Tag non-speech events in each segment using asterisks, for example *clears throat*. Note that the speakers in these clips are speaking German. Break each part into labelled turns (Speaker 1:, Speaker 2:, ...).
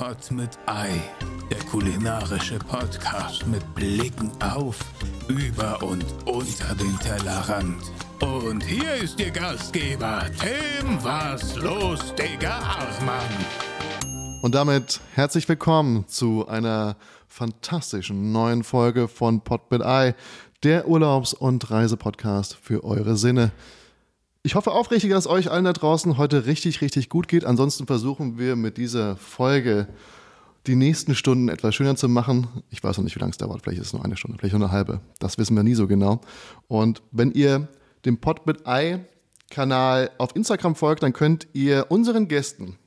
Speaker 1: Pot mit Ei, der kulinarische Podcast mit Blicken auf, über und unter den Tellerrand. Und hier ist Ihr Gastgeber, Tim Was los, Digga Achmann.
Speaker 2: Und damit herzlich willkommen zu einer fantastischen neuen Folge von Pot mit Ei, der Urlaubs- und Reisepodcast für eure Sinne. Ich hoffe aufrichtig, dass euch allen da draußen heute richtig, richtig gut geht. Ansonsten versuchen wir mit dieser Folge die nächsten Stunden etwas schöner zu machen. Ich weiß noch nicht, wie lange es dauert. Vielleicht ist es nur eine Stunde, vielleicht nur eine halbe. Das wissen wir nie so genau. Und wenn ihr dem Pod mit Ei Kanal auf Instagram folgt, dann könnt ihr unseren Gästen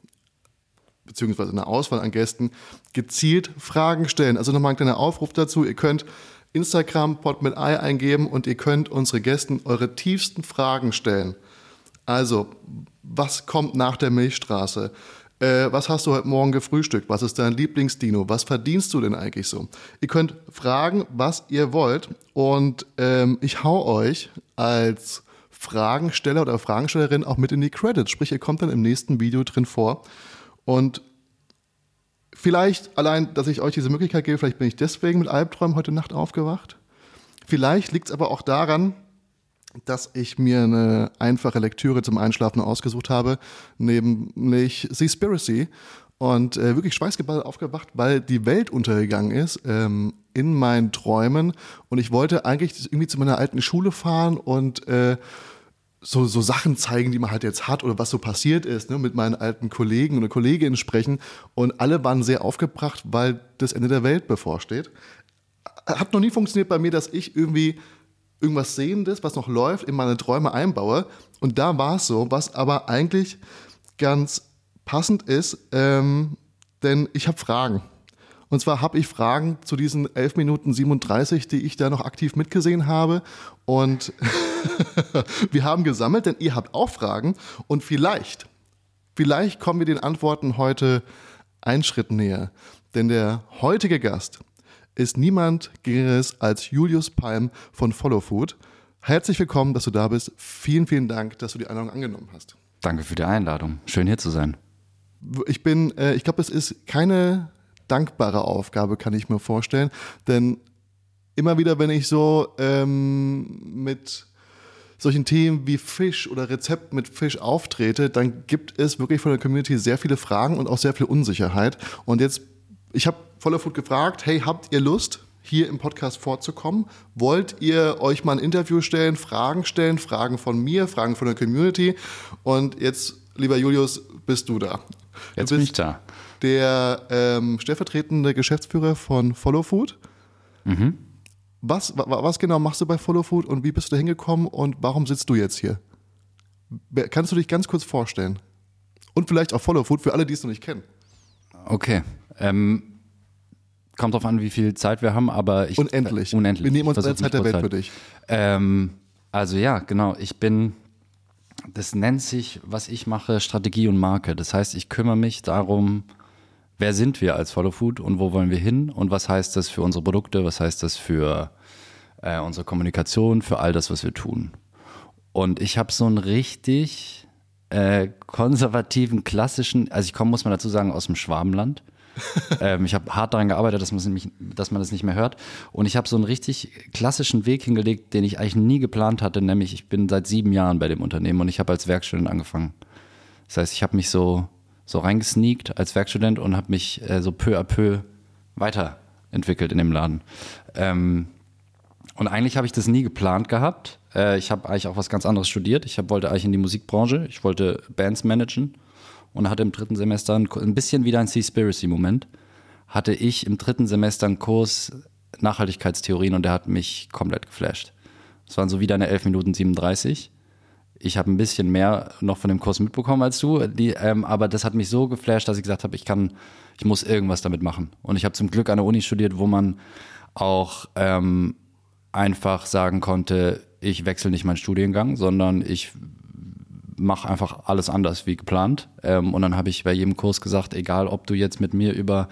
Speaker 2: beziehungsweise eine Auswahl an Gästen gezielt Fragen stellen. Also nochmal ein kleiner Aufruf dazu. Ihr könnt Instagram Pod mit Ei eingeben und ihr könnt unsere Gästen eure tiefsten Fragen stellen. Also, was kommt nach der Milchstraße? Äh, was hast du heute Morgen gefrühstückt? Was ist dein Lieblingsdino? Was verdienst du denn eigentlich so? Ihr könnt fragen, was ihr wollt. Und ähm, ich hau euch als Fragensteller oder Fragenstellerin auch mit in die Credits. Sprich, ihr kommt dann im nächsten Video drin vor. Und Vielleicht allein, dass ich euch diese Möglichkeit gebe, vielleicht bin ich deswegen mit Albträumen heute Nacht aufgewacht. Vielleicht liegt es aber auch daran, dass ich mir eine einfache Lektüre zum Einschlafen ausgesucht habe, nämlich Seaspiracy. Und äh, wirklich schweißgeballt aufgewacht, weil die Welt untergegangen ist ähm, in meinen Träumen. Und ich wollte eigentlich irgendwie zu meiner alten Schule fahren und äh, so, so Sachen zeigen, die man halt jetzt hat oder was so passiert ist, ne, mit meinen alten Kollegen oder Kolleginnen sprechen. Und alle waren sehr aufgebracht, weil das Ende der Welt bevorsteht. Hat noch nie funktioniert bei mir, dass ich irgendwie irgendwas Sehendes, was noch läuft, in meine Träume einbaue. Und da war es so, was aber eigentlich ganz passend ist, ähm, denn ich habe Fragen. Und zwar habe ich Fragen zu diesen 11 Minuten 37, die ich da noch aktiv mitgesehen habe. Und *laughs* wir haben gesammelt, denn ihr habt auch Fragen. Und vielleicht, vielleicht kommen wir den Antworten heute einen Schritt näher. Denn der heutige Gast ist niemand Geringeres als Julius Palm von Follow Food. Herzlich willkommen, dass du da bist. Vielen, vielen Dank, dass du die Einladung angenommen hast.
Speaker 3: Danke für die Einladung. Schön hier zu sein.
Speaker 2: Ich bin, äh, ich glaube, es ist keine dankbare Aufgabe, kann ich mir vorstellen. Denn immer wieder, wenn ich so ähm, mit solchen Themen wie Fisch oder Rezept mit Fisch auftrete, dann gibt es wirklich von der Community sehr viele Fragen und auch sehr viel Unsicherheit. Und jetzt, ich habe Voller Food gefragt, hey, habt ihr Lust, hier im Podcast vorzukommen? Wollt ihr euch mal ein Interview stellen, Fragen stellen, Fragen von mir, Fragen von der Community? Und jetzt, lieber Julius, bist du da.
Speaker 3: Jetzt bin ich da
Speaker 2: der ähm, stellvertretende Geschäftsführer von Follow Food. Mhm. Was, was genau machst du bei Follow Food und wie bist du da hingekommen und warum sitzt du jetzt hier? Kannst du dich ganz kurz vorstellen? Und vielleicht auch Follow Food für alle, die es noch nicht kennen.
Speaker 3: Okay. Ähm, kommt drauf an, wie viel Zeit wir haben, aber ich.
Speaker 2: Unendlich.
Speaker 3: Äh, unendlich.
Speaker 2: Wir nehmen uns alle Zeit der Welt für dich.
Speaker 3: Ähm, also ja, genau. Ich bin das nennt sich, was ich mache, Strategie und Marke. Das heißt, ich kümmere mich darum, wer sind wir als Follow Food und wo wollen wir hin und was heißt das für unsere Produkte, was heißt das für äh, unsere Kommunikation, für all das, was wir tun. Und ich habe so einen richtig äh, konservativen, klassischen, also ich komme, muss man dazu sagen, aus dem Schwabenland. *laughs* ähm, ich habe hart daran gearbeitet, dass, nämlich, dass man das nicht mehr hört. Und ich habe so einen richtig klassischen Weg hingelegt, den ich eigentlich nie geplant hatte, nämlich ich bin seit sieben Jahren bei dem Unternehmen und ich habe als Werkstudent angefangen. Das heißt, ich habe mich so so reingesneakt als Werkstudent und habe mich äh, so peu à peu weiterentwickelt in dem Laden. Ähm, und eigentlich habe ich das nie geplant gehabt. Äh, ich habe eigentlich auch was ganz anderes studiert. Ich hab, wollte eigentlich in die Musikbranche. Ich wollte Bands managen und hatte im dritten Semester ein, ein bisschen wieder ein Seaspiracy-Moment. Hatte ich im dritten Semester einen Kurs Nachhaltigkeitstheorien und der hat mich komplett geflasht. Es waren so wieder eine 11 Minuten 37 ich habe ein bisschen mehr noch von dem Kurs mitbekommen als du, die, ähm, aber das hat mich so geflasht, dass ich gesagt habe, ich kann, ich muss irgendwas damit machen. Und ich habe zum Glück an der Uni studiert, wo man auch ähm, einfach sagen konnte, ich wechsle nicht meinen Studiengang, sondern ich mache einfach alles anders wie geplant. Ähm, und dann habe ich bei jedem Kurs gesagt, egal ob du jetzt mit mir über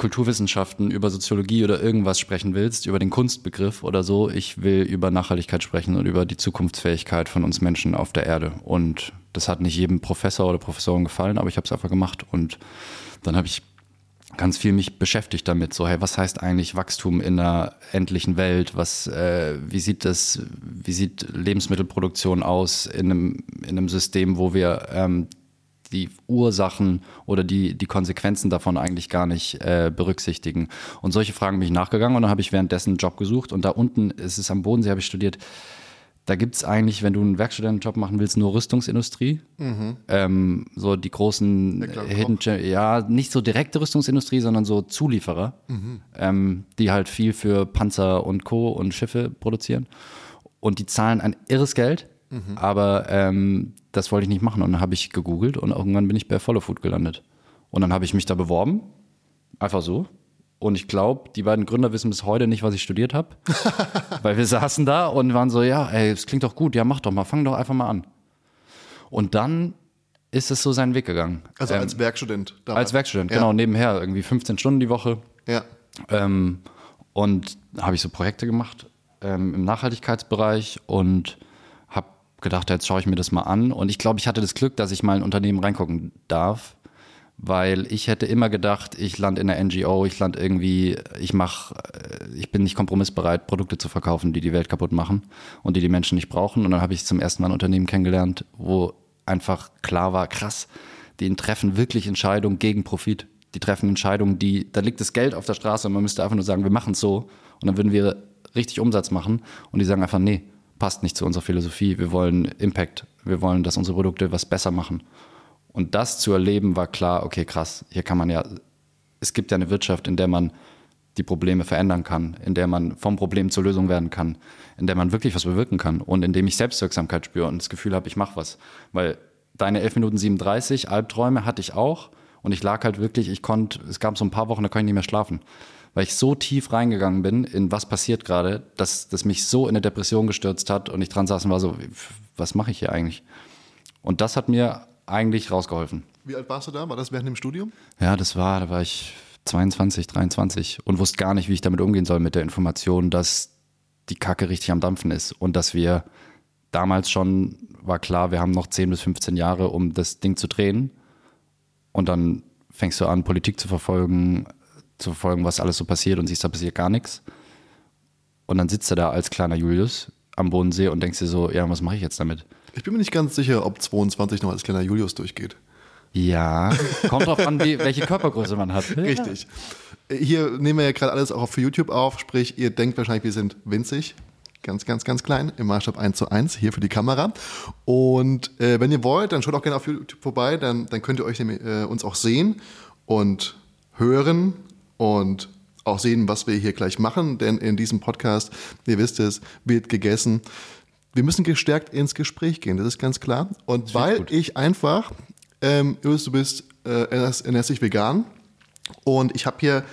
Speaker 3: Kulturwissenschaften, über Soziologie oder irgendwas sprechen willst, über den Kunstbegriff oder so, ich will über Nachhaltigkeit sprechen und über die Zukunftsfähigkeit von uns Menschen auf der Erde. Und das hat nicht jedem Professor oder Professorin gefallen, aber ich habe es einfach gemacht. Und dann habe ich ganz viel mich beschäftigt damit. So, hey, was heißt eigentlich Wachstum in einer endlichen Welt? Was, äh, wie sieht das, wie sieht Lebensmittelproduktion aus in einem, in einem System, wo wir ähm, die Ursachen oder die, die Konsequenzen davon eigentlich gar nicht äh, berücksichtigen. Und solche Fragen bin ich nachgegangen und dann habe ich währenddessen einen Job gesucht und da unten, es ist am Bodensee, habe ich studiert, da gibt es eigentlich, wenn du einen Werkstudentenjob machen willst, nur Rüstungsindustrie. Ähm, so die großen
Speaker 2: klar,
Speaker 3: Hidden, ja, nicht so direkte Rüstungsindustrie, sondern so Zulieferer, ähm, die halt viel für Panzer und Co. und Schiffe produzieren. Und die zahlen ein irres Geld, aber ähm, das wollte ich nicht machen. Und dann habe ich gegoogelt und irgendwann bin ich bei Follow Food gelandet. Und dann habe ich mich da beworben, einfach so. Und ich glaube, die beiden Gründer wissen bis heute nicht, was ich studiert habe. *laughs* Weil wir saßen da und waren so, ja, ey, es klingt doch gut, ja, mach doch mal, fang doch einfach mal an. Und dann ist es so seinen Weg gegangen.
Speaker 2: Also
Speaker 3: Ähm,
Speaker 2: als Werkstudent. damals.
Speaker 3: als Werkstudent,
Speaker 2: ja.
Speaker 3: genau, nebenher, irgendwie 15 Stunden die Woche.
Speaker 2: Ja.
Speaker 3: Ähm, und habe ich so Projekte gemacht ähm, im Nachhaltigkeitsbereich und gedacht, jetzt schaue ich mir das mal an. Und ich glaube, ich hatte das Glück, dass ich mal in ein Unternehmen reingucken darf, weil ich hätte immer gedacht, ich lande in der NGO, ich lande irgendwie, ich mache, ich bin nicht kompromissbereit, Produkte zu verkaufen, die die Welt kaputt machen und die die Menschen nicht brauchen. Und dann habe ich zum ersten Mal ein Unternehmen kennengelernt, wo einfach klar war, krass, die treffen wirklich Entscheidungen gegen Profit. Die treffen Entscheidungen, die, da liegt das Geld auf der Straße und man müsste einfach nur sagen, wir machen es so und dann würden wir richtig Umsatz machen und die sagen einfach, nee, passt nicht zu unserer Philosophie, wir wollen Impact, wir wollen, dass unsere Produkte was besser machen. Und das zu erleben war klar, okay, krass, hier kann man ja, es gibt ja eine Wirtschaft, in der man die Probleme verändern kann, in der man vom Problem zur Lösung werden kann, in der man wirklich was bewirken kann und in dem ich Selbstwirksamkeit spüre und das Gefühl habe, ich mache was. Weil deine 11 Minuten 37 Albträume hatte ich auch und ich lag halt wirklich, ich konnte, es gab so ein paar Wochen, da konnte ich nicht mehr schlafen, weil ich so tief reingegangen bin in was passiert gerade, dass das mich so in eine Depression gestürzt hat und ich dran saß und war so, was mache ich hier eigentlich? Und das hat mir eigentlich rausgeholfen.
Speaker 2: Wie alt warst du da? War das während dem Studium?
Speaker 3: Ja, das war, da war ich 22, 23 und wusste gar nicht, wie ich damit umgehen soll mit der Information, dass die Kacke richtig am Dampfen ist und dass wir damals schon war klar, wir haben noch 10 bis 15 Jahre, um das Ding zu drehen. Und dann fängst du an, Politik zu verfolgen, zu verfolgen, was alles so passiert und siehst, da passiert gar nichts. Und dann sitzt er da als kleiner Julius am Bodensee und denkst dir so, ja, was mache ich jetzt damit?
Speaker 2: Ich bin mir nicht ganz sicher, ob 22 noch als kleiner Julius durchgeht.
Speaker 3: Ja, kommt drauf an, wie, welche Körpergröße man hat. *laughs*
Speaker 2: Richtig. Hier nehmen wir ja gerade alles auch für YouTube auf, sprich, ihr denkt wahrscheinlich, wir sind winzig. Ganz, ganz, ganz klein, im Maßstab 1 zu 1, hier für die Kamera. Und äh, wenn ihr wollt, dann schaut auch gerne auf YouTube vorbei, dann, dann könnt ihr euch äh, uns auch sehen und hören und auch sehen, was wir hier gleich machen, denn in diesem Podcast, ihr wisst es, wird gegessen. Wir müssen gestärkt ins Gespräch gehen, das ist ganz klar. Und weil
Speaker 3: gut.
Speaker 2: ich einfach, ähm, Julius, du bist äh, ernährst dich vegan und ich habe hier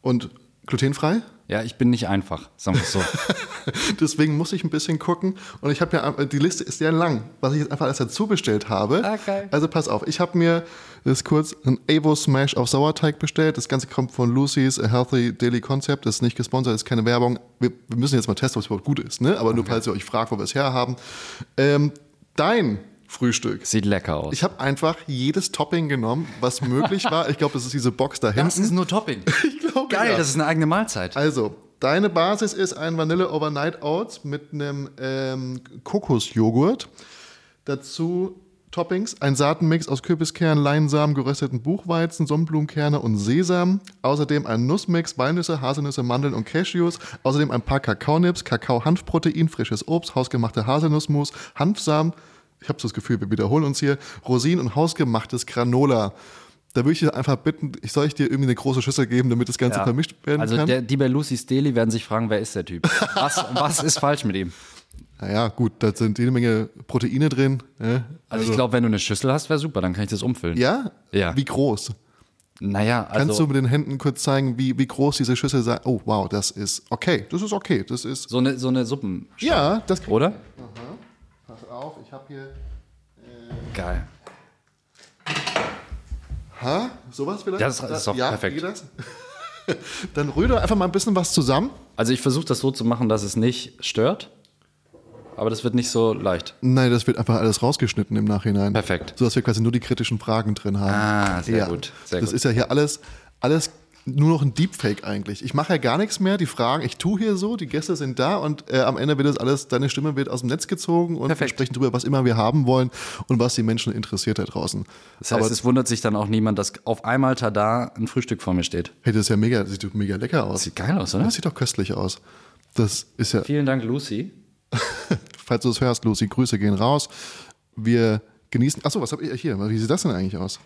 Speaker 2: und glutenfrei.
Speaker 3: Ja, ich bin nicht einfach, sagen wir es so. *laughs*
Speaker 2: Deswegen muss ich ein bisschen gucken. Und ich habe ja, die Liste ist sehr lang, was ich jetzt einfach alles dazu bestellt habe.
Speaker 3: Ah, geil.
Speaker 2: Also pass auf, ich habe mir das kurz ein Evo Smash auf Sauerteig bestellt. Das Ganze kommt von Lucy's A Healthy Daily Concept. Das ist nicht gesponsert, das ist keine Werbung. Wir, wir müssen jetzt mal testen, ob es überhaupt gut ist. Ne? Aber nur falls ihr euch fragt, wo wir es herhaben. Ähm, dein Frühstück.
Speaker 3: Sieht lecker aus.
Speaker 2: Ich habe einfach jedes Topping genommen, was möglich war. Ich glaube, das ist diese Box da hinten.
Speaker 3: nur Topping. *laughs*
Speaker 2: Ich glaube,
Speaker 3: Geil,
Speaker 2: ja.
Speaker 3: das ist eine eigene Mahlzeit.
Speaker 2: Also, deine Basis ist ein Vanille Overnight Oats mit einem ähm, Kokosjoghurt. Dazu Toppings, ein Saatenmix aus Kürbiskernen, Leinsamen, gerösteten Buchweizen, Sonnenblumenkerne und Sesam. Außerdem ein Nussmix, Walnüsse, Haselnüsse, Mandeln und Cashews. Außerdem ein paar Kakaonips, Kakao-Hanfprotein, frisches Obst, hausgemachte Haselnussmus, Hanfsamen. Ich habe so das Gefühl, wir wiederholen uns hier. Rosinen und hausgemachtes Granola. Da würde ich dich einfach bitten, ich soll ich dir irgendwie eine große Schüssel geben, damit das Ganze
Speaker 3: Ja.
Speaker 2: vermischt werden
Speaker 3: also
Speaker 2: kann?
Speaker 3: der, die bei Lucy's Daily werden sich fragen, wer ist der Typ? Was, was ist falsch mit ihm?
Speaker 2: Naja, gut, da sind jede Menge Proteine drin. Ne?
Speaker 3: Also, ich glaube, wenn du eine Schüssel hast, wäre super, dann kann ich das umfüllen.
Speaker 2: Ja?
Speaker 3: Ja.
Speaker 2: Wie groß?
Speaker 3: Naja, also
Speaker 2: Kannst du mit den Händen kurz zeigen, wie, wie groß diese Schüssel sei? Oh, wow, das ist okay. Das ist okay. Das ist.
Speaker 3: so eine, so eine Suppen.
Speaker 2: Ja, das.
Speaker 3: Oder?
Speaker 2: Pass auf, ich habe hier.
Speaker 3: Geil.
Speaker 2: Ha? Sowas vielleicht?
Speaker 3: Ja, das ist doch
Speaker 2: ja,
Speaker 3: perfekt.
Speaker 2: Das? *laughs* Dann rühr doch einfach mal ein bisschen was zusammen.
Speaker 3: Also ich versuche das so zu machen, dass es nicht stört, aber das wird nicht so leicht.
Speaker 2: Nein, das wird einfach alles rausgeschnitten im Nachhinein.
Speaker 3: Perfekt.
Speaker 2: So dass wir quasi nur die kritischen Fragen drin haben.
Speaker 3: Ah, sehr gut, sehr
Speaker 2: das
Speaker 3: gut.
Speaker 2: ist ja hier alles alles nur noch ein Deepfake eigentlich. Ich mache ja gar nichts mehr. Die Fragen, ich tue hier so, die Gäste sind da und äh, am Ende wird das alles, deine Stimme wird aus dem Netz gezogen und wir
Speaker 3: Perfekt.
Speaker 2: sprechen darüber, was immer wir haben wollen und was die Menschen interessiert da draußen.
Speaker 3: Das heißt, es wundert sich dann auch niemand, dass auf einmal Tada ein Frühstück vor mir steht.
Speaker 2: Hey, das ist ja mega, das sieht doch mega lecker aus.
Speaker 3: Sieht geil aus, oder?
Speaker 2: Das sieht doch köstlich aus. Das ist ja,
Speaker 3: Vielen Dank, Lucy. *laughs*
Speaker 2: falls du das hörst, Lucy, Grüße gehen raus. Wir genießen. Achso, was habe ich hier? Wie sieht das denn eigentlich aus?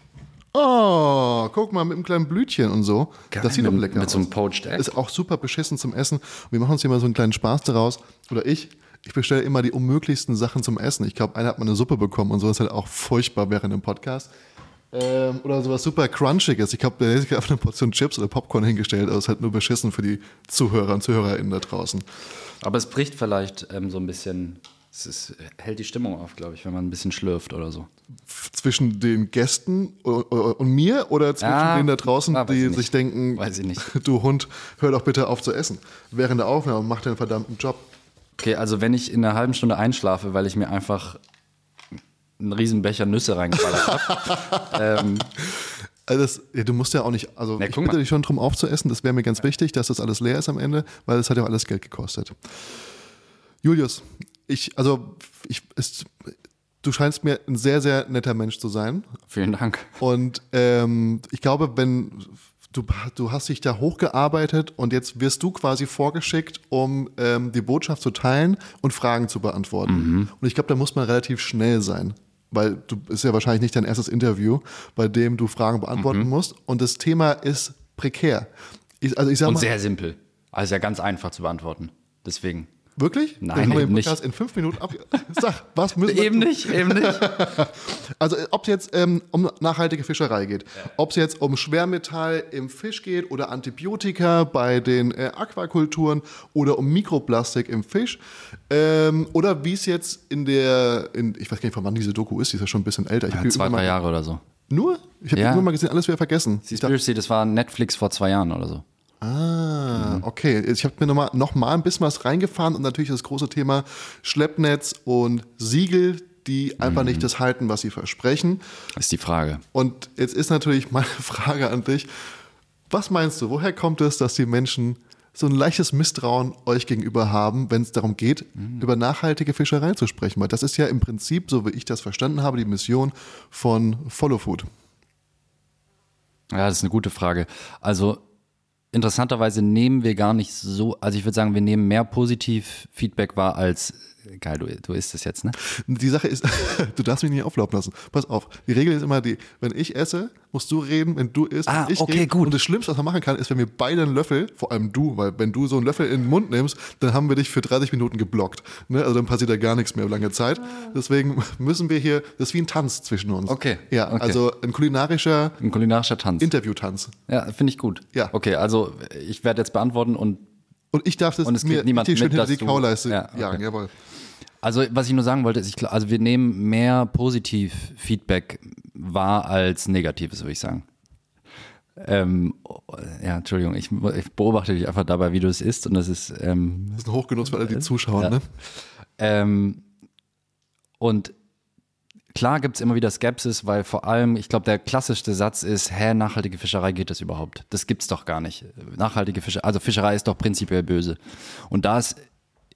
Speaker 2: Oh, guck mal, mit einem kleinen Blütchen und so. das sieht
Speaker 3: mit,
Speaker 2: doch lecker
Speaker 3: Mit
Speaker 2: aus.
Speaker 3: so einem Poached Egg.
Speaker 2: Ist auch super beschissen zum Essen. Wir machen uns hier mal so einen kleinen Spaß daraus. Oder ich. Ich bestelle immer die unmöglichsten Sachen zum Essen. Ich glaube, einer hat mal eine Suppe bekommen und so ist halt auch furchtbar während dem Podcast. Ähm, oder sowas super Crunchiges. Ich glaube, der hat sich einfach eine Portion Chips oder Popcorn hingestellt. aber ist halt nur beschissen für die Zuhörer und ZuhörerInnen da draußen.
Speaker 3: Aber es bricht vielleicht ähm, so ein bisschen, es ist, hält die Stimmung auf, glaube ich, wenn man ein bisschen schlürft oder so.
Speaker 2: zwischen den Gästen und, mir oder zwischen
Speaker 3: Ja,
Speaker 2: denen da draußen,
Speaker 3: ah,
Speaker 2: die sich denken,
Speaker 3: Weiß ich nicht. *laughs*
Speaker 2: du Hund, hör doch bitte auf zu essen. Während der Aufnahme mach den verdammten Job.
Speaker 3: Okay, also wenn ich in einer halben Stunde einschlafe, weil ich mir einfach einen riesen Becher Nüsse reingeballert habe, *laughs* ähm,
Speaker 2: Also das, ja, du musst ja auch nicht, also
Speaker 3: Na,
Speaker 2: ich bitte
Speaker 3: mal.
Speaker 2: dich schon drum aufzuessen, das wäre mir ganz wichtig, dass das alles leer ist am Ende, weil es hat ja auch alles Geld gekostet. Julius, ich, also ich, es, du scheinst mir ein sehr, sehr netter Mensch zu sein.
Speaker 3: vielen Dank.
Speaker 2: Und ähm, ich glaube, wenn du, du hast dich da hochgearbeitet und jetzt wirst du quasi vorgeschickt, um ähm, die Botschaft zu teilen und Fragen zu beantworten. Und ich glaube, da muss man relativ schnell sein. Weil du ist ja wahrscheinlich nicht dein erstes Interview, bei dem du Fragen beantworten musst. Und das Thema ist prekär. Ich, also ich sag
Speaker 3: Und
Speaker 2: mal,
Speaker 3: sehr simpel. Also ja ganz einfach zu beantworten. Deswegen.
Speaker 2: Wirklich?
Speaker 3: Nein,
Speaker 2: Dann haben wir den
Speaker 3: eben nicht.
Speaker 2: Podcast in fünf Minuten ab. *laughs* Sag, was müssen wir
Speaker 3: Eben nicht, eben nicht. *laughs*
Speaker 2: Also ob es jetzt ähm, um nachhaltige Fischerei geht, ob es jetzt um Schwermetall im Fisch geht oder Antibiotika bei den äh, Aquakulturen oder um Mikroplastik im Fisch ähm, oder wie es jetzt in der, in, ich weiß gar nicht, von wann diese Doku ist, die ist ja schon ein bisschen älter. Ich
Speaker 3: Ja, zwei, drei Jahre oder so.
Speaker 2: Nur? Ich habe
Speaker 3: Ja.
Speaker 2: die nur mal gesehen, alles wieder vergessen.
Speaker 3: Conspiracy, das war Netflix vor zwei Jahren oder so.
Speaker 2: Ah, okay. Ich habe mir nochmal noch mal ein bisschen was reingefahren und natürlich das große Thema Schleppnetz und Siegel, die einfach nicht das halten, was sie versprechen.
Speaker 3: Ist die Frage.
Speaker 2: Und jetzt ist natürlich meine *laughs* Frage an dich. Was meinst du, woher kommt es, dass die Menschen so ein leichtes Misstrauen euch gegenüber haben, wenn es darum geht, über nachhaltige Fischerei zu sprechen? Weil das ist ja im Prinzip, so wie ich das verstanden habe, die Mission von Follow Food.
Speaker 3: Ja, das ist eine gute Frage. Also interessanterweise nehmen wir gar nicht so, also ich würde sagen, wir nehmen mehr positiv Feedback wahr als, geil, du, du isst es jetzt, ne?
Speaker 2: Die Sache ist, *laughs* du darfst mich nicht auflaufen lassen. Pass auf, die Regel ist immer die, wenn ich esse, musst du reden, wenn du isst,
Speaker 3: Ah,
Speaker 2: ich
Speaker 3: okay,
Speaker 2: reden.
Speaker 3: gut.
Speaker 2: Und das Schlimmste, was man machen kann, ist, wenn wir beide einen Löffel, vor allem du, weil wenn du so einen Löffel in den Mund nimmst, dann haben wir dich für 30 Minuten geblockt. Ne? Also dann passiert da gar nichts mehr lange Zeit. Deswegen müssen wir hier, das ist wie ein Tanz zwischen uns.
Speaker 3: Okay,
Speaker 2: Ja,
Speaker 3: okay.
Speaker 2: also ein kulinarischer
Speaker 3: Ein kulinarischer Tanz.
Speaker 2: Interviewtanz.
Speaker 3: ja, finde ich gut.
Speaker 2: Ja.
Speaker 3: Okay, also ich werde jetzt beantworten und
Speaker 2: Und ich darf das
Speaker 3: Und es
Speaker 2: mir
Speaker 3: niemand mit,
Speaker 2: hinter die Kauleiste
Speaker 3: Ja, okay.
Speaker 2: jagen, jawohl.
Speaker 3: Also, was ich nur sagen wollte, ist, ich, also wir nehmen mehr positiv Feedback wahr als negatives, würde ich sagen. Ähm, ja, Entschuldigung, ich, ich beobachte dich einfach dabei, wie du es isst und das ist, ähm,
Speaker 2: Das ist ein Hochgenuss für alle, die zuschauen.
Speaker 3: Ja.
Speaker 2: Ne?
Speaker 3: ähm, und klar gibt es immer wieder Skepsis, weil vor allem, ich glaube, der klassischste Satz ist, hä, nachhaltige Fischerei geht das überhaupt? Das gibt's doch gar nicht. Nachhaltige Fischerei, also Fischerei ist doch prinzipiell böse. Und da ist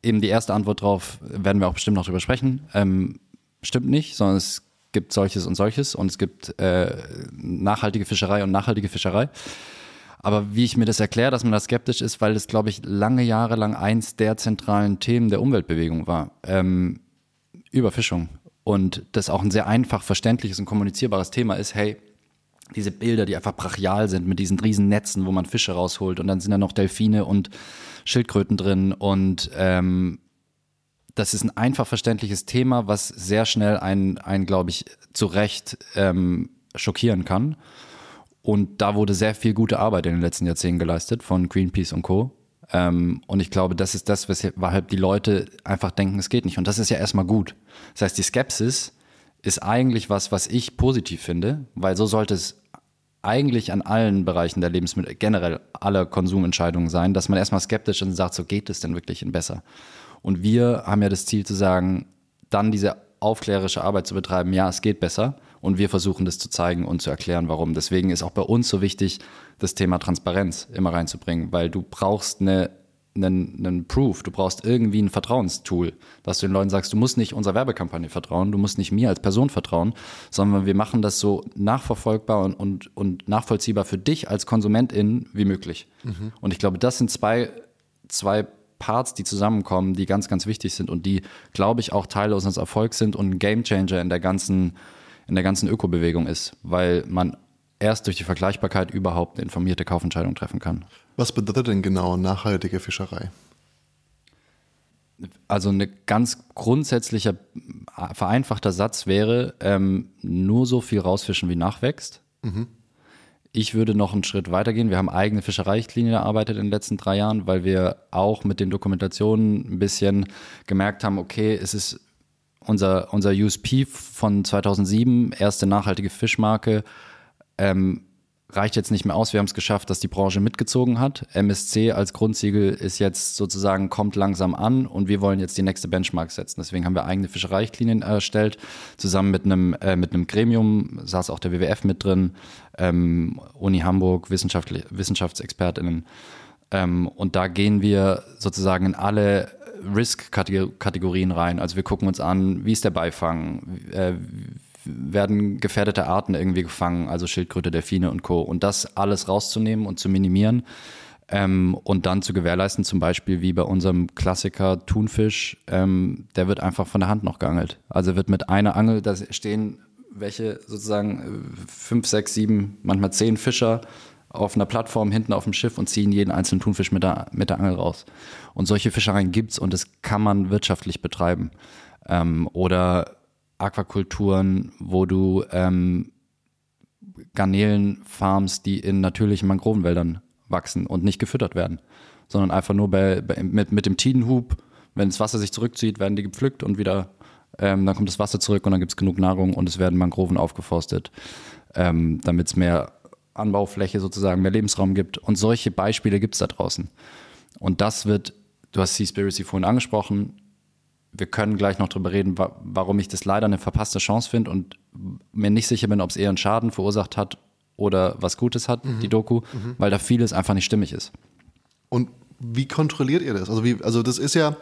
Speaker 3: eben die erste Antwort drauf, werden wir auch bestimmt noch drüber sprechen. Ähm, stimmt nicht, sondern es gibt solches und solches und es gibt äh, nachhaltige Fischerei und nachhaltige Fischerei. Aber wie ich mir das erkläre, dass man da skeptisch ist, weil es, glaube ich, lange Jahre lang eins der zentralen Themen der Umweltbewegung war. Ähm, Überfischung. Und das auch ein sehr einfach verständliches und kommunizierbares Thema ist, hey, diese Bilder, die einfach brachial sind mit diesen riesen Netzen, wo man Fische rausholt und dann sind da noch Delfine und Schildkröten drin und ähm, das ist ein einfach verständliches Thema, was sehr schnell einen, einen glaube ich, zu Recht ähm, schockieren kann. Und da wurde sehr viel gute Arbeit in den letzten Jahrzehnten geleistet von Greenpeace und Co. Ähm, und ich glaube, das ist das, weshalb die Leute einfach denken, es geht nicht. Und das ist ja erstmal gut. Das heißt, die Skepsis ist eigentlich was, was ich positiv finde, weil so sollte es eigentlich an allen Bereichen der Lebensmittel, generell aller Konsumentscheidungen sein, dass man erstmal skeptisch ist und sagt, so geht es denn wirklich in besser? Und wir haben ja das Ziel zu sagen, dann diese aufklärerische Arbeit zu betreiben, ja, es geht besser. Und wir versuchen das zu zeigen und zu erklären, warum. Deswegen ist auch bei uns so wichtig, das Thema Transparenz immer reinzubringen, weil du brauchst eine einen, einen Proof, du brauchst irgendwie ein Vertrauenstool, dass du den Leuten sagst, du musst nicht unserer Werbekampagne vertrauen, du musst nicht mir als Person vertrauen, sondern wir machen das so nachverfolgbar und, und, und nachvollziehbar für dich als Konsumentin wie möglich. Mhm. Und ich glaube, das sind zwei, zwei Parts, die zusammenkommen, die ganz, ganz wichtig sind und die, glaube ich, auch Teile unseres Erfolgs sind und ein Gamechanger in der ganzen, in der ganzen Ökobewegung ist, weil man erst durch die Vergleichbarkeit überhaupt eine informierte Kaufentscheidung treffen kann.
Speaker 2: Was bedeutet denn genau nachhaltige Fischerei?
Speaker 3: Also eine ganz grundsätzlicher, vereinfachter Satz wäre, ähm, nur so viel rausfischen, wie nachwächst. Mhm. Ich würde noch einen Schritt weitergehen. Wir haben eigene Fischereichtlinien erarbeitet in den letzten drei Jahren, weil wir auch mit den Dokumentationen ein bisschen gemerkt haben, okay, es ist unser, unser USP von 2007, erste nachhaltige Fischmarke, ähm, reicht jetzt nicht mehr aus. Wir haben es geschafft, dass die Branche mitgezogen hat. MSC als Grundsiegel ist jetzt sozusagen, kommt langsam an und wir wollen jetzt die nächste Benchmark setzen. Deswegen haben wir eigene Fischereichtlinien erstellt, zusammen mit einem, äh, mit einem Gremium, saß auch der WWF mit drin, ähm, Uni Hamburg, Wissenschaftsexpertinnen. Ähm, und da gehen wir sozusagen in alle Risk-Kategorien rein. Also wir gucken uns an, wie ist der Beifang, äh, werden gefährdete Arten irgendwie gefangen, also Schildkröte, Delfine und Co. Und das alles rauszunehmen und zu minimieren ähm, und dann zu gewährleisten, zum Beispiel wie bei unserem Klassiker Thunfisch, ähm, der wird einfach von der Hand noch geangelt. Also wird mit einer Angel, da stehen welche sozusagen fünf, sechs, sieben, manchmal zehn Fischer auf einer Plattform hinten auf dem Schiff und ziehen jeden einzelnen Thunfisch mit der, mit der Angel raus. Und solche Fischereien gibt es und das kann man wirtschaftlich betreiben. Ähm, oder Aquakulturen, wo du ähm, Garnelen farmst, die in natürlichen Mangrovenwäldern wachsen und nicht gefüttert werden, sondern einfach nur bei, bei, mit, mit dem Tidenhub, wenn das Wasser sich zurückzieht, werden die gepflückt und wieder, ähm, dann kommt das Wasser zurück und dann gibt es genug Nahrung und es werden Mangroven aufgeforstet, ähm, damit es mehr Anbaufläche sozusagen, mehr Lebensraum gibt. Und solche Beispiele gibt es da draußen. Und das wird, du hast Seaspiracy vorhin angesprochen, wir können gleich noch drüber reden, warum ich das leider eine verpasste Chance finde und mir nicht sicher bin, ob es eher einen Schaden verursacht hat oder was Gutes hat, mhm. die Doku, mhm. weil da vieles einfach nicht stimmig ist.
Speaker 2: Und wie kontrolliert ihr das? Also, wie, also das ist ja,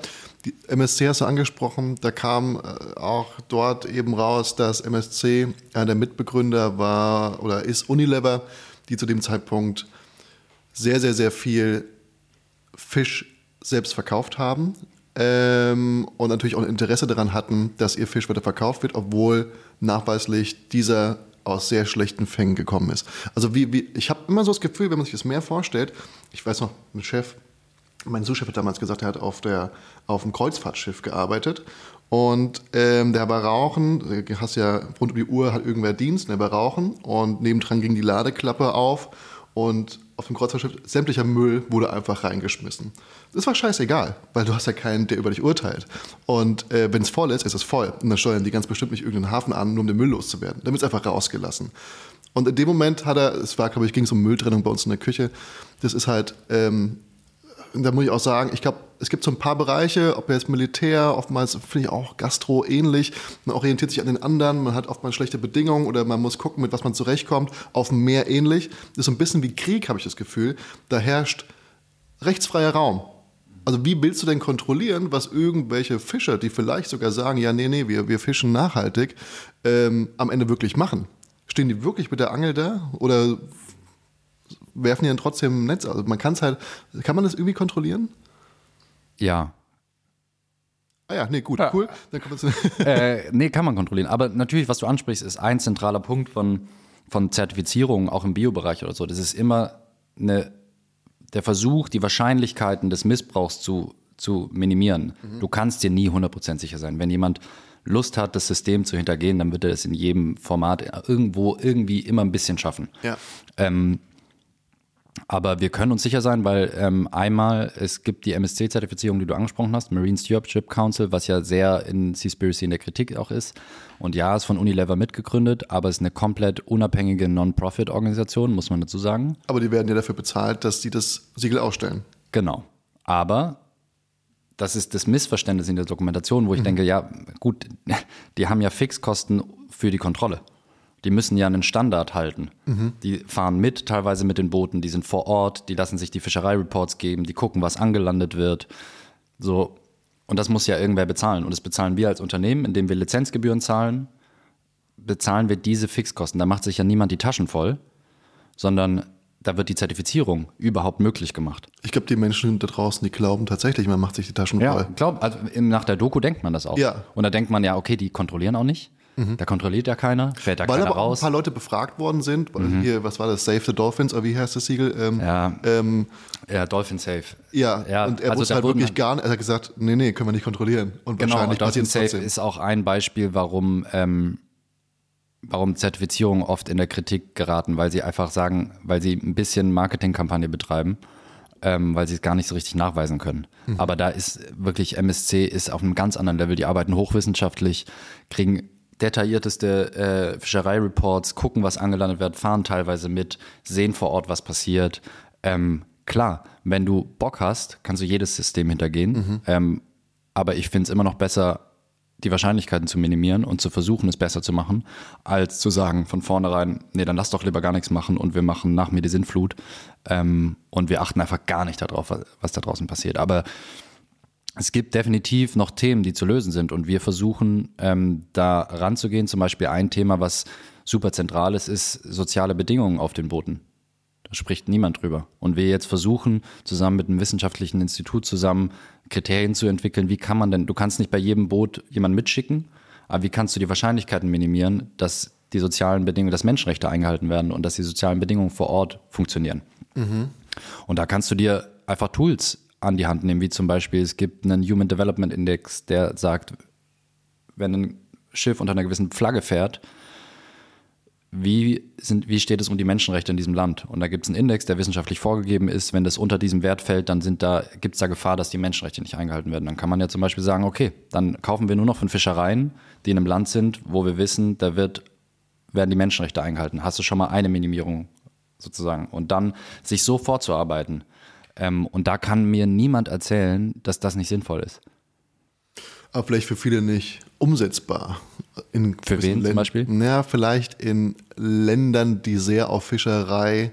Speaker 2: die MSC hast du angesprochen, da kam äh, auch dort eben raus, dass MSC einer der Mitbegründer war oder ist Unilever, die zu dem Zeitpunkt sehr, sehr, sehr viel Fisch selbst verkauft haben ähm, und natürlich auch ein Interesse daran hatten, dass ihr Fisch weiter verkauft wird, obwohl nachweislich dieser aus sehr schlechten Fängen gekommen ist. Also wie, wie ich habe immer so das Gefühl, wenn man sich das mehr vorstellt, ich weiß noch, ein Chef, mein Sous-Chef hat damals gesagt, er hat auf, der, auf dem Kreuzfahrtschiff gearbeitet und ähm, der war Rauchen, du hast ja rund um die Uhr hat irgendwer Dienst, der war Rauchen und nebendran ging die Ladeklappe auf und auf dem Kreuzfahrtschiff sämtlicher Müll wurde einfach reingeschmissen. Das war scheißegal, weil du hast ja keinen, der über dich urteilt. Und äh, wenn es voll ist, ist es voll. Und dann steuern die ganz bestimmt nicht irgendeinen Hafen an, nur um den Müll loszuwerden. Dann wird es einfach rausgelassen. Und in dem Moment hat er, es war, glaube ich, ging es um Mülltrennung bei uns in der Küche. Das ist halt ähm, da muss ich auch sagen, ich glaube, es gibt so ein paar Bereiche, ob jetzt Militär, oftmals finde ich auch Gastro ähnlich. Man orientiert sich an den anderen, man hat oftmals schlechte Bedingungen oder man muss gucken, mit was man zurechtkommt. Auf dem Meer ähnlich. Das ist so ein bisschen wie Krieg, habe ich das Gefühl. Da herrscht rechtsfreier Raum. Also wie willst du denn kontrollieren, was irgendwelche Fischer, die vielleicht sogar sagen, ja, nee, nee, wir, wir fischen nachhaltig, ähm, am Ende wirklich machen? Stehen die wirklich mit der Angel da? Oder werfen die dann trotzdem ein Netz aus. Also man kann es halt, kann man das irgendwie kontrollieren?
Speaker 3: Ja.
Speaker 2: Ah ja, nee, gut, ja. cool. Dann kann *laughs*
Speaker 3: äh, nee, kann man kontrollieren. Aber natürlich, was du ansprichst, ist ein zentraler Punkt von, von Zertifizierung, auch im Biobereich oder so. Das ist immer eine, der Versuch, die Wahrscheinlichkeiten des Missbrauchs zu, zu minimieren. Mhm. Du kannst dir nie 100% sicher sein. Wenn jemand Lust hat, das System zu hintergehen, dann wird er es in jedem Format irgendwo irgendwie immer ein bisschen schaffen.
Speaker 2: Ja.
Speaker 3: Ähm, aber wir können uns sicher sein, weil ähm, einmal, es gibt die MSC-Zertifizierung, die du angesprochen hast, Marine Stewardship Council, was ja sehr in Seaspiracy in der Kritik auch ist. Und ja, ist von Unilever mitgegründet, aber ist eine komplett unabhängige Non-Profit-Organisation, muss man dazu sagen.
Speaker 2: Aber die werden ja dafür bezahlt, dass sie das Siegel ausstellen.
Speaker 3: Genau. Aber das ist das Missverständnis in der Dokumentation, wo ich mhm. denke, ja, gut, *laughs* die haben ja Fixkosten für die Kontrolle. Die müssen ja einen Standard halten. Die fahren mit, teilweise mit den Booten, die sind vor Ort, die lassen sich die Fischereireports geben, die gucken, was angelandet wird. So. Und das muss ja irgendwer bezahlen. Und das bezahlen wir als Unternehmen, indem wir Lizenzgebühren zahlen, bezahlen wir diese Fixkosten. Da macht sich ja niemand die Taschen voll, sondern da wird die Zertifizierung überhaupt möglich gemacht.
Speaker 2: Ich glaube, die Menschen da draußen, die glauben tatsächlich, man macht sich die Taschen voll.
Speaker 3: glaub, also nach der Doku denkt man das auch.
Speaker 2: Ja.
Speaker 3: Und da denkt man ja, okay, die kontrollieren auch nicht. Da kontrolliert ja keiner, fährt da
Speaker 2: Weil
Speaker 3: keiner
Speaker 2: aber auch ein
Speaker 3: raus.
Speaker 2: paar Leute befragt worden sind. weil Hier, was war das? Save the Dolphins, oder wie heißt das Siegel? Ähm,
Speaker 3: Ja.
Speaker 2: Ähm,
Speaker 3: Ja, Dolphin Safe.
Speaker 2: ja.
Speaker 3: Ja,
Speaker 2: und er
Speaker 3: also
Speaker 2: wusste halt wirklich gar nicht. Er hat gesagt, nee, nee, können wir nicht kontrollieren. Und
Speaker 3: Genau,
Speaker 2: wahrscheinlich
Speaker 3: und Dolphin Safe
Speaker 2: trotzdem.
Speaker 3: ist auch ein Beispiel, warum, ähm, warum Zertifizierungen oft in der Kritik geraten, weil sie einfach sagen, weil sie ein bisschen Marketingkampagne betreiben, ähm, weil sie es gar nicht so richtig nachweisen können.
Speaker 2: Mhm.
Speaker 3: Aber da ist wirklich MSC ist auf einem ganz anderen Level. Die arbeiten hochwissenschaftlich, kriegen detaillierteste äh, Fischereireports, gucken, was angelandet wird, fahren teilweise mit, sehen vor Ort, was passiert. Ähm, klar, wenn du Bock hast, kannst du jedes System hintergehen. Ähm, aber ich finde es immer noch besser, die Wahrscheinlichkeiten zu minimieren und zu versuchen, es besser zu machen, als zu sagen von vornherein, nee, dann lass doch lieber gar nichts machen und wir machen nach mir die Sintflut ähm, und wir achten einfach gar nicht darauf, was, was da draußen passiert. Aber es gibt definitiv noch Themen, die zu lösen sind und wir versuchen ähm, da ranzugehen. Zum Beispiel ein Thema, was super zentral ist, ist soziale Bedingungen auf den Booten. Da spricht niemand drüber. Und wir jetzt versuchen, zusammen mit einem wissenschaftlichen Institut zusammen Kriterien zu entwickeln, wie kann man denn, du kannst nicht bei jedem Boot jemanden mitschicken, aber wie kannst du die Wahrscheinlichkeiten minimieren, dass die sozialen Bedingungen, dass Menschenrechte eingehalten werden und dass die sozialen Bedingungen vor Ort funktionieren. Und da kannst du dir einfach Tools an die Hand nehmen, wie zum Beispiel, es gibt einen Human Development Index, der sagt, wenn ein Schiff unter einer gewissen Flagge fährt, wie, sind, wie steht es um die Menschenrechte in diesem Land? Und da gibt es einen Index, der wissenschaftlich vorgegeben ist. Wenn das unter diesem Wert fällt, dann da, gibt es da Gefahr, dass die Menschenrechte nicht eingehalten werden. Dann kann man ja zum Beispiel sagen, okay, dann kaufen wir nur noch von Fischereien, die in einem Land sind, wo wir wissen, da wird, werden die Menschenrechte eingehalten. Hast du schon mal eine Minimierung sozusagen? Und dann sich so vorzuarbeiten. Ähm, und da kann mir niemand erzählen, dass das nicht sinnvoll ist.
Speaker 2: aber vielleicht für viele nicht umsetzbar. In
Speaker 3: Für wen zum
Speaker 2: Ländern-
Speaker 3: Beispiel?
Speaker 2: Ja, vielleicht in Ländern, die sehr auf Fischerei,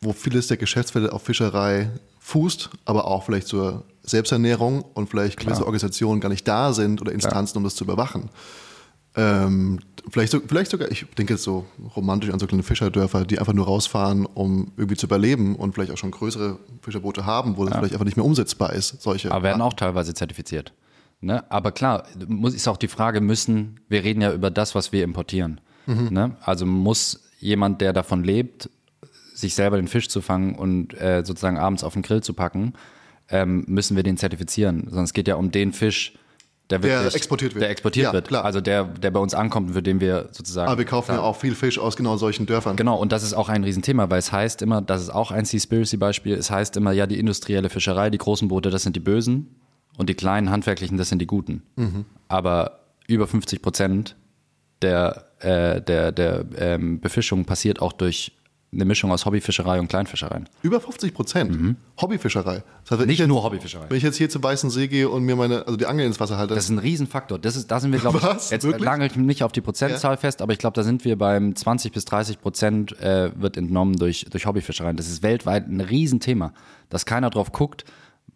Speaker 2: wo vieles der Geschäftsfälle auf Fischerei fußt, aber auch vielleicht zur Selbsternährung und vielleicht gewisse Organisationen gar nicht da sind oder Instanzen, um das zu überwachen. Ähm, vielleicht, so, vielleicht sogar, ich denke jetzt so romantisch an so kleine Fischerdörfer, die einfach nur rausfahren, um irgendwie zu überleben und vielleicht auch schon größere Fischerboote haben, wo das vielleicht einfach nicht mehr umsetzbar ist. Solche.
Speaker 3: Aber werden auch teilweise zertifiziert. Ne? Aber klar, muss, ist auch die Frage, müssen, wir reden ja über das, was wir importieren. Ne? Also muss jemand, der davon lebt, sich selber den Fisch zu fangen und äh, sozusagen abends auf den Grill zu packen, ähm, müssen wir den zertifizieren. Sondern es geht ja um den Fisch, der,
Speaker 2: Der
Speaker 3: wirklich,
Speaker 2: exportiert wird.
Speaker 3: Der exportiert
Speaker 2: Ja,
Speaker 3: wird.
Speaker 2: klar.
Speaker 3: Also der, der bei uns ankommt und für den wir sozusagen.
Speaker 2: aber wir kaufen ja auch viel Fisch aus genau solchen Dörfern.
Speaker 3: Genau, und das ist auch ein Riesenthema, weil es heißt immer, das ist auch ein Seaspiracy-Beispiel, es heißt immer, ja, die industrielle Fischerei, die großen Boote, das sind die Bösen und die kleinen handwerklichen, das sind die Guten. Aber über 50 Prozent der, äh, der, der ähm, Befischung passiert auch durch eine Mischung aus Hobbyfischerei und Kleinfischereien.
Speaker 2: Über 50 Prozent. Hobbyfischerei. Das heißt,
Speaker 3: Mhm. Nicht
Speaker 2: ich
Speaker 3: nur Hobbyfischerei.
Speaker 2: Wenn ich jetzt hier zum Weißen See gehe und mir meine, also die Angel ins Wasser halte,
Speaker 3: Das ist ein Riesenfaktor. Das ist, da sind wir, glaube ich,
Speaker 2: Was?
Speaker 3: jetzt ich mich nicht auf die Prozentzahl fest, aber ich glaube, da sind wir beim 20 bis 30 Prozent äh, wird entnommen durch, durch Hobbyfischereien. Das ist weltweit ein Riesenthema, dass keiner drauf guckt,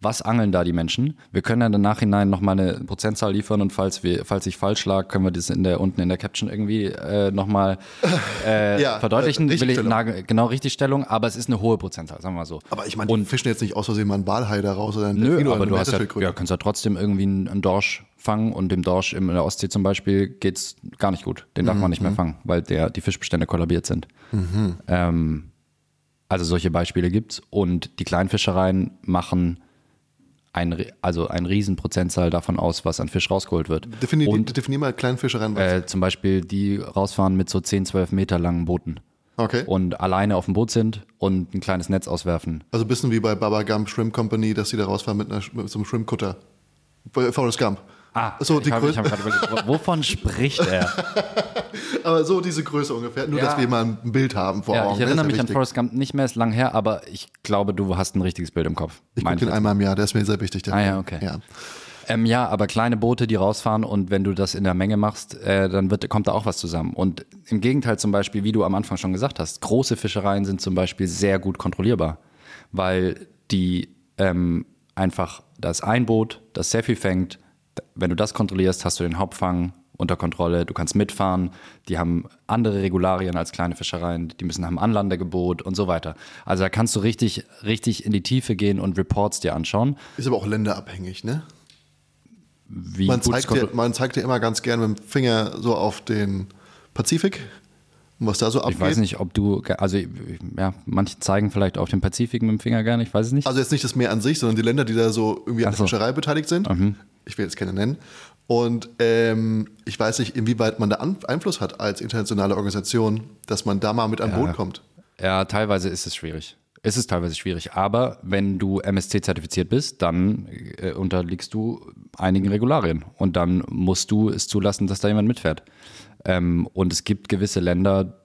Speaker 3: was angeln da die Menschen. Wir können dann im Nachhinein nochmal eine Prozentzahl liefern und falls, wir, falls ich falsch lag, können wir das in der, unten in der Caption irgendwie äh, nochmal *laughs* äh,
Speaker 2: Ja,
Speaker 3: verdeutlichen.
Speaker 2: äh,
Speaker 3: Will ich, nagel- genau, Richtigstellung, aber es ist eine hohe Prozentzahl, sagen wir mal so.
Speaker 2: aber ich meine, die fischen jetzt nicht aus Versehen mal einen Walhai da raus oder einen
Speaker 3: Nö,
Speaker 2: Delfin oder
Speaker 3: aber du hast ja, ja, kannst ja trotzdem irgendwie einen, einen Dorsch fangen und dem Dorsch in der Ostsee zum Beispiel geht's gar nicht gut. Den darf man nicht mehr fangen, weil der, die Fischbestände kollabiert sind. Ähm, also solche Beispiele gibt's und die Kleinfischereien machen ein, also ein Riesenprozentzahl davon aus, was an Fisch rausgeholt wird.
Speaker 2: Definier,
Speaker 3: und
Speaker 2: definier mal Kleinfischereien. was.
Speaker 3: äh, zum Beispiel die rausfahren mit so 10, 12 Meter langen Booten
Speaker 2: okay.
Speaker 3: und alleine auf dem Boot sind und ein kleines Netz auswerfen.
Speaker 2: Also ein bisschen wie bei Baba Gump Shrimp Company, dass die da rausfahren mit, einer, mit so einem Shrimp-Kutter. Bei Forrest Gump.
Speaker 3: Ah,
Speaker 2: so, die
Speaker 3: ich
Speaker 2: Größe,
Speaker 3: hab gerade überlegt, wovon spricht er? *laughs*
Speaker 2: aber so diese Größe ungefähr. Nur,
Speaker 3: Ja.
Speaker 2: dass wir mal ein Bild haben vor
Speaker 3: Ja,
Speaker 2: Augen.
Speaker 3: ich
Speaker 2: Das ist
Speaker 3: erinnere mich an
Speaker 2: wichtig.
Speaker 3: Forrest Gump nicht mehr, ist lang her, aber ich glaube, du hast ein richtiges Bild im Kopf.
Speaker 2: Ich gucke den einmal im Jahr, der ist mir sehr wichtig. Der
Speaker 3: Ah, ja, okay.
Speaker 2: Ja.
Speaker 3: Ähm, ja, aber kleine Boote, die rausfahren und wenn du das in der Menge machst, äh, dann wird, kommt da auch was zusammen. Und im Gegenteil zum Beispiel, wie du am Anfang schon gesagt hast, große Fischereien sind zum Beispiel sehr gut kontrollierbar, weil die ähm, einfach, da ist ein Boot, das sehr viel fängt. Wenn du das kontrollierst, hast du den Hauptfang unter Kontrolle, du kannst mitfahren, die haben andere Regularien als kleine Fischereien, die müssen haben Anlandegebot und so weiter. Also da kannst du richtig, richtig in die Tiefe gehen und Reports dir anschauen.
Speaker 2: Ist aber auch länderabhängig, ne?
Speaker 3: Wie
Speaker 2: Man zeigt, dir, man zeigt dir immer ganz gerne mit dem Finger so auf den Pazifik und was da so abgeht.
Speaker 3: Ich weiß nicht, ob du, also ja, manche zeigen vielleicht auf den Pazifik mit dem Finger gerne, ich weiß es nicht.
Speaker 2: Also jetzt nicht das Meer an sich, sondern die Länder, die da so irgendwie an
Speaker 3: Ach
Speaker 2: der
Speaker 3: so. Mhm.
Speaker 2: Fischerei beteiligt sind. Ich will jetzt keine nennen. Und ähm, ich weiß nicht, inwieweit man da An Einfluss hat als internationale Organisation, dass man da mal mit an Boot kommt.
Speaker 3: Ja, teilweise ist es schwierig. Es ist teilweise schwierig, aber wenn du MSC-zertifiziert bist, dann äh, unterliegst du einigen Regularien und dann musst du es zulassen, dass da jemand mitfährt. Ähm, und es gibt gewisse Länder,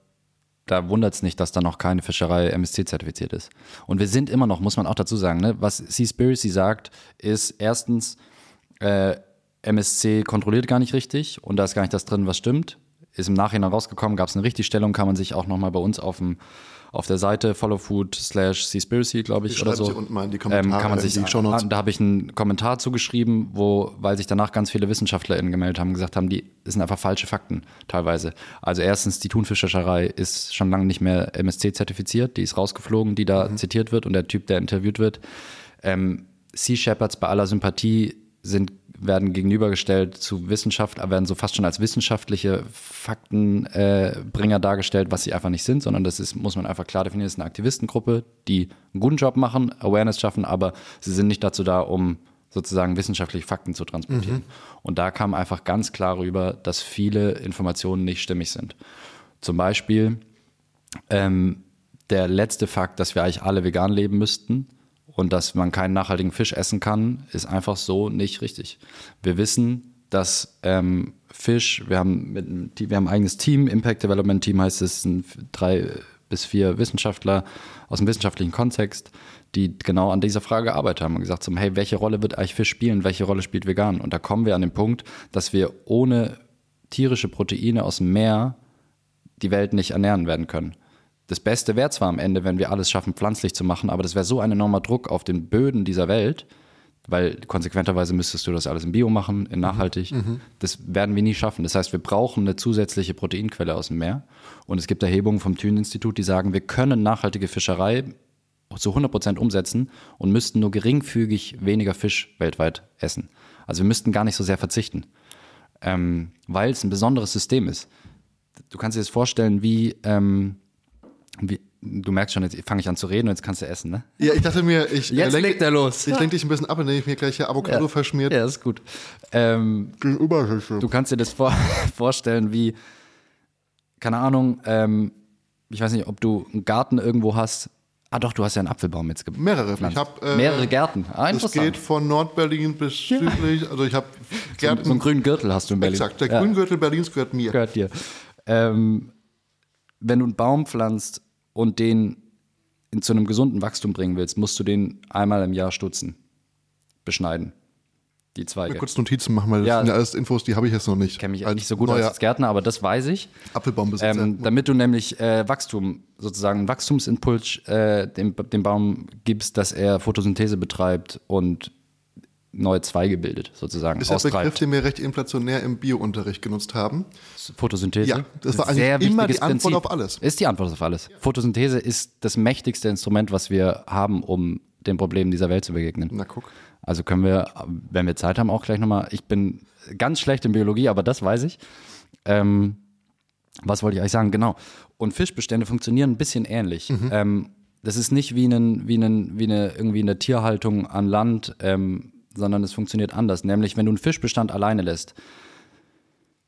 Speaker 3: da wundert es nicht, dass da noch keine Fischerei MSC-zertifiziert ist. Und wir sind immer noch, muss man auch dazu sagen, ne, was Seaspiracy sagt, ist erstens, äh, MSC kontrolliert gar nicht richtig und da ist gar nicht das drin, was stimmt. Ist im Nachhinein rausgekommen, gab es eine Richtigstellung, kann man sich auch nochmal bei uns auf, dem, auf der Seite followfood slash Seaspiracy, glaube ich,
Speaker 2: Ich
Speaker 3: oder so.
Speaker 2: sie unten mal in die Kommentare,
Speaker 3: ähm, kann man sich,
Speaker 2: die
Speaker 3: Da habe ich einen Kommentar zugeschrieben, wo, weil sich danach ganz viele WissenschaftlerInnen gemeldet haben, gesagt haben, die das sind einfach falsche Fakten teilweise. Also erstens, die Thunfischfischerei ist schon lange nicht mehr MSC-zertifiziert, die ist rausgeflogen, die
Speaker 2: Mhm.
Speaker 3: da zitiert wird und der Typ, der interviewt wird. Ähm, Sea Shepherds bei aller Sympathie sind, werden gegenübergestellt zu Wissenschaft, werden so fast schon als wissenschaftliche Faktenbringer äh, dargestellt, was sie einfach nicht sind, sondern das ist, muss man einfach klar definieren, das ist eine Aktivistengruppe, die einen guten Job machen, Awareness schaffen, aber sie sind nicht dazu da, um sozusagen wissenschaftliche Fakten zu transportieren. Und da kam einfach ganz klar rüber, dass viele Informationen nicht stimmig sind. Zum Beispiel ähm, der letzte Fakt, dass wir eigentlich alle vegan leben müssten und dass man keinen nachhaltigen Fisch essen kann, ist einfach so nicht richtig. Wir wissen, dass ähm, Fisch, wir haben, mit, wir haben ein eigenes Team, Impact Development Team heißt es, sind drei bis vier Wissenschaftler aus dem wissenschaftlichen Kontext, die genau an dieser Frage gearbeitet haben und gesagt haben, hey, welche Rolle wird eigentlich Fisch spielen, welche Rolle spielt vegan? Und da kommen wir an den Punkt, dass wir ohne tierische Proteine aus dem Meer die Welt nicht ernähren werden können. Das Beste wäre zwar am Ende, wenn wir alles schaffen, pflanzlich zu machen, aber das wäre so ein enormer Druck auf den Böden dieser Welt, weil konsequenterweise müsstest du das alles in Bio machen, in nachhaltig. Das werden wir nie schaffen. Das heißt, wir brauchen eine zusätzliche Proteinquelle aus dem Meer. Und es gibt Erhebungen vom Thünen-Institut, die sagen, wir können nachhaltige Fischerei zu 100 Prozent umsetzen und müssten nur geringfügig weniger Fisch weltweit essen. Also wir müssten gar nicht so sehr verzichten, ähm, weil es ein besonderes System ist. Du kannst dir das vorstellen, wie, ähm, wie du merkst schon, jetzt fange ich an zu reden und jetzt kannst du essen, ne?
Speaker 2: Ja, ich dachte mir, ich
Speaker 3: Jetzt
Speaker 2: lenk-
Speaker 3: legt er los.
Speaker 2: Ich lenke dich ein bisschen ab, indem ich mir gleich hier Avocado verschmiert
Speaker 3: Ja, ist gut. Ähm, du kannst dir das vor *laughs* vorstellen, wie, keine Ahnung, ähm, ich weiß nicht, ob du einen Garten irgendwo hast. Ah doch, du hast ja einen Apfelbaum jetzt gepflanzt.
Speaker 2: Mehrere. Ich hab, äh,
Speaker 3: Mehrere Gärten. Ah,
Speaker 2: Es geht von Nordberlin bis südlich. Also ich habe *laughs*
Speaker 3: so, so einen grünen Gürtel hast du in Berlin.
Speaker 2: Exakt, der
Speaker 3: Ja.
Speaker 2: Grüngürtel Berlins gehört mir.
Speaker 3: gehört dir. Ähm, wenn du einen Baum pflanzt und den in, zu einem gesunden Wachstum bringen willst, musst du den einmal im Jahr stutzen, beschneiden. Die Zweige.
Speaker 2: Kurz Notizen machen, weil das
Speaker 3: Ja.
Speaker 2: sind ja alles Infos, die habe ich jetzt noch nicht.
Speaker 3: Ich kenne mich
Speaker 2: Als
Speaker 3: nicht so gut aus als Gärtner, aber das weiß ich.
Speaker 2: Apfelbaumbesitzer.
Speaker 3: Ähm, damit du nämlich äh, Wachstum, sozusagen einen Wachstumsimpuls äh, dem, dem Baum gibst, dass er Photosynthese betreibt und neue Zweige bildet, sozusagen,
Speaker 2: ist der Begriff, den wir recht inflationär im Biounterricht genutzt haben.
Speaker 3: Photosynthese.
Speaker 2: Ja, das war
Speaker 3: Ein sehr
Speaker 2: eigentlich immer die Antwort
Speaker 3: Prinzip.
Speaker 2: auf alles.
Speaker 3: Ist die Antwort auf alles. Photosynthese ist das mächtigste Instrument, was wir haben, um den Problemen dieser Welt zu begegnen.
Speaker 2: Na guck.
Speaker 3: Also können wir, wenn wir Zeit haben, auch gleich nochmal. Ich bin ganz schlecht in Biologie, aber das weiß ich. Ähm, was wollte ich eigentlich sagen? Genau. Und Fischbestände funktionieren ein bisschen ähnlich. Ähm, das ist nicht wie, einen, wie, einen, wie eine irgendwie eine Tierhaltung an Land, ähm, sondern es funktioniert anders. Nämlich, wenn du einen Fischbestand alleine lässt,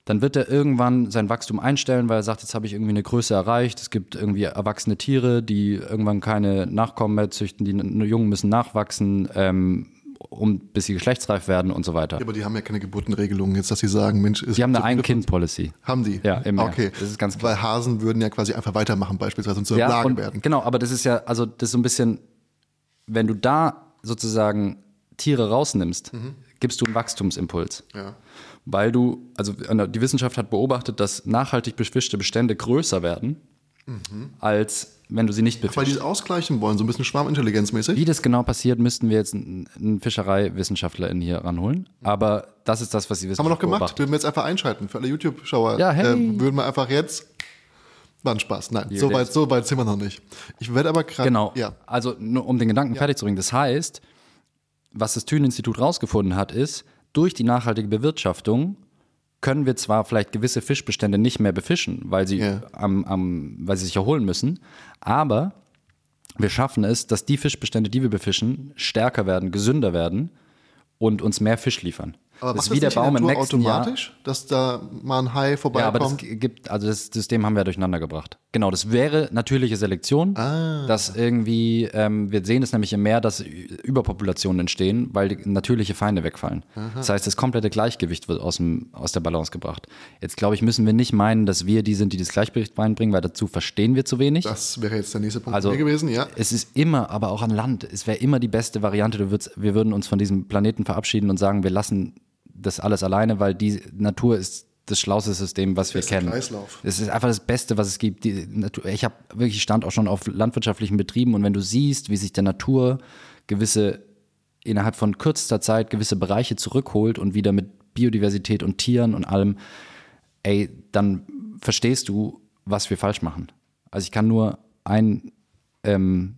Speaker 3: dann wird er irgendwann sein Wachstum einstellen, weil er sagt, jetzt habe ich irgendwie eine Größe erreicht. Es gibt irgendwie erwachsene Tiere, die irgendwann keine Nachkommen mehr züchten, die Jungen müssen nachwachsen, ähm, um, bis sie geschlechtsreif werden und so weiter.
Speaker 2: Ja, aber die haben ja keine Geburtenregelung. Jetzt, dass sie sagen, Mensch, ist
Speaker 3: Die haben eine Ein-Kind-Policy.
Speaker 2: Haben die?
Speaker 3: Ja, im Meer.
Speaker 2: Okay.
Speaker 3: Das ist ganz klar.
Speaker 2: Weil Hasen würden ja quasi einfach weitermachen, beispielsweise, und zur
Speaker 3: Ja,
Speaker 2: Lage
Speaker 3: und,
Speaker 2: werden.
Speaker 3: genau, aber das ist ja, also das ist so ein bisschen, wenn du da sozusagen Tiere rausnimmst,
Speaker 2: Mhm.
Speaker 3: gibst du einen Wachstumsimpuls.
Speaker 2: Ja.
Speaker 3: Weil du, also die Wissenschaft hat beobachtet, dass nachhaltig befischte Bestände größer werden, als wenn du sie nicht
Speaker 2: Weil die
Speaker 3: befischst.
Speaker 2: es ausgleichen wollen, so ein bisschen schwarmintelligenzmäßig.
Speaker 3: Wie das genau passiert, müssten wir jetzt einen, einen Fischereiwissenschaftler hier ranholen. Aber das ist das, was die
Speaker 2: Haben
Speaker 3: Wissenschaft
Speaker 2: wir noch gemacht.
Speaker 3: beobachtet.
Speaker 2: Würden wir jetzt einfach einschalten für alle YouTube-Schauer.
Speaker 3: Ja, hey.
Speaker 2: äh, würden wir einfach jetzt. War ein Spaß. Nein, so weit, so weit sind wir noch nicht. Ich werde aber gerade.
Speaker 3: Genau.
Speaker 2: Ja.
Speaker 3: Also nur um den Gedanken fertig zu bringen. Das heißt, was das Thünen-Institut rausgefunden hat, ist, durch die nachhaltige Bewirtschaftung können wir zwar vielleicht gewisse Fischbestände nicht mehr befischen, weil sie,
Speaker 2: Ja.
Speaker 3: am, am, weil sie sich erholen müssen, aber wir schaffen es, dass die Fischbestände, die wir befischen, stärker werden, gesünder werden und uns mehr Fisch liefern.
Speaker 2: Aber
Speaker 3: das ist wie der Baum im nächsten Jahr.
Speaker 2: automatisch, dass da mal ein Hai
Speaker 3: Ja, aber das
Speaker 2: vorbeikommt?
Speaker 3: gibt, also das System haben wir durcheinander gebracht. Genau, das wäre natürliche Selektion,
Speaker 2: Ah.
Speaker 3: dass irgendwie, ähm, wir sehen es nämlich im Meer, dass Überpopulationen entstehen, weil natürliche Feinde wegfallen. Das heißt, das komplette Gleichgewicht wird aus, dem, aus der Balance gebracht. Jetzt glaube ich, müssen wir nicht meinen, dass wir die sind, die das Gleichgewicht reinbringen, weil dazu verstehen wir zu wenig.
Speaker 2: das wäre jetzt der nächste Punkt
Speaker 3: Also
Speaker 2: gewesen, ja.
Speaker 3: es ist immer, aber auch an Land, es wäre immer die beste Variante. Wir würden uns von diesem Planeten verabschieden und sagen, wir lassen das alles alleine, weil die Natur ist das schlauste System, was wir
Speaker 2: Beste
Speaker 3: kennen.
Speaker 2: Kreislauf.
Speaker 3: Es ist einfach das Beste, was es gibt. Die Natur, ich habe wirklich stand auch schon auf landwirtschaftlichen Betrieben und wenn du siehst, wie sich der Natur gewisse innerhalb von kürzester Zeit gewisse Bereiche zurückholt und wieder mit Biodiversität und Tieren und allem, ey, dann verstehst du, was wir falsch machen. Also ich kann nur einen, ähm,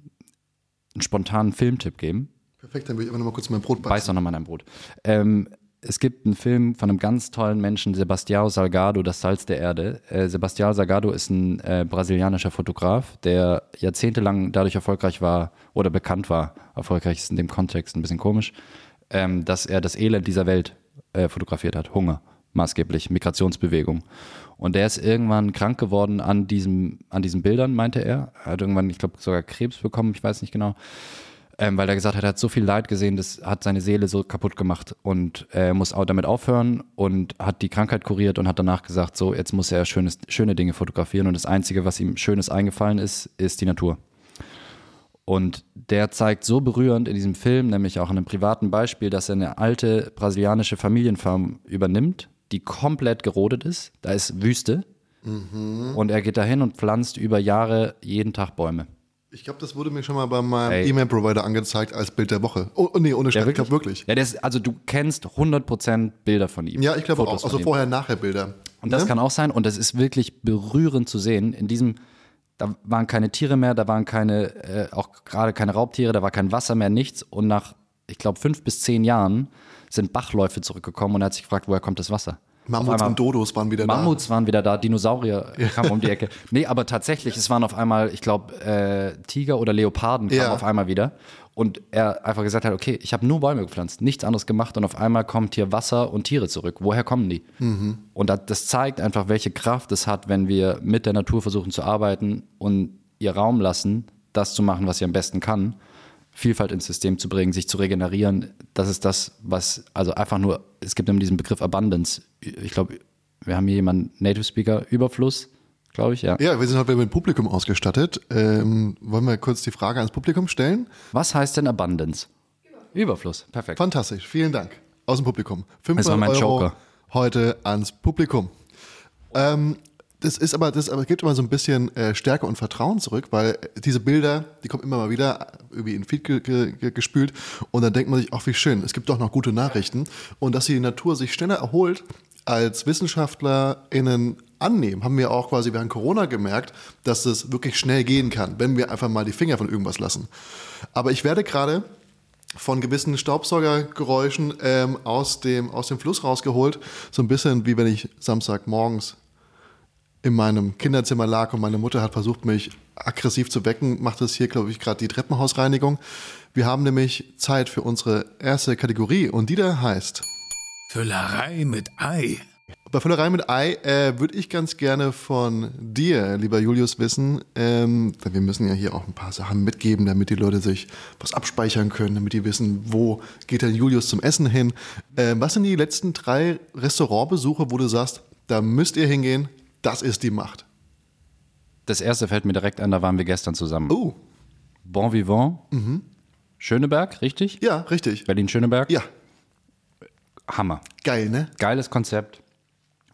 Speaker 3: einen spontanen Filmtipp geben.
Speaker 2: Perfekt, dann will ich aber noch mal kurz mein Brot
Speaker 3: Beiß
Speaker 2: beißen.
Speaker 3: doch nochmal in dein Brot. Ähm, es gibt einen Film von einem ganz tollen Menschen, Sebastião Salgado, Das Salz der Erde. Äh, Sebastião Salgado ist ein äh, brasilianischer Fotograf, der jahrzehntelang dadurch erfolgreich war oder bekannt war. Erfolgreich ist in dem Kontext ein bisschen komisch, ähm, dass er das Elend dieser Welt äh, fotografiert hat. Hunger, maßgeblich, Migrationsbewegung. Und der ist irgendwann krank geworden an, diesem, an diesen Bildern, meinte er. Er hat irgendwann, ich glaube, sogar Krebs bekommen, ich weiß nicht genau ähm, weil er gesagt hat, er hat so viel Leid gesehen, das hat seine Seele so kaputt gemacht und er muss auch damit aufhören und hat die Krankheit kuriert und hat danach gesagt, so jetzt muss er schönes, schöne Dinge fotografieren und das Einzige, was ihm Schönes eingefallen ist, ist die Natur. Und der zeigt so berührend in diesem Film, nämlich auch an einem privaten Beispiel, dass er eine alte brasilianische Familienfarm übernimmt, die komplett gerodet ist. Da ist Wüste. Und er geht dahin und pflanzt über Jahre jeden Tag Bäume.
Speaker 2: Ich glaube, das wurde mir schon mal bei meinem. E-Mail-Provider angezeigt als Bild der Woche. Oh, oh nee, ohne Scheiß, ich glaube wirklich.
Speaker 3: Ja, ist, also du kennst 100% Bilder von ihm.
Speaker 2: Ja, ich glaube auch. Also
Speaker 3: ihm.
Speaker 2: vorher-nachher-Bilder.
Speaker 3: Und das
Speaker 2: Ne?
Speaker 3: kann auch sein. Und das ist wirklich berührend zu sehen. In diesem, da waren keine Tiere mehr, da waren keine, äh, auch gerade keine Raubtiere, da war kein Wasser mehr, nichts. Und nach, ich glaube, fünf bis zehn Jahren sind Bachläufe zurückgekommen und er hat sich gefragt, woher kommt das Wasser?
Speaker 2: Mammuts und Dodos waren wieder
Speaker 3: Mammuts waren wieder da, Dinosaurier *laughs* kamen um die Ecke. Nee, aber tatsächlich, es waren auf einmal, ich glaube, äh, Tiger oder Leoparden kamen
Speaker 2: Ja.
Speaker 3: auf einmal wieder. Und er einfach gesagt hat, okay, ich habe nur Bäume gepflanzt, nichts anderes gemacht und auf einmal kommt hier Wasser und Tiere zurück. Woher kommen die? Und das, das zeigt einfach, welche Kraft es hat, wenn wir mit der Natur versuchen zu arbeiten und ihr Raum lassen, das zu machen, was sie am besten kann. Vielfalt ins System zu bringen, sich zu regenerieren. Das ist das, was, also einfach nur, es gibt immer diesen Begriff Abundance. Ich glaube, wir haben hier jemanden, Native Speaker, Überfluss, glaube ich, ja.
Speaker 2: Ja, wir sind heute mit dem Publikum ausgestattet. Ähm, wollen wir kurz die Frage ans Publikum stellen?
Speaker 3: Was heißt denn Abundance? Überfluss, perfekt.
Speaker 2: Fantastisch, vielen Dank. Aus dem Publikum. 500
Speaker 3: Das war mein
Speaker 2: Euro
Speaker 3: Joker.
Speaker 2: heute ans Publikum. Ähm, das ist aber, das gibt immer so ein bisschen äh, Stärke und Vertrauen zurück, weil diese Bilder, die kommen immer mal wieder irgendwie in Feed ge ge gespült und dann denkt man sich, ach wie schön, es gibt doch noch gute Nachrichten und dass die Natur sich schneller erholt als WissenschaftlerInnen annehmen, haben wir auch quasi während Corona gemerkt, dass es wirklich schnell gehen kann, wenn wir einfach mal die Finger von irgendwas lassen. Aber ich werde gerade von gewissen Staubsaugergeräuschen ähm, aus, dem, aus dem Fluss rausgeholt. So ein bisschen wie wenn ich Samstagmorgens in meinem Kinderzimmer lag und meine Mutter hat versucht, mich aggressiv zu wecken, macht das hier, glaube ich, gerade die Treppenhausreinigung. Wir haben nämlich Zeit für unsere erste Kategorie und die da heißt,
Speaker 1: Füllerei mit Ei.
Speaker 2: bei Füllerei mit Ei äh, würde ich ganz gerne von dir, lieber Julius, wissen, ähm, denn wir müssen ja hier auch ein paar Sachen mitgeben, damit die Leute sich was abspeichern können, damit die wissen, wo geht denn Julius zum Essen hin. Äh, was sind die letzten drei Restaurantbesuche, wo du sagst, da müsst ihr hingehen, das ist die Macht?
Speaker 3: Das erste fällt mir direkt an, da waren wir gestern zusammen.
Speaker 2: Oh,
Speaker 3: Bon Vivant, Schöneberg, richtig?
Speaker 2: ja, richtig.
Speaker 3: Berlin-Schöneberg.
Speaker 2: Ja,
Speaker 3: Hammer.
Speaker 2: Geil, ne?
Speaker 3: Geiles Konzept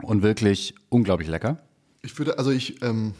Speaker 3: und wirklich unglaublich lecker.
Speaker 2: Ich würde, also ich ähm,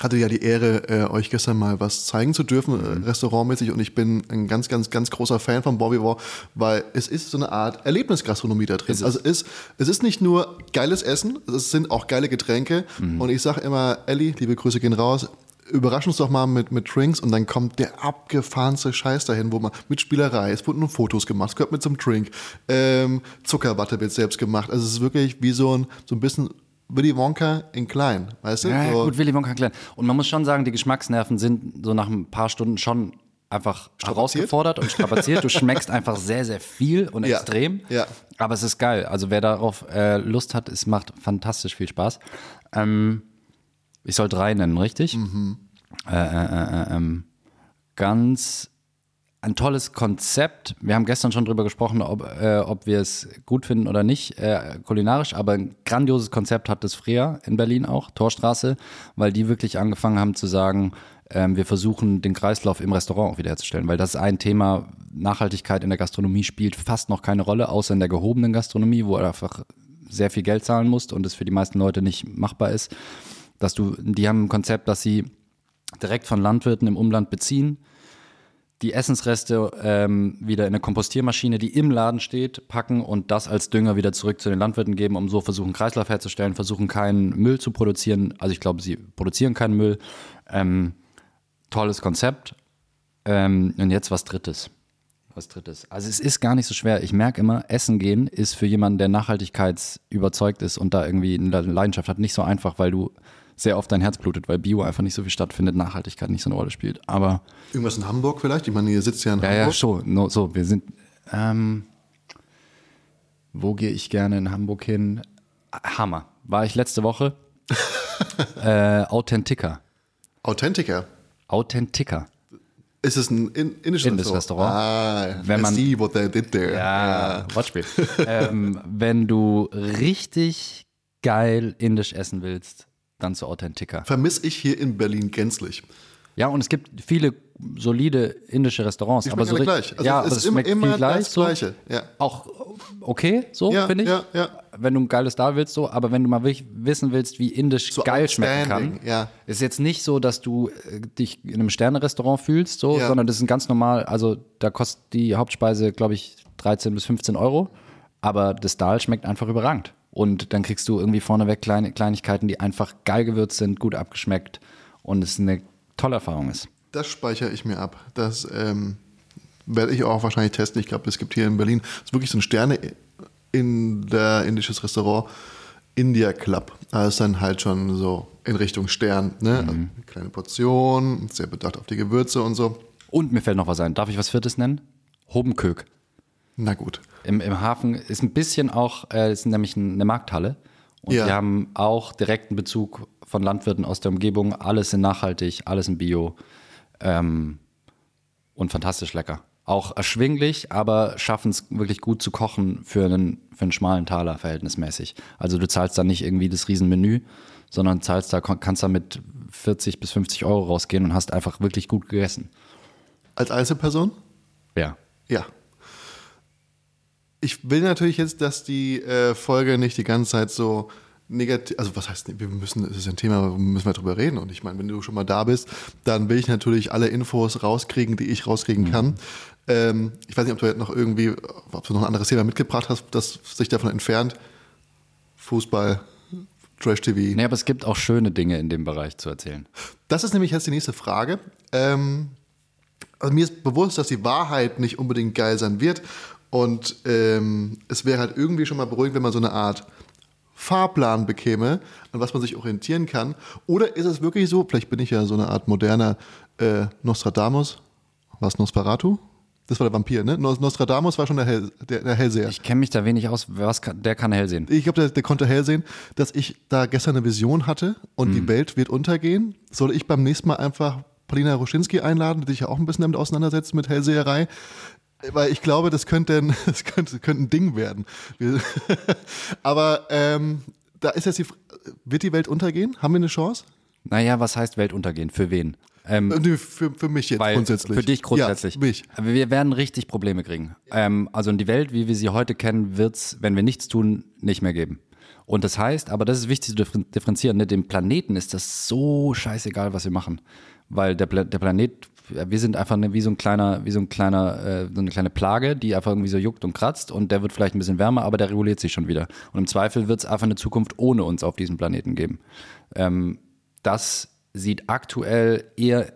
Speaker 2: hatte ja die Ehre, äh, euch gestern mal was zeigen zu dürfen, äh, restaurantmäßig, und ich bin ein ganz, ganz, ganz großer Fan von Bobby War, weil es ist so eine Art Erlebnisgastronomie da drin.
Speaker 3: Ist es.
Speaker 2: also es, es ist nicht nur geiles Essen, es sind auch geile Getränke. Und ich sage immer, Ellie, liebe Grüße gehen raus, überrasch uns doch mal mit, mit Drinks und dann kommt der abgefahrenste Scheiß dahin, wo man mit Spielerei, es wurden nur Fotos gemacht, es gehört mit zum Drink, ähm, Zuckerwatte wird selbst gemacht. Also es ist wirklich wie so ein, so ein bisschen Willy Wonka in klein, weißt du?
Speaker 3: Ja,
Speaker 2: so,
Speaker 3: gut, Willy Wonka klein. Und man muss schon sagen, die Geschmacksnerven sind so nach ein paar Stunden schon einfach herausgefordert und strapaziert. Du schmeckst einfach sehr, sehr viel und
Speaker 2: Ja,
Speaker 3: extrem.
Speaker 2: ja.
Speaker 3: Aber es ist geil. Also wer darauf äh, Lust hat, es macht fantastisch viel Spaß. Ähm, ich soll drei nennen, richtig? Äh, äh, äh, ähm, ganz ein tolles Konzept. Wir haben gestern schon drüber gesprochen, ob, äh, ob wir es gut finden oder nicht, äh, kulinarisch, aber ein grandioses Konzept hat das Freya in Berlin auch, Torstraße, weil die wirklich angefangen haben zu sagen, ähm, wir versuchen den Kreislauf im Restaurant auch wiederherzustellen, weil das ist ein Thema, Nachhaltigkeit in der Gastronomie spielt fast noch keine Rolle, außer in der gehobenen Gastronomie, wo du einfach sehr viel Geld zahlen musst und es für die meisten Leute nicht machbar ist. Dass du, die haben ein Konzept, dass sie direkt von Landwirten im Umland beziehen, die Essensreste ähm, wieder in eine Kompostiermaschine, die im Laden steht, packen und das als Dünger wieder zurück zu den Landwirten geben, um so versuchen, Kreislauf herzustellen, versuchen keinen Müll zu produzieren. Also ich glaube, sie produzieren keinen Müll. Ähm, tolles Konzept. Ähm, und jetzt was Drittes. Was Drittes. Also es ist gar nicht so schwer. Ich merke immer, Essen gehen ist für jemanden, der nachhaltigkeitsüberzeugt ist und da irgendwie eine Leidenschaft hat, nicht so einfach, weil du sehr oft dein Herz blutet, weil Bio einfach nicht so viel stattfindet, Nachhaltigkeit nicht so eine Rolle spielt. Aber
Speaker 2: irgendwas in Hamburg vielleicht? Ich meine, ihr sitzt ja in
Speaker 3: ja, ja,
Speaker 2: Hamburg.
Speaker 3: schon. No, so, wir sind. Ähm, wo gehe ich gerne in Hamburg hin? Hammer. War ich letzte Woche? *laughs* äh, Authentica.
Speaker 2: Authentica.
Speaker 3: Authentica.
Speaker 2: Ist es ein in, indisches
Speaker 3: Indisches
Speaker 2: Restaurant?
Speaker 3: Restaurant.
Speaker 2: Ah,
Speaker 3: Wenn
Speaker 2: I
Speaker 3: man-
Speaker 2: see what they did there.
Speaker 3: Ja, Wortspiel. *laughs* ähm, wenn du richtig geil indisch essen willst, dann zu Authentica.
Speaker 2: Vermisse ich hier in Berlin gänzlich.
Speaker 3: Ja, und es gibt viele solide indische Restaurants.
Speaker 2: Die
Speaker 3: aber so
Speaker 2: gleich. Also
Speaker 3: ja,
Speaker 2: es
Speaker 3: aber
Speaker 2: ist immer
Speaker 3: viel gleich.
Speaker 2: das. Gleiche. Ja.
Speaker 3: Auch okay, so
Speaker 2: Ja,
Speaker 3: finde ich.
Speaker 2: ja, ja.
Speaker 3: Wenn du ein geiles da willst, so, aber wenn du mal wirklich wissen willst, wie indisch
Speaker 2: So
Speaker 3: geil schmecken kann,
Speaker 2: ja.
Speaker 3: ist jetzt nicht so, dass du äh, dich in einem Sterne-Restaurant fühlst, so, sondern das ist ein ganz normal, also da kostet die Hauptspeise, glaube ich, 13 bis 15 Euro, aber das Dahl schmeckt einfach überragend. Und dann kriegst du irgendwie vorneweg kleine Kleinigkeiten, die einfach geil gewürzt sind, gut abgeschmeckt und es eine tolle Erfahrung ist.
Speaker 2: Das speichere ich mir ab. Das ähm, werde ich auch wahrscheinlich testen. Ich glaube, es gibt hier in Berlin ist wirklich so ein Sterne in der indisches Restaurant India Club. Da ist dann halt schon so in Richtung Stern. Ne? Also eine kleine Portion, sehr bedacht auf die Gewürze und so.
Speaker 3: Und mir fällt noch was ein. Darf ich was Viertes nennen? Hobenkök.
Speaker 2: Na gut.
Speaker 3: Im, Im Hafen ist ein bisschen auch, äh, ist nämlich eine Markthalle. Und
Speaker 2: Ja.
Speaker 3: die haben auch direkten Bezug von Landwirten aus der Umgebung. Alles in nachhaltig, alles in Bio. Ähm, und fantastisch lecker. Auch erschwinglich, aber schaffen es wirklich gut zu kochen für einen, für einen schmalen Taler verhältnismäßig. Also du zahlst da nicht irgendwie das Riesenmenü, sondern zahlst da, kannst da mit 40 bis 50 Euro rausgehen und hast einfach wirklich gut gegessen.
Speaker 2: Als Einzelperson?
Speaker 3: Ja.
Speaker 2: Ja. Ich will natürlich jetzt, dass die äh, Folge nicht die ganze Zeit so negativ, also was heißt, wir müssen, es ist ein Thema, wo müssen wir drüber reden. Und ich meine, wenn du schon mal da bist, dann will ich natürlich alle Infos rauskriegen, die ich rauskriegen kann. Ähm, ich weiß nicht, ob du jetzt noch irgendwie, ob du noch ein anderes Thema mitgebracht hast, das sich davon entfernt. Fußball, Trash-TV.
Speaker 3: Nee, aber es gibt auch schöne Dinge in dem Bereich zu erzählen.
Speaker 2: Das ist nämlich jetzt die nächste Frage. Ähm, also mir ist bewusst, dass die Wahrheit nicht unbedingt geil sein wird. Und ähm, es wäre halt irgendwie schon mal beruhigend, wenn man so eine Art Fahrplan bekäme, an was man sich orientieren kann. Oder ist es wirklich so, vielleicht bin ich ja so eine Art moderner äh, Nostradamus. Was Nosferatu? Das war der Vampir, ne? Nos- Nostradamus war schon der, Hell, der, der Hellseher.
Speaker 3: Ich kenne mich da wenig aus. Was kann, der kann hell sehen.
Speaker 2: Ich glaube, der, der konnte hell sehen, dass ich da gestern eine Vision hatte und
Speaker 3: Mhm.
Speaker 2: die Welt wird untergehen. Soll ich beim nächsten Mal einfach Paulina Ruschinski einladen, die sich ja auch ein bisschen damit auseinandersetzt mit Hellseherei? Weil ich glaube, das könnte ein, *laughs* das könnte, könnte ein Ding werden. Wir- *laughs* Aber ähm, da ist jetzt die wird die Welt untergehen? Haben wir eine Chance?
Speaker 3: Naja, was heißt Weltuntergehen? Für wen? Ähm,
Speaker 2: Nee, für, für mich jetzt
Speaker 3: weil
Speaker 2: grundsätzlich.
Speaker 3: Für dich grundsätzlich.
Speaker 2: Ja, mich.
Speaker 3: Wir werden richtig Probleme kriegen. Ähm, also die Welt, wie wir sie heute kennen, wird es, wenn wir nichts tun, nicht mehr geben. Und das heißt, aber das ist wichtig zu differen- differenzieren, ne? dem Planeten ist das so scheißegal, was wir machen. Weil der, Pla der Planet, wir sind einfach ne, wie so ein kleiner, wie so ein kleiner, äh, so eine kleine Plage, die einfach irgendwie so juckt und kratzt und der wird vielleicht ein bisschen wärmer, aber der reguliert sich schon wieder. Und im Zweifel wird es einfach eine Zukunft ohne uns auf diesem Planeten geben. Ähm, das sieht aktuell eher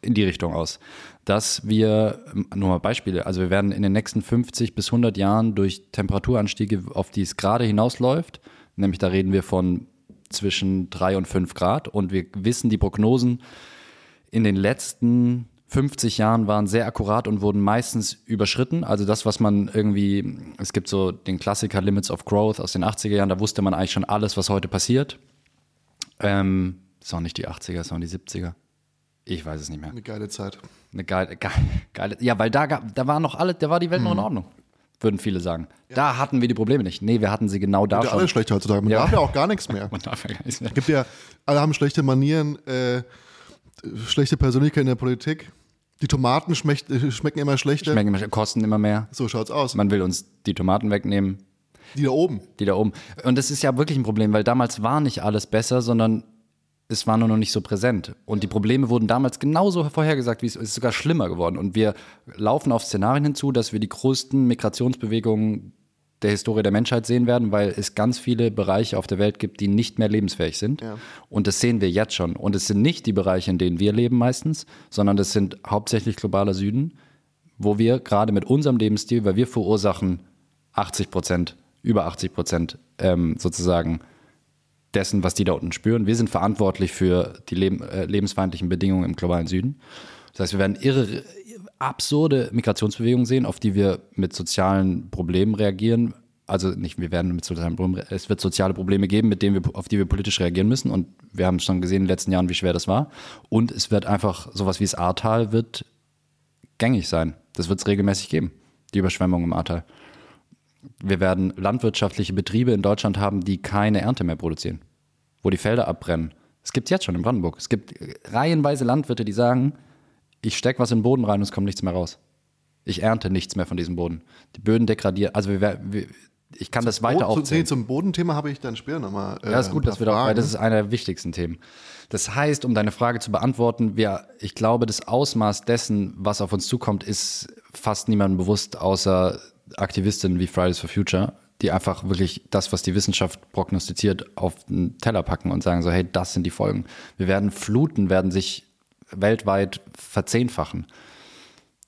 Speaker 3: in die Richtung aus, dass wir, ähm, nur mal Beispiele, also wir werden in den nächsten 50 bis 100 Jahren durch Temperaturanstiege, auf die es gerade hinausläuft, nämlich da reden wir von zwischen 3 und 5 Grad und wir wissen, die Prognosen in den letzten 50 Jahren waren sehr akkurat und wurden meistens überschritten. Also das, was man irgendwie, es gibt so den Klassiker Limits of Growth aus den 80er Jahren, da wusste man eigentlich schon alles, was heute passiert. Ähm, das waren nicht die 80er, das waren die 70er. Ich weiß es nicht mehr.
Speaker 2: Eine geile Zeit.
Speaker 3: Eine geile, *laughs* geile, geile ja, weil da, gab- da war noch alle, da war die Welt noch in Ordnung, würden viele sagen. Da hatten wir die Probleme nicht. Nee, wir hatten sie genau da
Speaker 2: Ja, alles schlecht heutzutage. Man
Speaker 3: Ja.
Speaker 2: darf ja auch gar nichts mehr. *laughs*
Speaker 3: Man darf ja gar nichts mehr.
Speaker 2: gibt ja, alle haben schlechte Manieren, äh, schlechte Persönlichkeit in der Politik. Die Tomaten schmecht, äh, schmecken immer schlechter.
Speaker 3: Schmecken immer- kosten immer mehr.
Speaker 2: So schaut's aus.
Speaker 3: Man will uns die Tomaten wegnehmen,
Speaker 2: Die da oben.
Speaker 3: die da oben. Und das ist ja wirklich ein Problem, weil damals war nicht alles besser, sondern es war nur noch nicht so präsent. Und die Probleme wurden damals genauso vorhergesagt, wie es es ist sogar schlimmer geworden. Und wir laufen auf Szenarien hinzu, dass wir die größten Migrationsbewegungen der Historie der Menschheit sehen werden, weil es ganz viele Bereiche auf der Welt gibt, die nicht mehr lebensfähig sind.
Speaker 2: Ja.
Speaker 3: Und das sehen wir jetzt schon. Und es sind nicht die Bereiche, in denen wir leben meistens, sondern das sind hauptsächlich globaler Süden, wo wir gerade mit unserem Lebensstil, weil wir verursachen 80 Prozent, über 80 Prozent ähm, sozusagen dessen, was die da unten spüren. Wir sind verantwortlich für die leb äh, lebensfeindlichen Bedingungen im globalen Süden. Das heißt, wir werden irre, absurde Migrationsbewegungen sehen, auf die wir mit sozialen Problemen reagieren. Also nicht, wir werden mit sozialen Problemen, es wird soziale Probleme geben, mit denen wir, auf die wir politisch reagieren müssen. Und wir haben schon gesehen in den letzten Jahren, wie schwer das war. Und es wird einfach sowas wie das Ahrtal wird gängig sein. Das wird es regelmäßig geben, die Überschwemmung im Ahrtal. Wir werden landwirtschaftliche Betriebe in Deutschland haben, die keine Ernte mehr produzieren, wo die Felder abbrennen. Es gibt jetzt schon in Brandenburg. Es gibt reihenweise Landwirte, die sagen, ich stecke was in den Boden rein und es kommt nichts mehr raus. Ich ernte nichts mehr von diesem Boden. Die Böden degradieren. Also wir, wir, ich kann das weiter
Speaker 2: zu,
Speaker 3: aufzählen.
Speaker 2: nee, zum Bodenthema habe ich dann später nochmal. Äh,
Speaker 3: Ja, ist gut, dass wir da, weil das ist einer der wichtigsten Themen. Das heißt, um deine Frage zu beantworten, wir, ich glaube, das Ausmaß dessen, was auf uns zukommt, ist fast niemandem bewusst, außer Aktivistinnen wie Fridays for Future, die einfach wirklich das, was die Wissenschaft prognostiziert, auf den Teller packen und sagen so, hey, das sind die Folgen. Wir werden Fluten, werden sich weltweit verzehnfachen.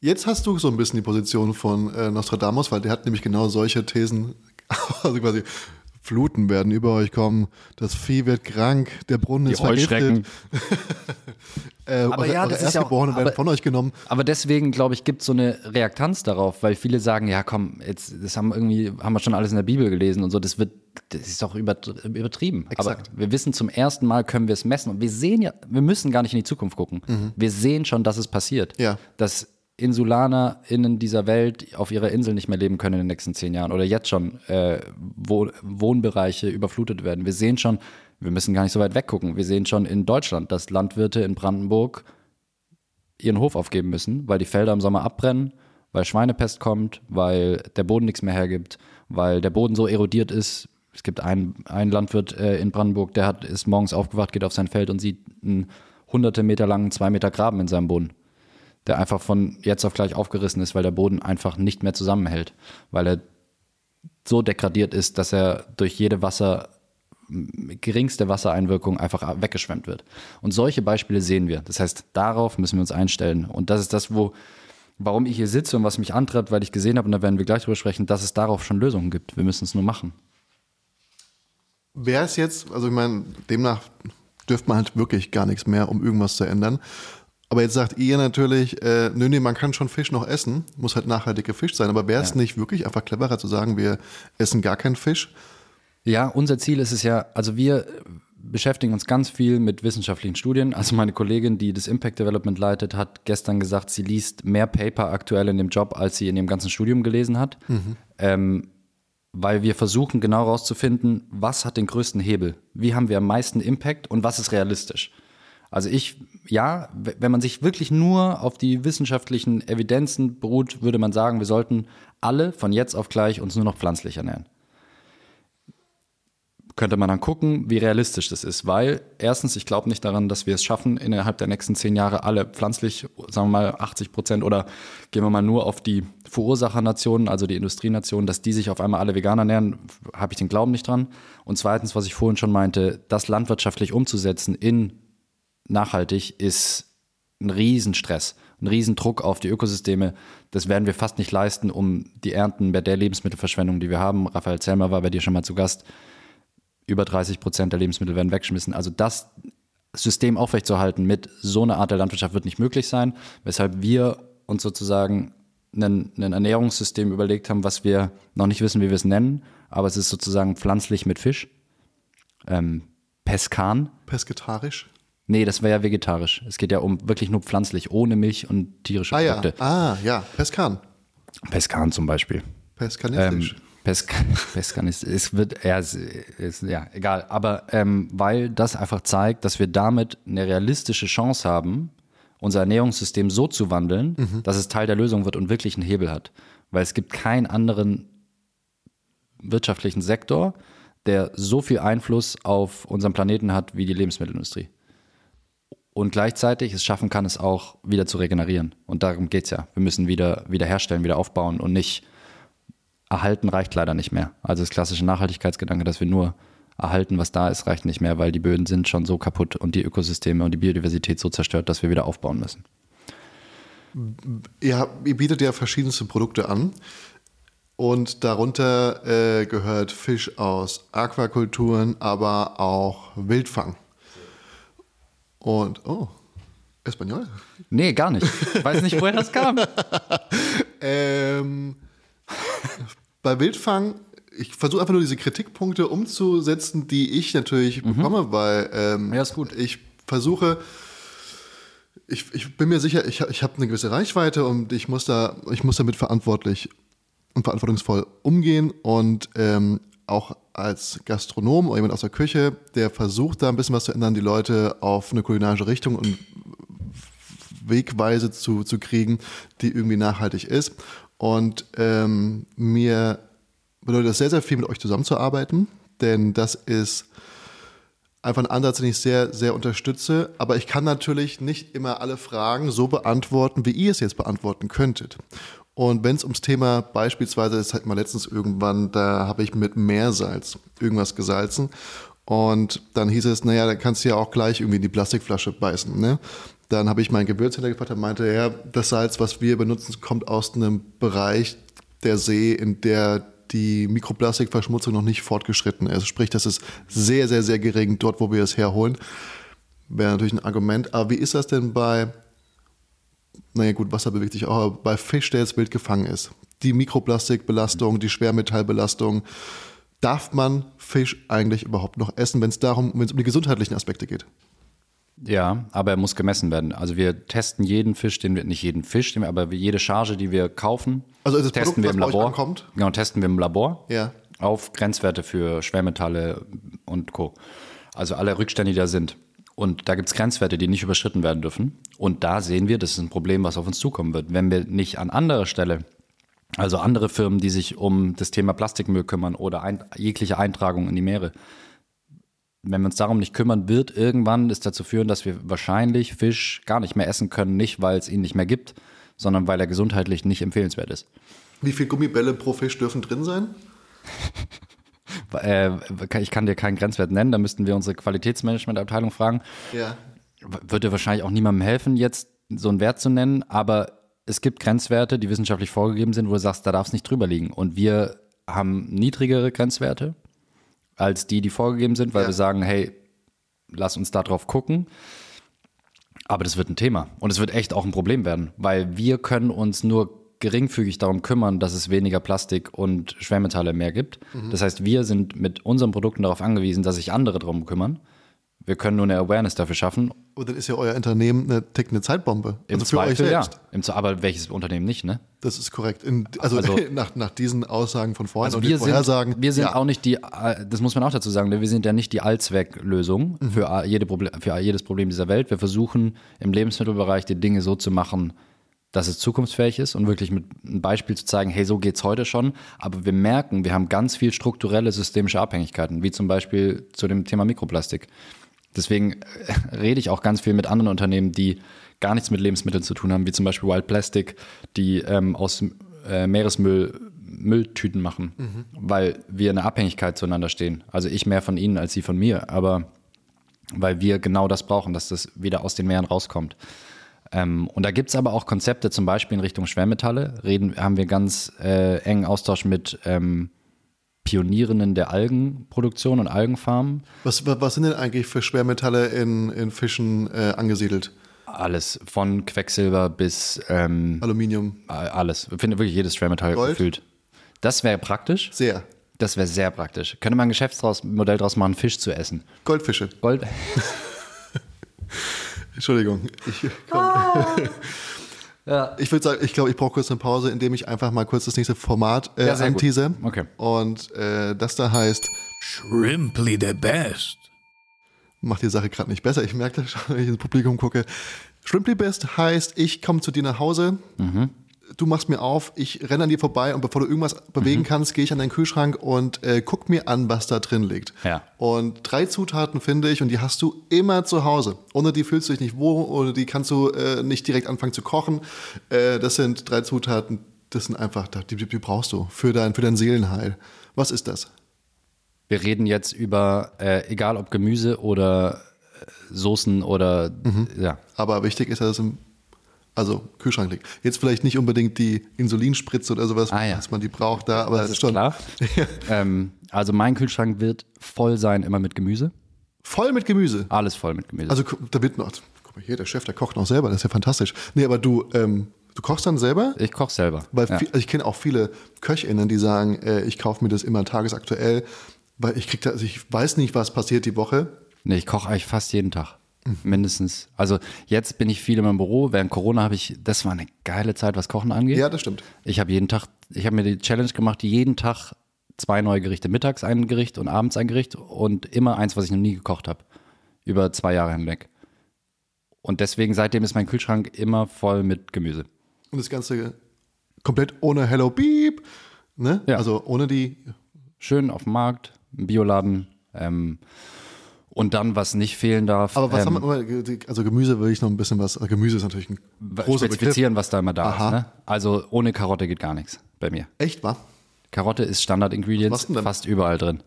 Speaker 2: Jetzt hast du so ein bisschen die Position von äh, Nostradamus, weil der hat nämlich genau solche Thesen, *laughs* also quasi Fluten werden über euch kommen, das Vieh wird krank, der Brunnen ist
Speaker 3: Heuschrecken.
Speaker 2: vergiftet, *laughs* äh,
Speaker 3: Aber
Speaker 2: eure,
Speaker 3: ja,
Speaker 2: eure
Speaker 3: das ist ja auch-
Speaker 2: Erstgeborenen werden
Speaker 3: aber-
Speaker 2: von euch genommen.
Speaker 3: Aber deswegen, glaube ich, gibt es so eine Reaktanz darauf, weil viele sagen, ja komm, jetzt, das haben irgendwie, haben wir schon alles in der Bibel gelesen und so, das wird, das ist doch übert- übertrieben.
Speaker 2: Exakt.
Speaker 3: Aber wir wissen zum ersten Mal, können wir es messen. Und wir sehen ja, wir müssen gar nicht in die Zukunft gucken. Wir sehen schon, dass es passiert.
Speaker 2: Ja.
Speaker 3: Dass InsulanerInnen dieser Welt auf ihrer Insel nicht mehr leben können in den nächsten zehn Jahren oder jetzt schon äh, Wohn Wohnbereiche überflutet werden. Wir sehen schon, wir müssen gar nicht so weit weggucken. Wir sehen schon in Deutschland, dass Landwirte in Brandenburg ihren Hof aufgeben müssen, weil die Felder im Sommer abbrennen, weil Schweinepest kommt, weil der Boden nichts mehr hergibt, weil der Boden so erodiert ist. Es gibt einen, einen Landwirt äh, in Brandenburg, der hat, ist morgens aufgewacht, geht auf sein Feld und sieht einen hunderte Meter langen, zwei Meter Graben in seinem Boden, der einfach von jetzt auf gleich aufgerissen ist, weil der Boden einfach nicht mehr zusammenhält, weil er so degradiert ist, dass er durch jede Wasser geringste Wassereinwirkung einfach weggeschwemmt wird. Und solche Beispiele sehen wir. Das heißt, darauf müssen wir uns einstellen. Und das ist das, wo, warum ich hier sitze und was mich antreibt, weil ich gesehen habe, und da werden wir gleich drüber sprechen, dass es darauf schon Lösungen gibt. Wir müssen es nur machen.
Speaker 2: Wäre es jetzt, also ich meine, demnach dürfte man halt wirklich gar nichts mehr, um irgendwas zu ändern. Aber jetzt sagt ihr natürlich, äh, nö, nee, man kann schon Fisch noch essen, muss halt nachhaltig gefischt sein. Aber wäre es nicht wirklich einfach cleverer zu sagen, wir essen gar keinen Fisch?
Speaker 3: Ja, unser Ziel ist es ja, also wir beschäftigen uns ganz viel mit wissenschaftlichen Studien. Also meine Kollegin, die das Impact Development leitet, hat gestern gesagt, sie liest mehr Paper aktuell in dem Job, als sie in dem ganzen Studium gelesen hat. Ähm, weil wir versuchen genau herauszufinden, was hat den größten Hebel? Wie haben wir am meisten Impact und was ist realistisch? Also ich, ja, wenn man sich wirklich nur auf die wissenschaftlichen Evidenzen beruht, würde man sagen, wir sollten alle von jetzt auf gleich uns nur noch pflanzlich ernähren könnte man dann gucken, wie realistisch das ist. Weil erstens, ich glaube nicht daran, dass wir es schaffen, innerhalb der nächsten zehn Jahre alle pflanzlich, sagen wir mal 80 Prozent oder gehen wir mal nur auf die Verursachernationen, also die Industrienationen, dass die sich auf einmal alle vegan ernähren, habe ich den Glauben nicht dran. Und zweitens, was ich vorhin schon meinte, das landwirtschaftlich umzusetzen in nachhaltig ist ein Riesenstress, ein Riesendruck auf die Ökosysteme. Das werden wir fast nicht leisten, um die Ernten bei der Lebensmittelverschwendung, die wir haben. Raphael Zellmer war bei dir schon mal zu Gast über 30 Prozent der Lebensmittel werden weggeschmissen. Also das System aufrechtzuerhalten mit so einer Art der Landwirtschaft wird nicht möglich sein, weshalb wir uns sozusagen ein, ein Ernährungssystem überlegt haben, was wir noch nicht wissen, wie wir es nennen, aber es ist sozusagen pflanzlich mit Fisch. Ähm, Peskan.
Speaker 2: Pesketarisch?
Speaker 3: Nee, das wäre ja vegetarisch. Es geht ja um wirklich nur pflanzlich, ohne Milch und tierische
Speaker 2: ah,
Speaker 3: Produkte.
Speaker 2: Ja. Ah, ja, Peskan.
Speaker 3: Peskan zum Beispiel.
Speaker 2: Peskanistisch.
Speaker 3: Ähm, *laughs* Peskan, ist, es wird, ja, ist, ist, ja, egal. Aber ähm, weil das einfach zeigt, dass wir damit eine realistische Chance haben, unser Ernährungssystem so zu wandeln, mhm. dass es Teil der Lösung wird und wirklich einen Hebel hat. Weil es gibt keinen anderen wirtschaftlichen Sektor, der so viel Einfluss auf unseren Planeten hat wie die Lebensmittelindustrie. Und gleichzeitig es schaffen kann, es auch wieder zu regenerieren. Und darum geht es ja. Wir müssen wieder, wieder herstellen, wieder aufbauen und nicht erhalten reicht leider nicht mehr. Also das klassische Nachhaltigkeitsgedanke, dass wir nur erhalten, was da ist, reicht nicht mehr, weil die Böden sind schon so kaputt und die Ökosysteme und die Biodiversität so zerstört, dass wir wieder aufbauen müssen.
Speaker 2: Ihr, ihr bietet ja verschiedenste Produkte an. Und darunter äh, gehört Fisch aus Aquakulturen, aber auch Wildfang. Und, oh, Espanol?
Speaker 3: Nee, gar nicht. Weiß nicht, woher das kam. *laughs*
Speaker 2: ähm, bei Wildfang, ich versuche einfach nur diese Kritikpunkte umzusetzen, die ich natürlich mhm. bekomme, weil ähm,
Speaker 3: ja, ist gut.
Speaker 2: ich versuche, ich, ich bin mir sicher, ich, ich habe eine gewisse Reichweite und ich muss da, ich muss damit verantwortlich und verantwortungsvoll umgehen und ähm, auch als Gastronom oder jemand aus der Küche, der versucht da ein bisschen was zu ändern, die Leute auf eine kulinarische Richtung und Wegweise zu, zu kriegen, die irgendwie nachhaltig ist. Und ähm, mir bedeutet das sehr, sehr viel, mit euch zusammenzuarbeiten, denn das ist einfach ein Ansatz, den ich sehr, sehr unterstütze. Aber ich kann natürlich nicht immer alle Fragen so beantworten, wie ihr es jetzt beantworten könntet. Und wenn es ums Thema beispielsweise, das hatten wir letztens irgendwann, da habe ich mit Meersalz irgendwas gesalzen. Und dann hieß es, naja, dann kannst du ja auch gleich irgendwie in die Plastikflasche beißen. Ne? Dann habe ich meinen Gewürzhändler gefragt, der meinte, ja, das Salz, was wir benutzen, kommt aus einem Bereich der See, in der die Mikroplastikverschmutzung noch nicht fortgeschritten ist. Sprich, das ist sehr, sehr, sehr gering dort, wo wir es herholen. Wäre natürlich ein Argument. Aber wie ist das denn bei, naja gut, Wasser bewegt sich auch, aber bei Fisch, der jetzt wild gefangen ist? Die Mikroplastikbelastung, die Schwermetallbelastung. Darf man Fisch eigentlich überhaupt noch essen, wenn es darum, wenn es um die gesundheitlichen Aspekte geht?
Speaker 3: Ja, aber er muss gemessen werden. Also wir testen jeden Fisch, den wir, nicht jeden Fisch, den wir, aber jede Charge, die wir kaufen,
Speaker 2: also
Speaker 3: testen
Speaker 2: Produkt,
Speaker 3: wir im Labor.
Speaker 2: Ankommt?
Speaker 3: Genau, testen wir im Labor
Speaker 2: ja.
Speaker 3: auf Grenzwerte für Schwermetalle und Co. Also alle Rückstände, die da sind. Und da gibt es Grenzwerte, die nicht überschritten werden dürfen. Und da sehen wir, das ist ein Problem, was auf uns zukommen wird. Wenn wir nicht an anderer Stelle, also andere Firmen, die sich um das Thema Plastikmüll kümmern oder ein, jegliche Eintragung in die Meere, wenn wir uns darum nicht kümmern, wird irgendwann es dazu führen, dass wir wahrscheinlich Fisch gar nicht mehr essen können, nicht weil es ihn nicht mehr gibt, sondern weil er gesundheitlich nicht empfehlenswert ist.
Speaker 2: Wie viele Gummibälle pro Fisch dürfen drin sein? *laughs*
Speaker 3: äh, ich kann dir keinen Grenzwert nennen, da müssten wir unsere Qualitätsmanagementabteilung fragen.
Speaker 2: Ja.
Speaker 3: Würde wahrscheinlich auch niemandem helfen, jetzt so einen Wert zu nennen, aber es gibt Grenzwerte, die wissenschaftlich vorgegeben sind, wo du sagst, da darf es nicht drüber liegen. Und wir haben niedrigere Grenzwerte als die, die vorgegeben sind, weil ja. wir sagen, hey, lass uns da drauf gucken. Aber das wird ein Thema und es wird echt auch ein Problem werden, weil wir können uns nur geringfügig darum kümmern, dass es weniger Plastik und Schwermetalle mehr gibt. Mhm. Das heißt, wir sind mit unseren Produkten darauf angewiesen, dass sich andere darum kümmern. Wir können nur eine Awareness dafür schaffen.
Speaker 2: Und dann ist ja euer Unternehmen eine tickende Zeitbombe.
Speaker 3: Im
Speaker 2: also für euch
Speaker 3: Zweifel, ja.
Speaker 2: selbst.
Speaker 3: Im Zwe- aber welches Unternehmen nicht, ne?
Speaker 2: Das ist korrekt. In, also
Speaker 3: Also- *laughs*
Speaker 2: nach, nach diesen Aussagen von vorhin
Speaker 3: Also
Speaker 2: und
Speaker 3: wir
Speaker 2: den Vorhersagen.
Speaker 3: sind, wir sind
Speaker 2: ja,
Speaker 3: auch nicht die, äh, das muss man auch dazu sagen, ne? wir sind ja nicht die Allzwecklösung
Speaker 2: Mhm.
Speaker 3: für, äh, jede Proble für jedes Problem dieser Welt. Wir versuchen im Lebensmittelbereich die Dinge so zu machen, dass es zukunftsfähig ist und wirklich mit einem Beispiel zu zeigen, hey, so geht's heute schon. Aber wir merken, wir haben ganz viel strukturelle systemische Abhängigkeiten, wie zum Beispiel zu dem Thema Mikroplastik. Deswegen äh, rede ich auch ganz viel mit anderen Unternehmen, die gar nichts mit Lebensmitteln zu tun haben, wie zum Beispiel Wild Plastic, die ähm, aus äh, Meeresmüll Mülltüten machen, weil wir eine Abhängigkeit zueinander stehen. Also ich mehr von ihnen als sie von mir, aber weil wir genau das brauchen, dass das wieder aus den Meeren rauskommt. Ähm, und da gibt es aber auch Konzepte, zum Beispiel in Richtung Schwermetalle. Reden, haben wir ganz äh, engen Austausch mit ähm, Pionierinnen der Algenproduktion und Algenfarmen.
Speaker 2: was, was sind denn eigentlich für Schwermetalle in, in Fischen äh, angesiedelt?
Speaker 3: Alles, von Quecksilber bis ähm,
Speaker 2: Aluminium.
Speaker 3: alles. Ich finde wirklich jedes Schwermetall
Speaker 2: Gold?
Speaker 3: gefühlt. Das wäre praktisch.
Speaker 2: Sehr.
Speaker 3: Das wäre sehr praktisch. Könnte man ein Geschäftsmodell draus machen, Fisch zu essen.
Speaker 2: Goldfische.
Speaker 3: Gold. *laughs*
Speaker 2: Entschuldigung. Ich, komm. *laughs* ich würde sagen, ich glaube, ich brauche kurz eine Pause, indem ich einfach mal kurz das nächste Format äh,
Speaker 3: Ja,
Speaker 2: antease.
Speaker 3: Okay.
Speaker 2: Und äh, das da heißt,
Speaker 1: Shrimply the best.
Speaker 2: macht die Sache gerade nicht besser. Ich merke das schon, wenn ich ins Publikum gucke. Shrimply Best heißt, ich komme zu dir nach Hause,
Speaker 3: Mhm.
Speaker 2: Du machst mir auf, ich renne an dir vorbei und bevor du irgendwas bewegen
Speaker 3: Mhm.
Speaker 2: kannst, gehe ich an deinen Kühlschrank und äh, guck mir an, was da drin liegt.
Speaker 3: Ja.
Speaker 2: Und drei Zutaten finde ich und die hast du immer zu Hause. Ohne die fühlst du dich nicht wohl oder die kannst du äh, nicht direkt anfangen zu kochen. Äh, das sind drei Zutaten, das sind einfach, die, die, die brauchst du für dein, für dein Seelenheil. Was ist das?
Speaker 3: Wir reden jetzt über, äh, egal ob Gemüse oder äh, Soßen oder
Speaker 2: Mhm.
Speaker 3: ja.
Speaker 2: Aber wichtig ist, dass es im also Kühlschrank liegt. Jetzt vielleicht nicht unbedingt die Insulinspritze oder sowas,
Speaker 3: Ah, ja.
Speaker 2: dass man die braucht da, aber
Speaker 3: Das ist
Speaker 2: schon
Speaker 3: klar. *laughs* ähm, also mein Kühlschrank wird voll sein, immer mit Gemüse.
Speaker 2: voll mit Gemüse.
Speaker 3: Alles voll mit Gemüse.
Speaker 2: Also da wird noch, guck mal hier, der Chef, der kocht noch selber, das ist ja fantastisch. Nee, aber du, ähm, du kochst dann selber?
Speaker 3: ich koche selber.
Speaker 2: Weil
Speaker 3: ja.
Speaker 2: viel, also ich kenne auch viele KöchInnen, die sagen, äh, ich kaufe mir das immer tagesaktuell, weil ich krieg da, also ich weiß nicht, was passiert die Woche.
Speaker 3: Nee, ich koche eigentlich fast jeden Tag. Mindestens. Also jetzt bin ich viel in meinem Büro. Während Corona habe ich, das war eine geile Zeit, was Kochen angeht.
Speaker 2: Ja, das stimmt.
Speaker 3: Ich habe jeden Tag, ich habe mir die Challenge gemacht, jeden Tag zwei neue Gerichte. Mittags ein Gericht und abends ein Gericht und immer eins, was ich noch nie gekocht habe. Über zwei Jahre hinweg. Und deswegen, seitdem ist mein Kühlschrank immer voll mit Gemüse.
Speaker 2: Und das Ganze komplett ohne Hello Beep, ne?
Speaker 3: Ja.
Speaker 2: Also ohne die,
Speaker 3: Schön auf dem Markt, im Bioladen. Ähm, und dann, was nicht fehlen darf.
Speaker 2: aber was
Speaker 3: ähm,
Speaker 2: haben wir, also Gemüse will ich noch ein bisschen was, also Gemüse ist natürlich ein großer Begriff.
Speaker 3: spezifizieren, was da immer da
Speaker 2: Aha.
Speaker 3: ist. Ne? Also ohne Karotte geht gar nichts bei mir.
Speaker 2: Echt, wa?
Speaker 3: Karotte ist Standard-Ingredients, fast überall drin.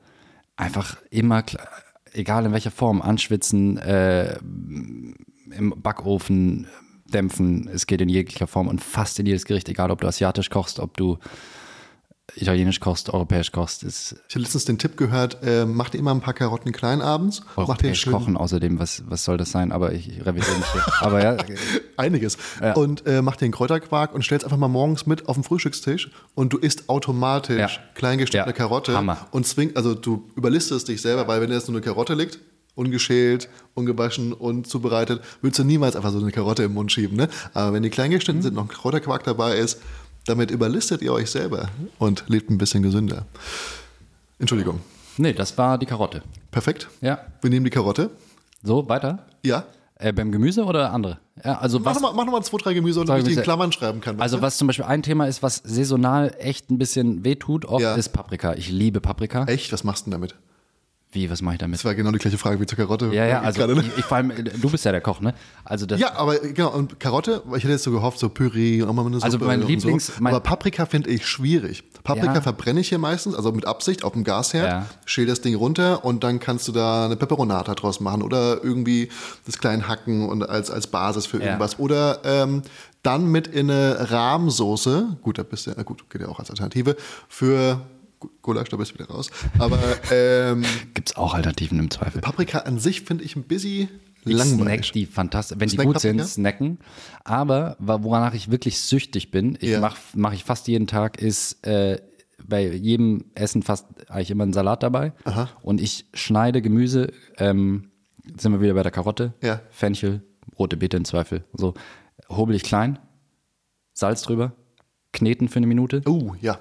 Speaker 3: Einfach immer, egal in welcher Form, anschwitzen, äh, im Backofen dämpfen, es geht in jeglicher Form und fast in jedes Gericht, egal ob du asiatisch kochst, ob du italienisch kochst, europäisch kochst, ist
Speaker 2: Ich habe letztens den Tipp gehört, äh, mach dir immer ein paar Karotten klein abends, dir
Speaker 3: europäisch
Speaker 2: schön
Speaker 3: kochen außerdem, was, was soll das sein, aber ich revidiere mich hier. Aber ja, *laughs*
Speaker 2: einiges und äh, mach dir einen Kräuterquark und stell's einfach mal morgens mit auf den Frühstückstisch und du isst automatisch
Speaker 3: Ja.
Speaker 2: kleingeschnittene
Speaker 3: Ja,
Speaker 2: Karotte
Speaker 3: Hammer.
Speaker 2: und zwing, also du überlistest dich selber, weil wenn jetzt nur eine Karotte liegt, ungeschält, ungewaschen, unzubereitet, würdest du niemals einfach so eine Karotte im Mund schieben. Ne? Aber wenn die klein geschnitten sind, noch ein Kräuterquark dabei ist, damit überlistet ihr euch selber und lebt ein bisschen gesünder. Entschuldigung.
Speaker 3: nee, das war die Karotte.
Speaker 2: Perfekt.
Speaker 3: Ja,
Speaker 2: Wir nehmen die Karotte.
Speaker 3: so, weiter.
Speaker 2: Ja.
Speaker 3: Äh, beim Gemüse oder andere? Ja, also
Speaker 2: Mach
Speaker 3: was,
Speaker 2: nochmal noch mal zwei, drei Gemüse, damit ich die in. Klammern schreiben kann.
Speaker 3: Also was zum Beispiel ein Thema ist, was saisonal echt ein bisschen wehtut, oft
Speaker 2: Ja.
Speaker 3: ist Paprika. Ich liebe Paprika.
Speaker 2: Echt? Was machst du denn damit?
Speaker 3: Wie, was mache ich damit?
Speaker 2: Das war genau die gleiche Frage wie zur Karotte.
Speaker 3: Ja, ja, also
Speaker 2: Gerade,
Speaker 3: ich, ich, vor allem, du bist ja der Koch, ne? Also das,
Speaker 2: Ja, aber genau, und Karotte, ich hätte jetzt so gehofft, so Püree und auch mal eine Suppe.
Speaker 3: Also mein Lieblings-
Speaker 2: So.
Speaker 3: mein-
Speaker 2: aber Paprika finde ich schwierig. Paprika
Speaker 3: Ja.
Speaker 2: verbrenne ich hier meistens, also mit Absicht auf dem Gasherd,
Speaker 3: Ja.
Speaker 2: schäl das Ding runter und dann kannst du da eine Peperonata draus machen oder irgendwie das klein hacken und als, als Basis für
Speaker 3: Ja.
Speaker 2: irgendwas. Oder ähm, dann mit in eine Rahmsoße, gut, da bist du, ja gut, geht ja auch als Alternative, für Gulasch, da bist du wieder raus. Aber *laughs* ähm,
Speaker 3: gibt's auch Alternativen im Zweifel.
Speaker 2: Paprika an sich finde ich ein bisschen
Speaker 3: Ich snack
Speaker 2: langweilig.
Speaker 3: die fantastisch, wenn die
Speaker 2: Snack
Speaker 3: gut sind,
Speaker 2: Paprika?
Speaker 3: snacken. Aber woranach ich wirklich süchtig bin, ich
Speaker 2: Ja.
Speaker 3: mache mach ich fast jeden Tag, ist äh, bei jedem Essen fast eigentlich immer ein Salat dabei. Und ich schneide Gemüse ähm, sind wir wieder bei der Karotte.
Speaker 2: Ja.
Speaker 3: Fenchel, rote Beete im Zweifel. So, hobel ich klein, Salz drüber, kneten für eine Minute,
Speaker 2: Oh, ja.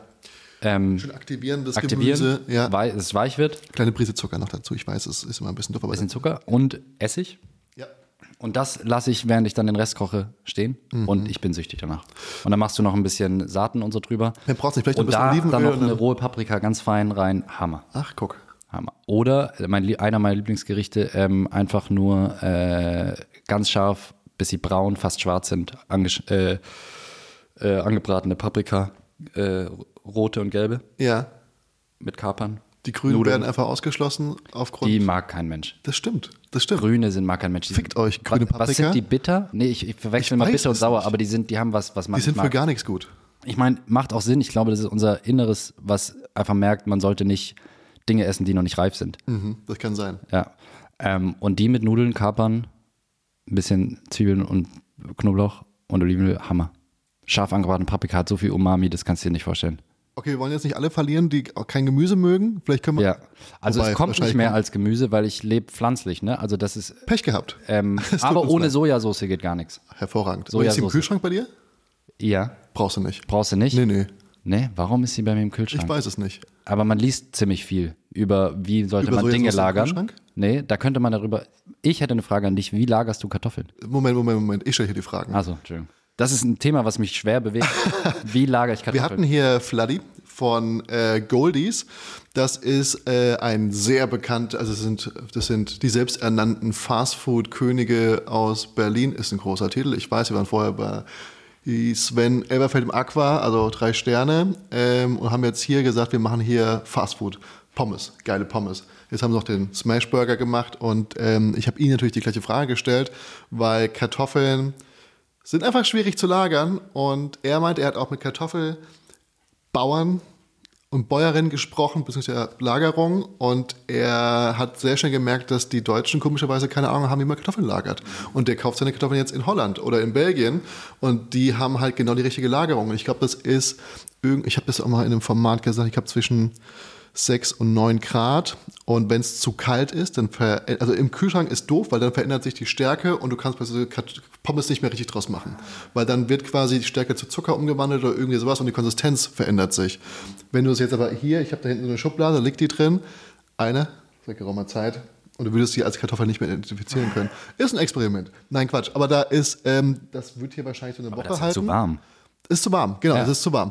Speaker 3: Ähm,
Speaker 2: Schön aktivieren, das
Speaker 3: aktivieren,
Speaker 2: Gemüse. Ja.
Speaker 3: wei es weich wird,
Speaker 2: Kleine Prise Zucker noch dazu. Ich weiß, es ist immer ein bisschen doof, aber
Speaker 3: bisschen Zucker und Essig.
Speaker 2: ja.
Speaker 3: Und das lasse ich, während ich dann den Rest koche, stehen.
Speaker 2: Mhm.
Speaker 3: Und ich bin süchtig danach. Und dann machst du noch ein bisschen Saaten und so drüber.
Speaker 2: Mehr braucht's nicht. Vielleicht noch
Speaker 3: und
Speaker 2: ein bisschen
Speaker 3: da
Speaker 2: Olivenöl
Speaker 3: dann noch
Speaker 2: dann-
Speaker 3: eine rohe Paprika ganz fein rein. Hammer.
Speaker 2: Ach, guck.
Speaker 3: Hammer. Oder äh, mein, einer meiner Lieblingsgerichte, ähm, einfach nur äh, ganz scharf, bis sie braun, fast schwarz sind, äh, äh, angebratene Paprika, äh, rote und gelbe
Speaker 2: Ja.
Speaker 3: mit Kapern.
Speaker 2: Die Grünen
Speaker 3: Nudeln.
Speaker 2: werden einfach ausgeschlossen aufgrund.
Speaker 3: Die mag kein Mensch.
Speaker 2: das stimmt. Das stimmt.
Speaker 3: Grüne sind mag kein Mensch. Die
Speaker 2: Fickt
Speaker 3: sind-
Speaker 2: euch, grüne
Speaker 3: was, was
Speaker 2: Paprika.
Speaker 3: sind die bitter? Nee, ich, ich verwechsel
Speaker 2: Ich
Speaker 3: mal bitter und sauer,
Speaker 2: nicht.
Speaker 3: aber die sind, die haben was, was man
Speaker 2: Die sind
Speaker 3: nicht
Speaker 2: für
Speaker 3: mag.
Speaker 2: gar nichts gut.
Speaker 3: Ich meine, macht auch Sinn. Ich glaube, das ist unser Inneres, was einfach merkt, man sollte nicht Dinge essen, die noch nicht reif sind.
Speaker 2: Mhm, das kann sein.
Speaker 3: Ja. Ähm, und die mit Nudeln, Kapern, ein bisschen Zwiebeln und Knoblauch und Olivenöl, Hammer. Scharf angebratene Paprika hat so viel Umami, das kannst du dir nicht vorstellen.
Speaker 2: Okay, wir wollen jetzt nicht alle verlieren, die auch kein Gemüse mögen. Vielleicht können wir.
Speaker 3: Ja. Also
Speaker 2: Wobei,
Speaker 3: es kommt nicht mehr als Gemüse, weil ich lebe pflanzlich, ne? Also das ist.
Speaker 2: Pech gehabt.
Speaker 3: Ähm, *laughs* aber ohne
Speaker 2: leid.
Speaker 3: Sojasauce geht gar nichts.
Speaker 2: Hervorragend. Und ist sie im
Speaker 3: Sojasauce.
Speaker 2: Kühlschrank bei dir?
Speaker 3: Ja.
Speaker 2: Brauchst du nicht.
Speaker 3: Brauchst du nicht?
Speaker 2: Nee, nee.
Speaker 3: Nee, warum ist sie bei mir im Kühlschrank?
Speaker 2: Ich weiß es nicht.
Speaker 3: Aber man liest ziemlich viel über, wie sollte
Speaker 2: Über
Speaker 3: man Dinge
Speaker 2: Sojasauce im
Speaker 3: lagern.
Speaker 2: Kühlschrank?
Speaker 3: Nee, da könnte man darüber. Ich hätte eine Frage an dich. Wie lagerst du Kartoffeln?
Speaker 2: Moment, Moment, Moment. Ich stelle hier die Fragen.
Speaker 3: Also, Entschuldigung. Das ist ein Thema, was mich schwer bewegt. *laughs* Wie lagere ich
Speaker 2: Wir
Speaker 3: Kartoffeln?
Speaker 2: hatten hier Fladdy von äh, Goldies. Das ist äh, ein sehr bekannt, also es sind, das sind die selbsternannten Fastfood-Könige aus Berlin, ist ein großer Titel. Ich weiß, wir waren vorher bei Sven Elberfeld im Aqua, also drei Sterne, ähm, und haben jetzt hier gesagt, wir machen hier Fastfood. Pommes, geile Pommes. Jetzt haben sie noch den Smashburger gemacht und ähm, ich habe ihnen natürlich die gleiche Frage gestellt, weil Kartoffeln sind einfach schwierig zu lagern und er meint, er hat auch mit Kartoffelbauern und Bäuerinnen gesprochen, beziehungsweise Lagerung und er hat sehr schnell gemerkt, dass die Deutschen komischerweise keine Ahnung haben, wie man Kartoffeln lagert. Und der kauft seine Kartoffeln jetzt in Holland oder in Belgien und die haben halt genau die richtige Lagerung. Und ich glaube, das ist, ich habe das auch mal in einem Format gesagt, ich habe zwischen 6 und 9 Grad. Und wenn es zu kalt ist, dann ver also im Kühlschrank ist doof, weil dann verändert sich die Stärke und du kannst bei so Kat- Pommes nicht mehr richtig draus machen. Weil dann wird quasi die Stärke zu Zucker umgewandelt oder irgendwie sowas und die Konsistenz verändert sich. Wenn du es jetzt aber hier, ich habe da hinten so eine Schublade, da liegt die drin, eine, seit geraumer Zeit, und du würdest sie als Kartoffel nicht mehr identifizieren können. Ist ein Experiment. Nein, Quatsch. Aber da ist, ähm, das wird hier wahrscheinlich so eine Woche
Speaker 3: das ist
Speaker 2: halten.
Speaker 3: zu warm.
Speaker 2: Ist zu warm, genau,
Speaker 3: Ja.
Speaker 2: es ist zu warm.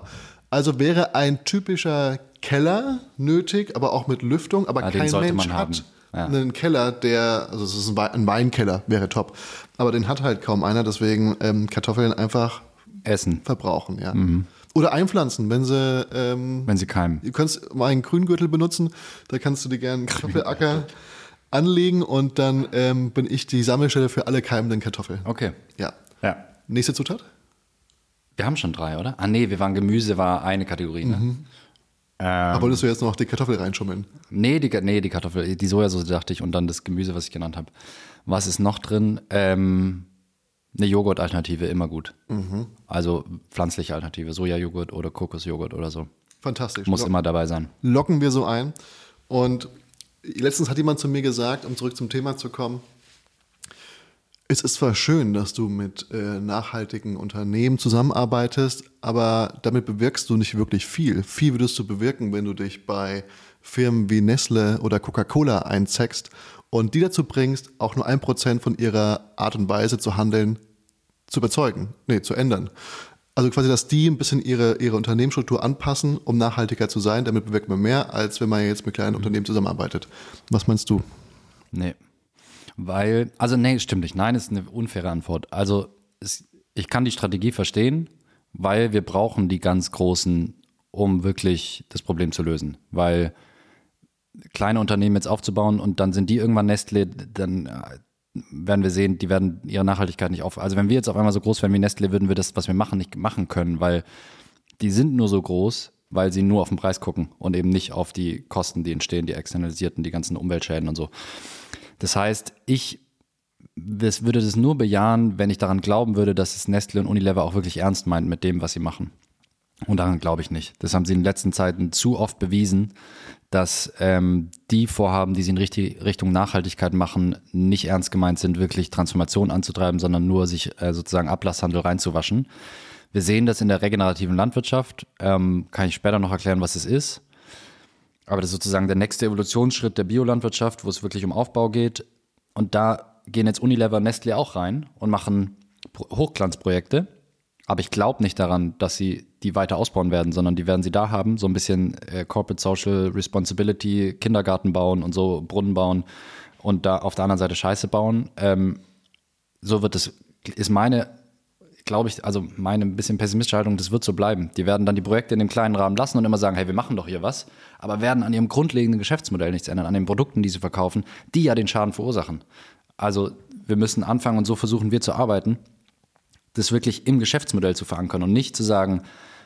Speaker 2: Also wäre ein typischer Keller nötig, aber auch mit Lüftung, aber
Speaker 3: Ah,
Speaker 2: kein Mensch
Speaker 3: man
Speaker 2: hat.
Speaker 3: Ja.
Speaker 2: einen Keller, der, also es ist ein, ein Weinkeller, wäre top. Aber den hat halt kaum einer, deswegen ähm, Kartoffeln einfach
Speaker 3: Essen,
Speaker 2: verbrauchen, ja.
Speaker 3: Mhm.
Speaker 2: Oder einpflanzen, wenn sie, ähm,
Speaker 3: wenn sie keimen.
Speaker 2: du kannst mal einen Grüngürtel benutzen, da kannst du dir gerne einen Kartoffelacker anlegen und dann ähm, bin ich die Sammelstelle für alle keimenden Kartoffeln.
Speaker 3: Okay.
Speaker 2: Ja.
Speaker 3: Ja.
Speaker 2: Nächste Zutat?
Speaker 3: Wir haben schon drei, oder? Ah, nee, wir waren Gemüse, war eine Kategorie, ne?
Speaker 2: Mhm. Aber wolltest du jetzt noch die Kartoffel reinschummeln?
Speaker 3: Nee, die, nee, die Kartoffel, die Sojasauce dachte ich und dann das Gemüse, was ich genannt habe. Was ist noch drin? Ähm, eine Joghurt-Alternative, immer gut.
Speaker 2: Mhm.
Speaker 3: Also pflanzliche Alternative, Sojajoghurt oder Kokosjoghurt oder so.
Speaker 2: Fantastisch.
Speaker 3: Muss
Speaker 2: Lock-
Speaker 3: immer dabei sein.
Speaker 2: locken wir so ein. Und letztens hat jemand zu mir gesagt, um zurück zum Thema zu kommen, es ist zwar schön, dass du mit äh, nachhaltigen Unternehmen zusammenarbeitest, aber damit bewirkst du nicht wirklich viel. Viel würdest du bewirken, wenn du dich bei Firmen wie Nestle oder Coca-Cola einzeckst und die dazu bringst, auch nur ein Prozent von ihrer Art und Weise zu handeln zu überzeugen, nee, zu ändern. Also quasi, dass die ein bisschen ihre, ihre Unternehmensstruktur anpassen, um nachhaltiger zu sein. Damit bewirkt man mehr, als wenn man jetzt mit kleinen Unternehmen zusammenarbeitet. Was meinst du?
Speaker 3: Nee. Weil, also nee, stimmt nicht. Nein, ist eine unfaire Antwort. Also es, ich kann die Strategie verstehen, weil wir brauchen die ganz Großen, um wirklich das Problem zu lösen. Weil kleine Unternehmen jetzt aufzubauen und dann sind die irgendwann Nestle, dann äh, werden wir sehen, die werden ihre Nachhaltigkeit nicht auf. Also wenn wir jetzt auf einmal so groß wären wie Nestle, würden wir das, was wir machen, nicht machen können, weil die sind nur so groß, weil sie nur auf den Preis gucken und eben nicht auf die Kosten, die entstehen, die externalisierten, die ganzen Umweltschäden und so. Das heißt, ich das würde das nur bejahen, wenn ich daran glauben würde, dass es Nestle und Unilever auch wirklich ernst meint mit dem, was sie machen. Und daran glaube ich nicht. Das haben sie in den letzten Zeiten zu oft bewiesen, dass ähm, die Vorhaben, die sie in Richtung Nachhaltigkeit machen, nicht ernst gemeint sind, wirklich Transformation anzutreiben, sondern nur sich äh, sozusagen Ablasshandel reinzuwaschen. Wir sehen das in der regenerativen Landwirtschaft. Ähm, kann ich später noch erklären, was es ist. Aber das ist sozusagen der nächste Evolutionsschritt der Biolandwirtschaft, wo es wirklich um Aufbau geht. Und da gehen jetzt Unilever, Nestle auch rein und machen Hochglanzprojekte. Aber ich glaube nicht daran, dass sie die weiter ausbauen werden, sondern die werden sie da haben, so ein bisschen äh, Corporate Social Responsibility, Kindergarten bauen und so, Brunnen bauen und da auf der anderen Seite Scheiße bauen. Ähm, so wird es, ist meine, glaube ich, also meine ein bisschen pessimistische Haltung, das wird so bleiben. Die werden dann die Projekte in dem kleinen Rahmen lassen und immer sagen, hey, wir machen doch hier was, aber werden an ihrem grundlegenden Geschäftsmodell nichts ändern, an den Produkten, die sie verkaufen, die ja den Schaden verursachen. Also wir müssen anfangen und so versuchen wir zu arbeiten das wirklich im Geschäftsmodell zu verankern und nicht zu sagen,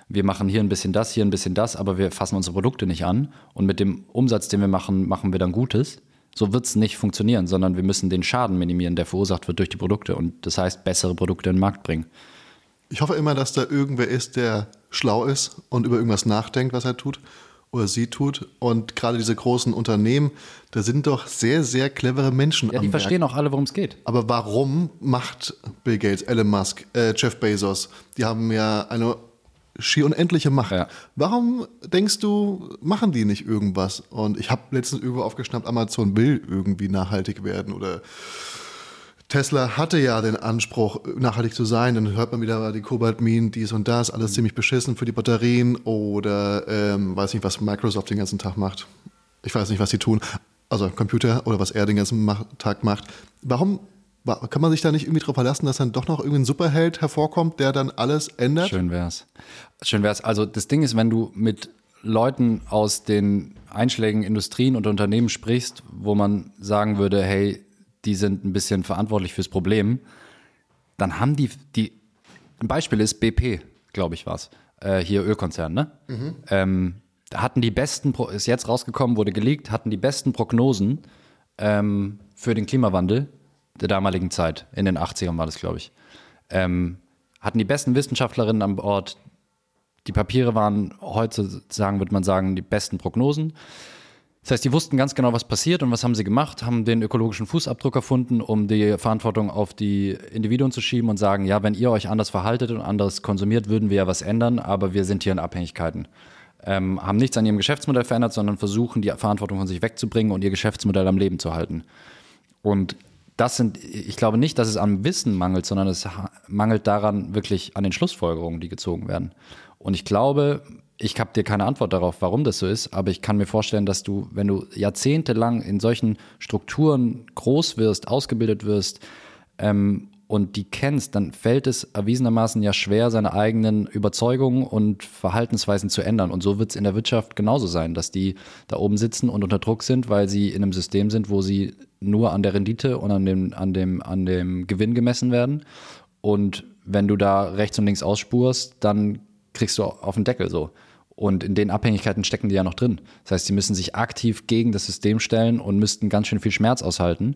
Speaker 3: wir machen hier ein bisschen das, hier ein bisschen das, aber wir fassen unsere Produkte nicht an und mit dem Umsatz, den wir machen, machen wir dann Gutes. So wird es nicht funktionieren, sondern wir müssen den Schaden minimieren, der verursacht wird durch die Produkte und das heißt bessere Produkte in den Markt bringen.
Speaker 2: Ich hoffe immer, dass da irgendwer ist, der schlau ist und über irgendwas nachdenkt, was er tut oder sie tut. Und gerade diese großen Unternehmen, da sind doch sehr, sehr clevere Menschen
Speaker 3: ja, die Werk. verstehen auch alle, worum es geht.
Speaker 2: Aber warum macht Bill Gates, Elon Musk, äh, Jeff Bezos, die haben ja eine schier unendliche Macht. Ja. Warum denkst du, machen die nicht irgendwas? Und ich habe letztens irgendwo aufgeschnappt, Amazon will irgendwie nachhaltig werden oder Tesla hatte ja den Anspruch, nachhaltig zu sein. Dann hört man wieder die Kobaltminen, dies und das, alles ziemlich beschissen für die Batterien oder ähm, weiß nicht, was Microsoft den ganzen Tag macht. Ich weiß nicht, was sie tun. Also Computer oder was er den ganzen Tag macht. Warum kann man sich da nicht irgendwie darauf verlassen, dass dann doch noch irgendein Superheld hervorkommt, der dann alles ändert?
Speaker 3: Schön wär's. Schön wär's. Also das Ding ist, wenn du mit Leuten aus den einschlägigen Industrien und Unternehmen sprichst, wo man sagen würde, hey, die sind ein bisschen verantwortlich fürs Problem, dann haben die, die ein Beispiel ist BP, glaube ich, war es, äh, hier Ölkonzern, ne? Mhm. Ähm, hatten die besten, ist jetzt rausgekommen, wurde geleakt, hatten die besten Prognosen ähm, für den Klimawandel der damaligen Zeit. In den 80ern war das, glaube ich. Ähm, hatten die besten Wissenschaftlerinnen an Bord. Die Papiere waren heute, sagen, würde man sagen, die besten Prognosen. Das heißt, die wussten ganz genau, was passiert und was haben sie gemacht, haben den ökologischen Fußabdruck erfunden, um die Verantwortung auf die Individuen zu schieben und sagen, ja, wenn ihr euch anders verhaltet und anders konsumiert, würden wir ja was ändern, aber wir sind hier in Abhängigkeiten. Ähm, haben nichts an ihrem Geschäftsmodell verändert, sondern versuchen, die Verantwortung von sich wegzubringen und ihr Geschäftsmodell am Leben zu halten. Und das sind, ich glaube nicht, dass es am Wissen mangelt, sondern es mangelt daran wirklich an den Schlussfolgerungen, die gezogen werden. Und ich glaube, ich habe dir keine Antwort darauf, warum das so ist, aber ich kann mir vorstellen, dass du, wenn du jahrzehntelang in solchen Strukturen groß wirst, ausgebildet wirst ähm, und die kennst, dann fällt es erwiesenermaßen ja schwer, seine eigenen Überzeugungen und Verhaltensweisen zu ändern. Und so wird es in der Wirtschaft genauso sein, dass die da oben sitzen und unter Druck sind, weil sie in einem System sind, wo sie nur an der Rendite und an dem, an dem, an dem Gewinn gemessen werden. Und wenn du da rechts und links ausspurst, dann kriegst du auf den Deckel so. Und in den Abhängigkeiten stecken die ja noch drin. Das heißt, sie müssen sich aktiv gegen das System stellen und müssten ganz schön viel Schmerz aushalten.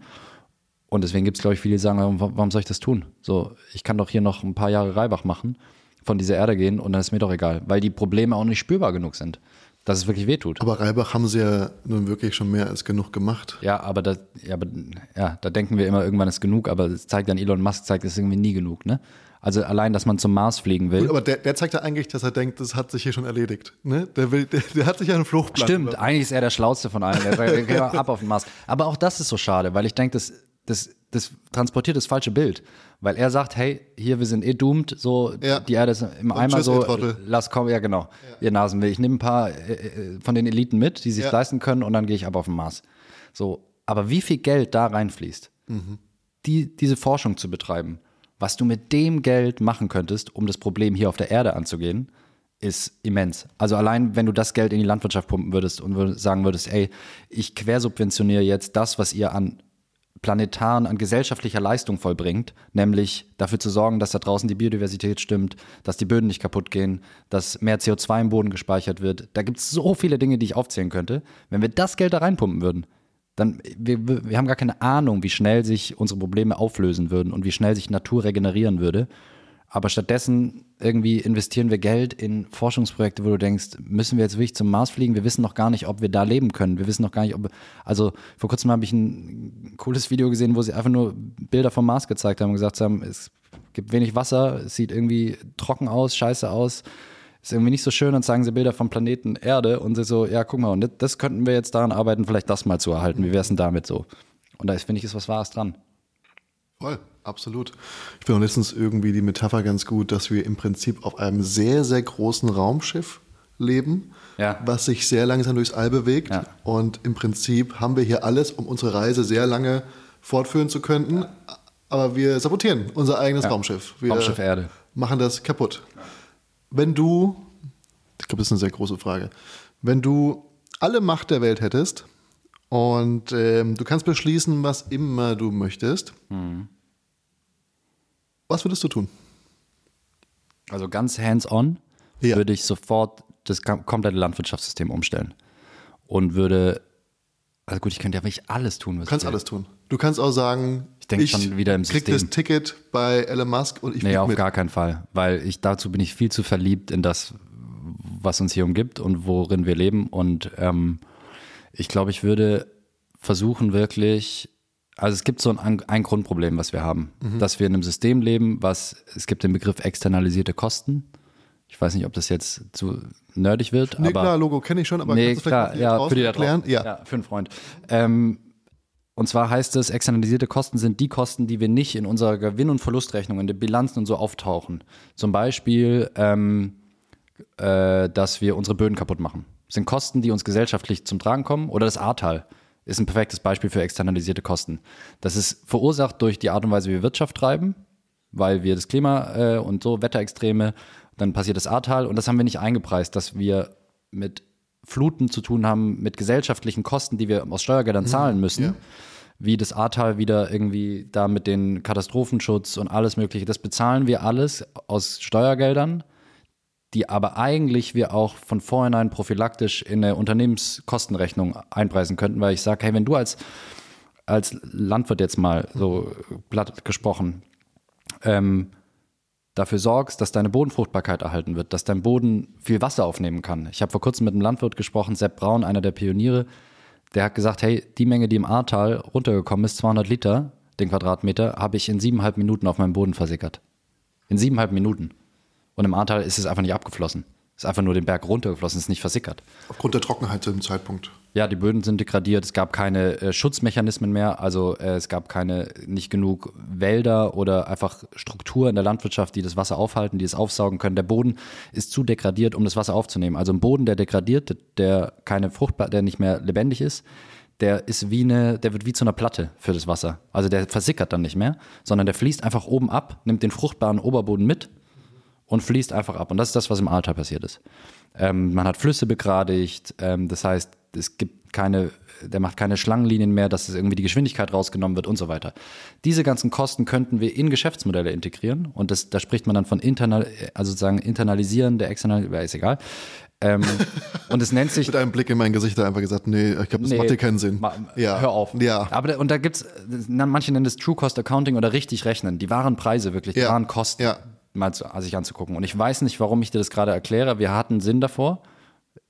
Speaker 3: Und deswegen gibt es, glaube ich, viele, die sagen, warum, warum, soll ich das tun? So, ich kann doch hier noch ein paar Jahre Reibach machen, von dieser Erde gehen und dann ist mir doch egal, weil die Probleme auch nicht spürbar genug sind, dass es wirklich wehtut.
Speaker 2: Aber Reibach haben sie ja nun wirklich schon mehr als genug gemacht.
Speaker 3: Ja, aber da, ja, aber, ja, da denken wir immer, irgendwann ist genug, aber es zeigt dann Elon Musk, zeigt es irgendwie nie genug, ne? Also allein, dass man zum Mars fliegen will. Gut,
Speaker 2: aber der, der, zeigt ja eigentlich, dass er denkt, das hat sich hier schon erledigt. Ne? Der, will, der, der hat sich ja einen Fluchtplan.
Speaker 3: Stimmt, oder? eigentlich ist er der Schlauste von allen. Der geht *laughs* ab auf den Mars. Aber auch das ist so schade, weil ich denke, das, das, das transportiert das falsche Bild. Weil er sagt, hey, hier, wir sind eh doomed, so, ja. die Erde ist im Und Eimer so, lass kommen, ja genau, ja. ihr Nasen will. Ich nehme ein paar äh, äh, von den Eliten mit, die sich ja. leisten können und dann gehe ich ab auf den Mars. So, aber wie viel Geld da reinfließt, mhm. die, diese Forschung zu betreiben, was du mit dem Geld machen könntest, um das Problem hier auf der Erde anzugehen, ist immens. Also allein, wenn du das Geld in die Landwirtschaft pumpen würdest und sagen würdest, ey, ich quersubventioniere jetzt das, was ihr an planetaren, an gesellschaftlicher Leistung vollbringt, nämlich dafür zu sorgen, dass da draußen die Biodiversität stimmt, dass die Böden nicht kaputt gehen, dass mehr CO2 im Boden gespeichert wird. Da gibt es so viele Dinge, die ich aufzählen könnte. Wenn wir das Geld da reinpumpen würden, dann, wir, wir haben gar keine Ahnung, wie schnell sich unsere Probleme auflösen würden und wie schnell sich Natur regenerieren würde. Aber stattdessen irgendwie investieren wir Geld in Forschungsprojekte, wo du denkst, müssen wir jetzt wirklich zum Mars fliegen? Wir wissen noch gar nicht, ob wir da leben können. Wir wissen noch gar nicht, ob. Also vor kurzem habe ich ein cooles Video gesehen, wo sie einfach nur Bilder vom Mars gezeigt haben und gesagt haben, es gibt wenig Wasser, es sieht irgendwie trocken aus, scheiße aus, ist irgendwie nicht so schön. Dann zeigen sie Bilder vom Planeten Erde und sie so, ja, guck mal, und das könnten wir jetzt daran arbeiten, vielleicht das mal zu erhalten. Wie wäre es denn damit so? Und da finde ich, ist was Wahres dran.
Speaker 2: Voll, absolut. Ich finde auch letztens irgendwie die Metapher ganz gut, dass wir im Prinzip auf einem sehr, sehr großen Raumschiff leben,
Speaker 3: Ja.
Speaker 2: was sich sehr langsam durchs All bewegt.
Speaker 3: Ja.
Speaker 2: Und im Prinzip haben wir hier alles, um unsere Reise sehr lange fortführen zu können. Aber wir sabotieren unser eigenes
Speaker 3: Ja.
Speaker 2: Raumschiff. Wir
Speaker 3: Raumschiff Erde.
Speaker 2: machen das kaputt. Wenn du, ich glaube, das ist eine sehr große Frage, wenn du alle Macht der Welt hättest und ähm, du kannst beschließen, was immer du möchtest,
Speaker 3: Mhm.
Speaker 2: Was würdest du tun?
Speaker 3: Also ganz hands-on
Speaker 2: Ja.
Speaker 3: würde ich sofort das komplette Landwirtschaftssystem umstellen. Und würde, also gut, ich könnte ja wirklich alles tun, was
Speaker 2: Du kannst alles tun. Du kannst auch sagen,
Speaker 3: Ich denk schon wieder im
Speaker 2: krieg
Speaker 3: System.
Speaker 2: das Ticket bei Elon Musk und ich
Speaker 3: Nee, auf
Speaker 2: mit.
Speaker 3: gar keinen Fall. Weil ich dazu bin ich viel zu verliebt in das, was uns hier umgibt und worin wir leben. Und ähm, ich glaube, ich würde versuchen wirklich, also es gibt so ein, ein Grundproblem, was wir haben,
Speaker 2: Mhm.
Speaker 3: dass wir in einem System leben, was, es gibt den Begriff externalisierte Kosten. Ich weiß nicht, ob das jetzt zu nerdig wird,
Speaker 2: Nee,
Speaker 3: aber
Speaker 2: klar, Logo kenne ich schon, aber
Speaker 3: nee,
Speaker 2: kannst du vielleicht
Speaker 3: klar, ja, für die
Speaker 2: erklären? Ja.
Speaker 3: ja, für einen Freund. Ähm, und zwar heißt es, externalisierte Kosten sind die Kosten, die wir nicht in unserer Gewinn- und Verlustrechnung, in den Bilanzen und so auftauchen. Zum Beispiel, ähm, äh, dass wir unsere Böden kaputt machen. Das sind Kosten, die uns gesellschaftlich zum Tragen kommen. Oder das Ahrtal ist ein perfektes Beispiel für externalisierte Kosten. Das ist verursacht durch die Art und Weise, wie wir Wirtschaft treiben, weil wir das Klima äh, und so, Wetterextreme, dann passiert das Ahrtal und das haben wir nicht eingepreist, dass wir mit Fluten zu tun haben, mit gesellschaftlichen Kosten, die wir aus Steuergeldern zahlen müssen.
Speaker 2: ja.
Speaker 3: Wie das Ahrtal wieder irgendwie da mit den Katastrophenschutz und alles Mögliche. Das bezahlen wir alles aus Steuergeldern, die aber eigentlich wir auch von vornherein prophylaktisch in eine Unternehmenskostenrechnung einpreisen könnten, weil ich sage, hey, wenn du als, als Landwirt jetzt mal so platt gesprochen ähm, dafür sorgst, dass deine Bodenfruchtbarkeit erhalten wird, dass dein Boden viel Wasser aufnehmen kann. Ich habe vor kurzem mit einem Landwirt gesprochen, Sepp Braun, einer der Pioniere, der hat gesagt, hey, die Menge, die im Ahrtal runtergekommen ist, 200 Liter, den Quadratmeter, habe ich in siebeneinhalb Minuten auf meinem Boden versickert. In siebeneinhalb Minuten. Und im Ahrtal ist es einfach nicht abgeflossen. Ist einfach nur den Berg runtergeflossen, ist nicht versickert.
Speaker 2: Aufgrund der Trockenheit zu dem Zeitpunkt.
Speaker 3: Ja, die Böden sind degradiert, es gab keine äh, Schutzmechanismen mehr, also äh, es gab keine, nicht genug Wälder oder einfach Struktur in der Landwirtschaft, die das Wasser aufhalten, die es aufsaugen können. Der Boden ist zu degradiert, um das Wasser aufzunehmen. Also ein Boden, der degradiert, der keine fruchtbar, der nicht mehr lebendig ist, der ist wie eine, der wird wie zu einer Platte für das Wasser. Also der versickert dann nicht mehr, sondern der fließt einfach oben ab, nimmt den fruchtbaren Oberboden mit und fließt einfach ab. Und das ist das, was im Ahrtal passiert ist. Ähm, man hat Flüsse begradigt, ähm, das heißt, es gibt keine, der macht keine Schlangenlinien mehr, dass es irgendwie die Geschwindigkeit rausgenommen wird und so weiter. Diese ganzen Kosten könnten wir in Geschäftsmodelle integrieren und das, da spricht man dann von internal, also sozusagen internalisieren der external, ja, ist egal. Ähm, *laughs* und es nennt sich
Speaker 2: Mit einem Blick in mein Gesicht er einfach gesagt, nee, ich glaube, das
Speaker 3: Nee,
Speaker 2: macht dir keinen Sinn. ja.
Speaker 3: Hör auf.
Speaker 2: Ja.
Speaker 3: Aber da, und da gibt's, manche nennen das True Cost Accounting oder richtig rechnen. Die wahren Preise wirklich, die
Speaker 2: Ja.
Speaker 3: wahren Kosten
Speaker 2: Ja.
Speaker 3: Mal zu, sich anzugucken. Und ich weiß nicht, warum ich dir das gerade erkläre. Wir hatten Sinn davor,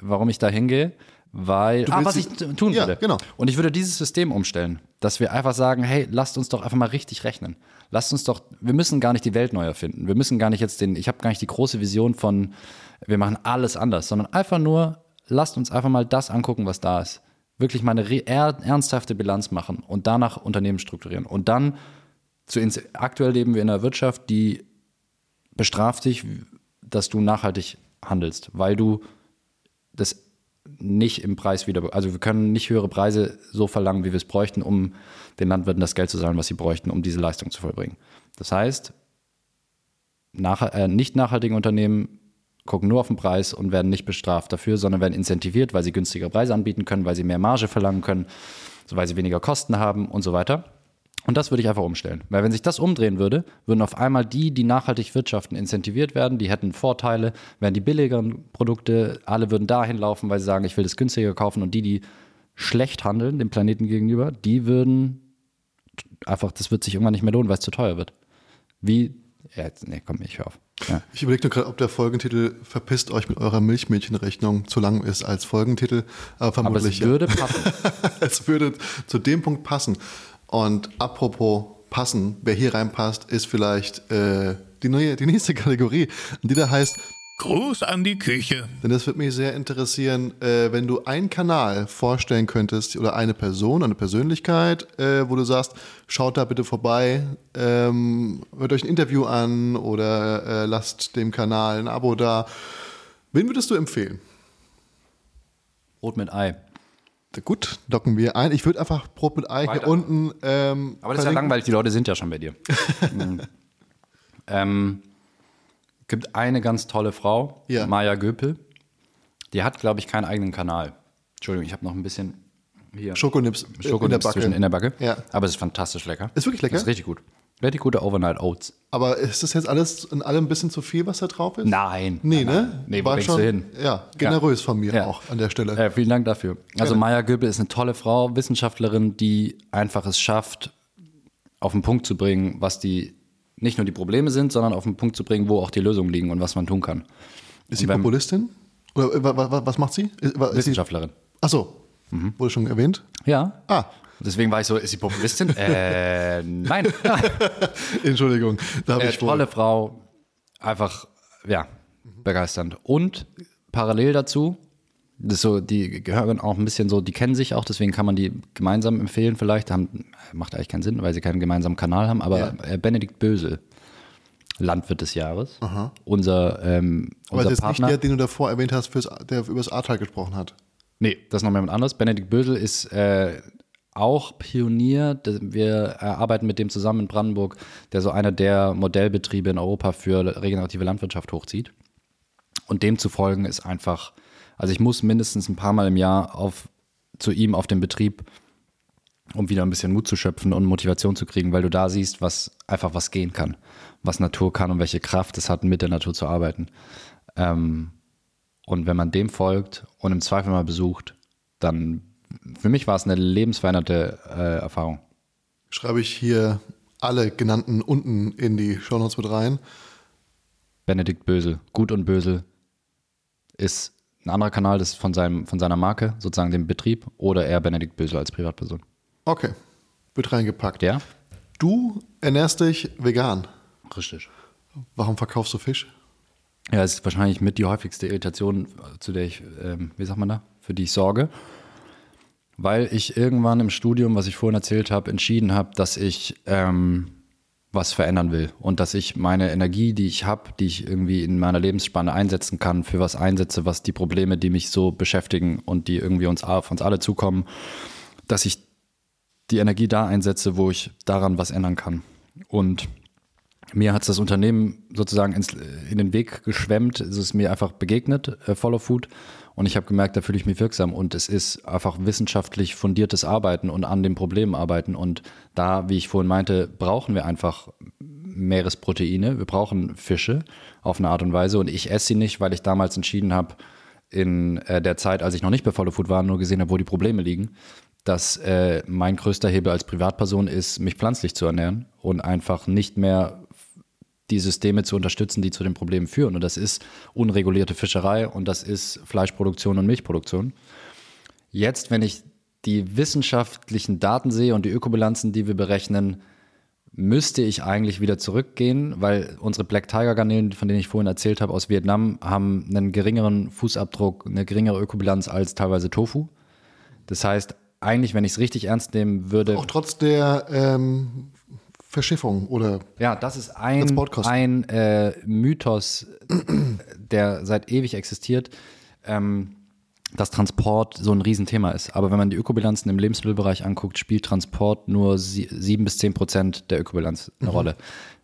Speaker 3: warum ich da hingehe. Weil, ah, was ich tun
Speaker 2: Ja,
Speaker 3: würde.
Speaker 2: genau.
Speaker 3: Und ich würde dieses System umstellen, dass wir einfach sagen, hey, lasst uns doch einfach mal richtig rechnen. Lasst uns doch, wir müssen gar nicht die Welt neu erfinden. Wir müssen gar nicht jetzt den, ich habe gar nicht die große Vision von, wir machen alles anders, sondern einfach nur, lasst uns einfach mal das angucken, was da ist. Wirklich mal eine er- ernsthafte Bilanz machen und danach Unternehmen strukturieren. Und dann, zu ins, aktuell leben wir in einer Wirtschaft, die bestraft dich, dass du nachhaltig handelst, weil du das nicht im Preis wieder, also wir können nicht höhere Preise so verlangen, wie wir es bräuchten, um den Landwirten das Geld zu zahlen, was sie bräuchten, um diese Leistung zu vollbringen. Das heißt, nach, äh, nicht nachhaltige Unternehmen gucken nur auf den Preis und werden nicht bestraft dafür, sondern werden incentiviert, weil sie günstigere Preise anbieten können, weil sie mehr Marge verlangen können, weil sie weniger Kosten haben und so weiter. Und das würde ich einfach umstellen. Weil wenn sich das umdrehen würde, würden auf einmal die, die nachhaltig wirtschaften, incentiviert werden, die hätten Vorteile, wären die billigeren Produkte, alle würden dahin laufen, weil sie sagen, ich will das günstiger kaufen und die, die schlecht handeln dem Planeten gegenüber, die würden einfach, das wird sich irgendwann nicht mehr lohnen, weil es zu teuer wird. Wie Ja, jetzt, nee, komm, ich hör auf. Ja.
Speaker 2: Ich überlege nur gerade, ob der Folgentitel Verpisst euch mit eurer Milchmädchenrechnung zu lang ist als Folgentitel. Aber
Speaker 3: Aber
Speaker 2: vermutlich
Speaker 3: es würde passen. *laughs*
Speaker 2: es würde zu dem Punkt passen. Und apropos passen, wer hier reinpasst, ist vielleicht äh, die, neue, die nächste Kategorie, die da heißt
Speaker 1: Gruß an die Küche.
Speaker 2: Denn das würde mich sehr interessieren, äh, wenn du einen Kanal vorstellen könntest oder eine Person, eine Persönlichkeit, äh, wo du sagst, schaut da bitte vorbei, ähm, hört euch ein Interview an oder äh, lasst dem Kanal ein Abo da. Wen würdest du empfehlen?
Speaker 3: Brot mit Ei.
Speaker 2: Gut, docken wir ein. Ich würde einfach Brot mit Ei hier unten. Ähm,
Speaker 3: Aber das ist ja
Speaker 2: verlinken.
Speaker 3: langweilig, die Leute sind ja schon bei dir. *laughs* Mhm. ähm, gibt eine ganz tolle Frau,
Speaker 2: Ja.
Speaker 3: Maja Göpel. Die hat, glaube ich, keinen eigenen Kanal. Entschuldigung, ich habe noch ein bisschen hier
Speaker 2: Schokonips äh, in der
Speaker 3: Schokonips
Speaker 2: Backe.
Speaker 3: zwischen in der Backe.
Speaker 2: Ja.
Speaker 3: Aber es ist fantastisch lecker.
Speaker 2: Ist wirklich lecker?
Speaker 3: Ist richtig gut. Richtig gute Overnight Oats.
Speaker 2: Aber ist das jetzt alles in allem ein bisschen zu viel, was da drauf ist?
Speaker 3: Nein.
Speaker 2: Nee,
Speaker 3: nein,
Speaker 2: ne?
Speaker 3: Nee, wo
Speaker 2: War schon,
Speaker 3: du hin?
Speaker 2: Ja, generös von mir
Speaker 3: Ja.
Speaker 2: auch an der Stelle.
Speaker 3: Äh, vielen Dank dafür. Also
Speaker 2: Gerne.
Speaker 3: Maya Göbel ist eine tolle Frau, Wissenschaftlerin, die einfach es schafft, auf den Punkt zu bringen, was die nicht nur die Probleme sind, sondern auf den Punkt zu bringen, wo auch die Lösungen liegen und was man tun kann.
Speaker 2: Ist sie Populistin? Oder äh, wa- wa- was macht sie? Ist, wa- ist sie
Speaker 3: Wissenschaftlerin.
Speaker 2: Achso, wurde schon erwähnt.
Speaker 3: Ja.
Speaker 2: Ah,
Speaker 3: Deswegen war ich so, ist sie Populistin? äh, nein. *laughs*
Speaker 2: Entschuldigung, da habe
Speaker 3: Äh,
Speaker 2: ich wohl.
Speaker 3: tolle Frau, einfach, ja, begeisternd. Und parallel dazu, das so, die gehören auch ein bisschen so, die kennen sich auch, deswegen kann man die gemeinsam empfehlen vielleicht. Haben, macht eigentlich keinen Sinn, weil sie keinen gemeinsamen Kanal haben, aber
Speaker 2: Ja.
Speaker 3: äh, Benedikt Bösel, Landwirt des Jahres, unser, ähm,
Speaker 2: Aber
Speaker 3: unser
Speaker 2: das ist nicht
Speaker 3: Partner.
Speaker 2: der, den du davor erwähnt hast, fürs, der über das Ahrtal gesprochen hat.
Speaker 3: Nee, das ist noch jemand anderes. Benedikt Bösel ist äh, auch Pionier. Wir arbeiten mit dem zusammen in Brandenburg, der so einer der Modellbetriebe in Europa für regenerative Landwirtschaft hochzieht. Und dem zu folgen ist einfach, also ich muss mindestens ein paar Mal im Jahr auf, zu ihm auf den Betrieb, um wieder ein bisschen Mut zu schöpfen und Motivation zu kriegen, weil du da siehst, was einfach was gehen kann, was Natur kann und welche Kraft es hat, mit der Natur zu arbeiten. Ähm, und wenn man dem folgt und im Zweifel mal besucht, dann für mich war es eine lebensveränderte äh, Erfahrung.
Speaker 2: Schreibe ich hier alle genannten unten in die Shownotes mit rein.
Speaker 3: Benedikt Bösel, Gut und Bösel, ist ein anderer Kanal, das ist von, seinem, von seiner Marke, sozusagen dem Betrieb, oder eher Benedikt Bösel als Privatperson.
Speaker 2: Okay, wird reingepackt.
Speaker 3: Der?
Speaker 2: Du ernährst dich vegan.
Speaker 3: Richtig.
Speaker 2: Warum verkaufst du Fisch?
Speaker 3: Ja, es ist wahrscheinlich mit die häufigste Irritation, zu der ich, ähm, wie sagt man da, für die ich sorge. Weil ich irgendwann im Studium, was ich vorhin erzählt habe, entschieden habe, dass ich ähm, was verändern will und dass ich meine Energie, die ich habe, die ich irgendwie in meiner Lebensspanne einsetzen kann, für was einsetze, was die Probleme, die mich so beschäftigen und die irgendwie uns auf uns alle zukommen, dass ich die Energie da einsetze, wo ich daran was ändern kann. Und mir hat das Unternehmen sozusagen ins, in den Weg geschwemmt. Es ist mir einfach begegnet, äh, Follow Food. Und ich habe gemerkt, da fühle ich mich wirksam. Und es ist einfach wissenschaftlich fundiertes Arbeiten und an den Problemen arbeiten. Und da, wie ich vorhin meinte, brauchen wir einfach Meeresproteine. Wir brauchen Fische auf eine Art und Weise. Und ich esse sie nicht, weil ich damals entschieden habe, in äh, der Zeit, als ich noch nicht bei Follow Food war, nur gesehen habe, wo die Probleme liegen, dass äh, mein größter Hebel als Privatperson ist, mich pflanzlich zu ernähren und einfach nicht mehr die Systeme zu unterstützen, die zu den Problemen führen. Und das ist unregulierte Fischerei und das ist Fleischproduktion und Milchproduktion. Jetzt, wenn ich die wissenschaftlichen Daten sehe und die Ökobilanzen, die wir berechnen, müsste ich eigentlich wieder zurückgehen, weil unsere Black Tiger Garnelen, von denen ich vorhin erzählt habe, aus Vietnam, haben einen geringeren Fußabdruck, eine geringere Ökobilanz als teilweise Tofu. Das heißt, eigentlich, wenn ich es richtig ernst nehmen würde,
Speaker 2: Auch trotz der ähm, Verschiffung oder
Speaker 3: Ja, das ist ein,
Speaker 2: Transportkosten.
Speaker 3: ein äh, Mythos, *clears throat* der seit ewig existiert, ähm, dass Transport so ein Riesenthema ist. Aber wenn man die Ökobilanzen im Lebensmittelbereich anguckt, spielt Transport nur sie, 7 bis 10 Prozent der Ökobilanz eine Rolle.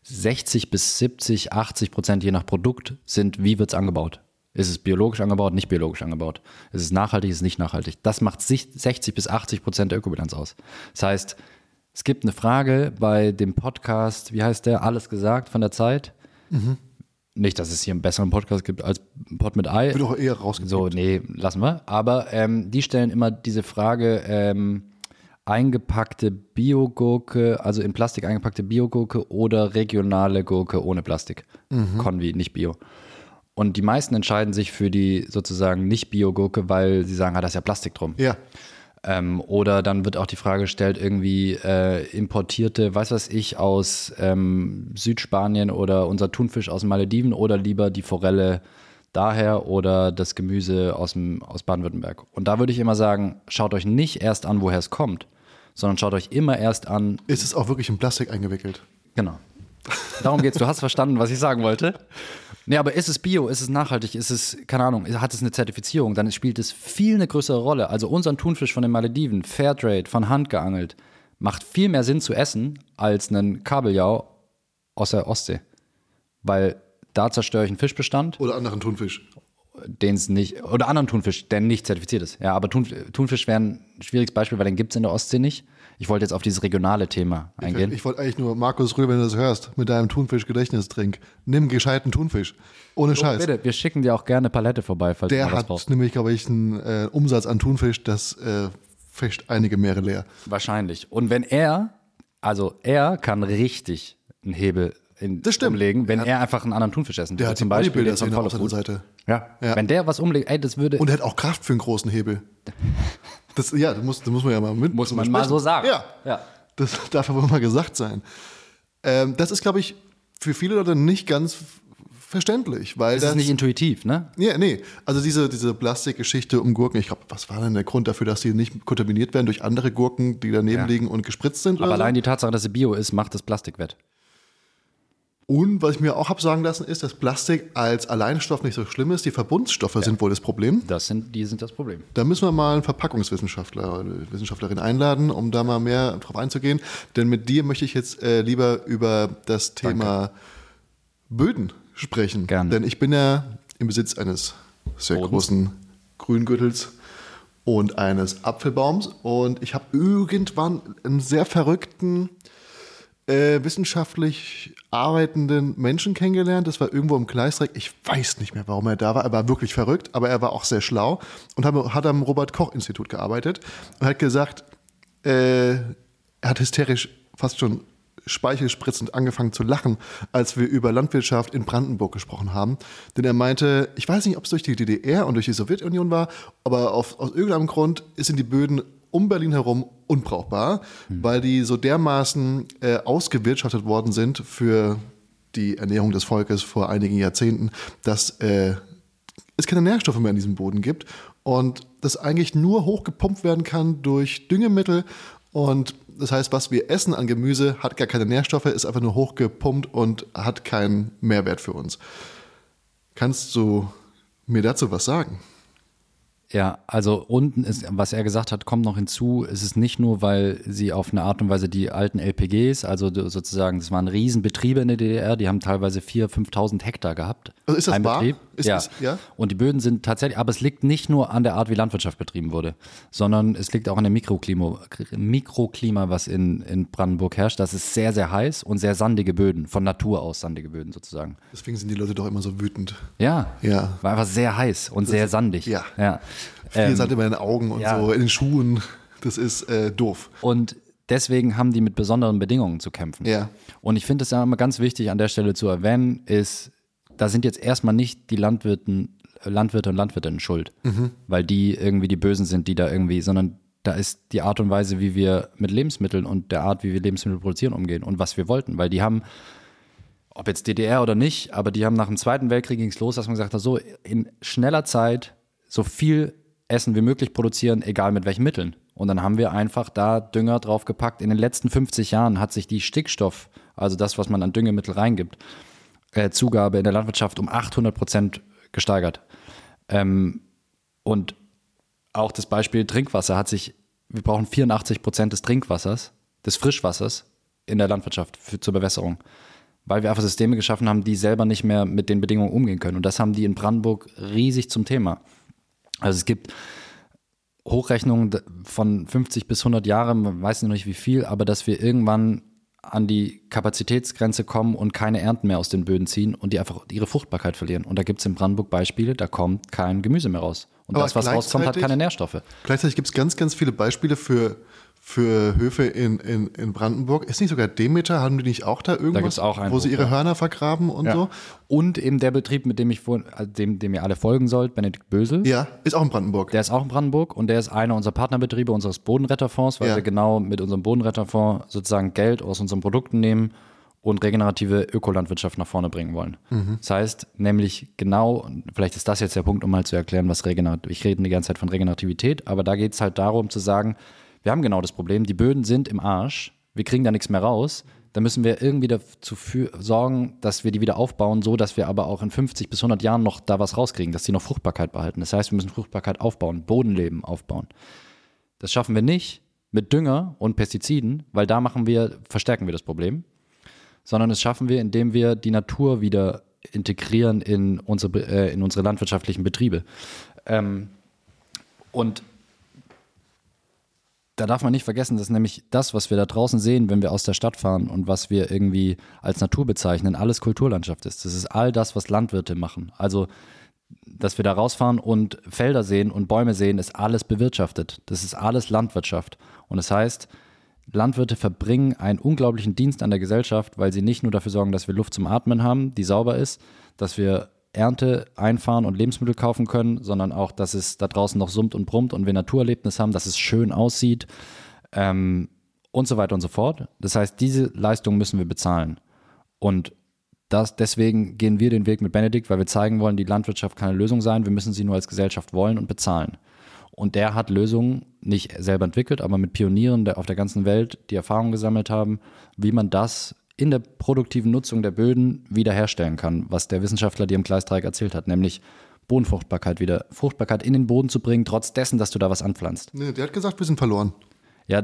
Speaker 3: 60 bis 70, 80 Prozent je nach Produkt sind, wie wird es angebaut? Ist es biologisch angebaut, nicht biologisch angebaut? Ist es nachhaltig, ist es nicht nachhaltig? Das macht sich 60 bis 80 Prozent der Ökobilanz aus. Das heißt, es gibt eine Frage bei dem Podcast, wie heißt der? Alles gesagt von der Zeit. Nicht, dass es hier einen besseren Podcast gibt als Pod mit Ei.
Speaker 2: wird auch eher rausgegeben.
Speaker 3: So, nee, lassen wir. Aber ähm, die stellen immer diese Frage, ähm, eingepackte Biogurke, also in Plastik eingepackte Biogurke oder regionale Gurke ohne Plastik. Convi, nicht Bio. Und die meisten entscheiden sich für die sozusagen nicht Biogurke, weil sie sagen, ah, da ist ja Plastik drum.
Speaker 2: Ja.
Speaker 3: Ähm, oder dann wird auch die Frage gestellt, irgendwie äh, importierte, weiß was ich, aus ähm, Südspanien oder unser Thunfisch aus den Malediven oder lieber die Forelle daher oder das Gemüse aus, dem, aus Baden-Württemberg. Und da würde ich immer sagen, schaut euch nicht erst an, woher es kommt, sondern schaut euch immer erst an,
Speaker 2: Ist es auch wirklich in Plastik eingewickelt?
Speaker 3: Genau. Darum geht's. Du hast verstanden, was ich sagen wollte. Nee, aber ist es Bio, ist es nachhaltig, ist es, keine Ahnung, hat es eine Zertifizierung, dann spielt es viel eine größere Rolle. Also unseren Thunfisch von den Malediven, Fairtrade, von Hand geangelt, macht viel mehr Sinn zu essen als einen Kabeljau aus der Ostsee. Weil da zerstöre ich einen Fischbestand,
Speaker 2: Oder anderen Thunfisch?
Speaker 3: den es nicht, oder anderen Thunfisch, der nicht zertifiziert ist. Ja, aber Thun, Thunfisch wäre ein schwieriges Beispiel, weil den gibt es in der Ostsee nicht. Ich wollte jetzt auf dieses regionale Thema eingehen.
Speaker 2: Ich wollte eigentlich nur, Markus Rühl, wenn du das hörst, mit deinem Thunfisch-Gedächtnistrink, nimm gescheiten Thunfisch. Ohne Scheiß.
Speaker 3: Bitte, wir schicken dir auch gerne Palette vorbei, falls
Speaker 2: Der
Speaker 3: du
Speaker 2: hat
Speaker 3: brauchst.
Speaker 2: nämlich, glaube ich, einen äh, Umsatz an Thunfisch, das äh, fischt einige Meere leer.
Speaker 3: Wahrscheinlich. Und wenn er, also er kann richtig einen Hebel in,
Speaker 2: Das stimmt.
Speaker 3: umlegen, wenn
Speaker 2: Er
Speaker 3: er einfach einen anderen Thunfisch essen
Speaker 2: Der
Speaker 3: würde.
Speaker 2: hat
Speaker 3: Zum Beispiel den von
Speaker 2: auf seiner. Seite.
Speaker 3: Ja.
Speaker 2: Ja.
Speaker 3: Wenn der was umlegt, ey, das würde,
Speaker 2: Und er hat auch Kraft für einen großen Hebel. *laughs* Das, ja, das muss, das muss man ja mal mit.
Speaker 3: muss man mal so sagen.
Speaker 2: Ja.
Speaker 3: ja.
Speaker 2: Das *laughs* darf aber mal gesagt sein. Ähm, das ist, glaube ich, für viele Leute nicht ganz verständlich, weil
Speaker 3: Das
Speaker 2: das
Speaker 3: ist nicht intuitiv, ne?
Speaker 2: Ja, nee. Also diese, diese Plastikgeschichte um Gurken, ich glaube, was war denn der Grund dafür, dass die nicht kontaminiert werden durch andere Gurken, die daneben
Speaker 3: Ja.
Speaker 2: liegen und gespritzt sind?
Speaker 3: Aber allein die Tatsache, dass sie Bio ist, macht das Plastik wett.
Speaker 2: Und was ich mir auch habe sagen lassen, ist, dass Plastik als Alleinstoff nicht so schlimm ist. Die Verbundstoffe sind wohl das Problem.
Speaker 3: Das sind, die sind das Problem.
Speaker 2: Da müssen wir mal einen Verpackungswissenschaftler oder Wissenschaftlerin einladen, um da mal mehr drauf einzugehen. Denn mit dir möchte ich jetzt äh, lieber über das Thema Böden sprechen.
Speaker 3: Gerne.
Speaker 2: Denn ich bin ja im Besitz eines sehr
Speaker 3: Bodens.
Speaker 2: großen Grüngürtels und eines Apfelbaums. Und ich habe irgendwann einen sehr verrückten, äh, wissenschaftlich arbeitenden Menschen kennengelernt. Das war irgendwo im Gleisdreieck. Ich weiß nicht mehr, warum er da war. Er war wirklich verrückt, aber er war auch sehr schlau und hat am Robert-Koch-Institut gearbeitet und hat gesagt, äh, er hat hysterisch fast schon speichelspritzend angefangen zu lachen, als wir über Landwirtschaft in Brandenburg gesprochen haben. Denn er meinte, ich weiß nicht, ob es durch die DDR und durch die Sowjetunion war, aber auf, aus irgendeinem Grund sind die Böden um Berlin herum unbrauchbar, weil die so dermaßen äh, ausgewirtschaftet worden sind für die Ernährung des Volkes vor einigen Jahrzehnten, dass äh, es keine Nährstoffe mehr in diesem Boden gibt und das eigentlich nur hochgepumpt werden kann durch Düngemittel und das heißt, was wir essen an Gemüse hat gar keine Nährstoffe, ist einfach nur hochgepumpt und hat keinen Mehrwert für uns. Kannst du mir dazu was sagen?
Speaker 3: Ja, also unten ist, was er gesagt hat, kommt noch hinzu, es ist nicht nur, weil sie auf eine Art und Weise die alten LPGs, also sozusagen, das waren Riesenbetriebe in der DDR, die haben teilweise 4.000, 5.000 Hektar gehabt.
Speaker 2: Also ist das
Speaker 3: Ein
Speaker 2: wahr?
Speaker 3: Betrieb.
Speaker 2: Ist
Speaker 3: ja.
Speaker 2: das- ja?
Speaker 3: Und die Böden sind tatsächlich, aber es liegt nicht nur an der Art, wie Landwirtschaft betrieben wurde, sondern es liegt auch an dem Mikroklima, Mikroklima was in, in Brandenburg herrscht. Das ist sehr, sehr heiß und sehr sandige Böden, von Natur aus sandige Böden sozusagen.
Speaker 2: Deswegen sind die Leute doch immer so wütend.
Speaker 3: Ja,
Speaker 2: Ja.
Speaker 3: war einfach sehr heiß und sehr sandig.
Speaker 2: ja.
Speaker 3: ja.
Speaker 2: Viel Sand in den Augen und
Speaker 3: ja.
Speaker 2: so, in den Schuhen. Das ist äh, doof.
Speaker 3: Und deswegen haben die mit besonderen Bedingungen zu kämpfen.
Speaker 2: Ja.
Speaker 3: Und ich finde es ja immer ganz wichtig an der Stelle zu erwähnen, ist, da sind jetzt erstmal nicht die Landwirten, Landwirte und Landwirtinnen schuld, weil die irgendwie die Bösen sind, die da irgendwie, sondern da ist die Art und Weise, wie wir mit Lebensmitteln und der Art, wie wir Lebensmittel produzieren, umgehen und was wir wollten, weil die haben, ob jetzt DDR oder nicht, aber die haben nach dem Zweiten Weltkrieg ging es los, dass man gesagt hat, so in schneller Zeit so viel Essen wie möglich produzieren, egal mit welchen Mitteln. Und dann haben wir einfach da Dünger draufgepackt. In den letzten 50 Jahren hat sich die Stickstoff, also das, was man an Düngemittel reingibt, äh, Zugabe in der Landwirtschaft um 800 Prozent gesteigert. Ähm, und auch das Beispiel Trinkwasser hat sich, wir brauchen 84 Prozent des Trinkwassers, des Frischwassers in der Landwirtschaft für, zur Bewässerung. Weil wir einfach Systeme geschaffen haben, die selber nicht mehr mit den Bedingungen umgehen können. Und das haben die in Brandenburg riesig zum Thema. Also es gibt Hochrechnungen von 50 bis 100 Jahren, man weiß noch nicht wie viel, aber dass wir irgendwann an die Kapazitätsgrenze kommen und keine Ernten mehr aus den Böden ziehen und die einfach ihre Fruchtbarkeit verlieren. Und da gibt es in Brandenburg Beispiele, da kommt kein Gemüse mehr raus. Und
Speaker 2: Aber
Speaker 3: das, was rauskommt, hat keine Nährstoffe.
Speaker 2: Gleichzeitig gibt es ganz, ganz viele Beispiele für für Höfe in, in, in Brandenburg. Ist nicht sogar Demeter? Haben die nicht auch da irgendwas,
Speaker 3: gibt's auch einen
Speaker 2: wo sie
Speaker 3: Hof,
Speaker 2: ihre
Speaker 3: ja.
Speaker 2: Hörner vergraben und
Speaker 3: Ja.
Speaker 2: so?
Speaker 3: Und eben der Betrieb, mit dem ich vor, also dem, dem ihr alle folgen sollt, Benedikt Bösel.
Speaker 2: Ja, ist auch in Brandenburg.
Speaker 3: Der ist auch in Brandenburg und der ist einer unserer Partnerbetriebe unseres Bodenretterfonds, weil
Speaker 2: Ja.
Speaker 3: wir genau mit unserem Bodenretterfonds sozusagen Geld aus unseren Produkten nehmen und regenerative Ökolandwirtschaft nach vorne bringen wollen. Das heißt nämlich genau, und vielleicht ist das jetzt der Punkt, um mal zu erklären, was regenerativ, ich rede die ganze Zeit von Regenerativität, aber da geht es halt darum zu sagen, wir haben genau das Problem, die Böden sind im Arsch, wir kriegen da nichts mehr raus, da müssen wir irgendwie dazu für, sorgen, dass wir die wieder aufbauen, so dass wir aber auch in 50 bis 100 Jahren noch da was rauskriegen, dass die noch Fruchtbarkeit behalten. Das heißt, wir müssen Fruchtbarkeit aufbauen, Bodenleben aufbauen. Das schaffen wir nicht mit Dünger und Pestiziden, weil da machen wir, verstärken wir das Problem, sondern das schaffen wir, indem wir die Natur wieder integrieren in unsere, äh, in unsere landwirtschaftlichen Betriebe. Ähm, und da darf man nicht vergessen, dass nämlich das, was wir da draußen sehen, wenn wir aus der Stadt fahren und was wir irgendwie als Natur bezeichnen, alles Kulturlandschaft ist. Das ist all das, was Landwirte machen. Also, dass wir da rausfahren und Felder sehen und Bäume sehen, ist alles bewirtschaftet. Das ist alles Landwirtschaft. Und das heißt, Landwirte verbringen einen unglaublichen Dienst an der Gesellschaft, weil sie nicht nur dafür sorgen, dass wir Luft zum Atmen haben, die sauber ist, dass wir Ernte einfahren und Lebensmittel kaufen können, sondern auch, dass es da draußen noch summt und brummt und wir Naturerlebnis haben, dass es schön aussieht ähm, und so weiter und so fort. Das heißt, diese Leistung müssen wir bezahlen. Und das, deswegen gehen wir den Weg mit Benedikt, weil wir zeigen wollen, die Landwirtschaft kann eine Lösung sein, wir müssen sie nur als Gesellschaft wollen und bezahlen. Und der hat Lösungen nicht selber entwickelt, aber mit Pionieren auf der ganzen Welt, die Erfahrung gesammelt haben, wie man das in der produktiven Nutzung der Böden wiederherstellen kann, was der Wissenschaftler dir im Gleisdreieck erzählt hat, nämlich Bodenfruchtbarkeit wieder, Fruchtbarkeit in den Boden zu bringen, trotz dessen, dass du da was anpflanzt.
Speaker 2: Nee, der hat gesagt, wir sind verloren.
Speaker 3: Ja,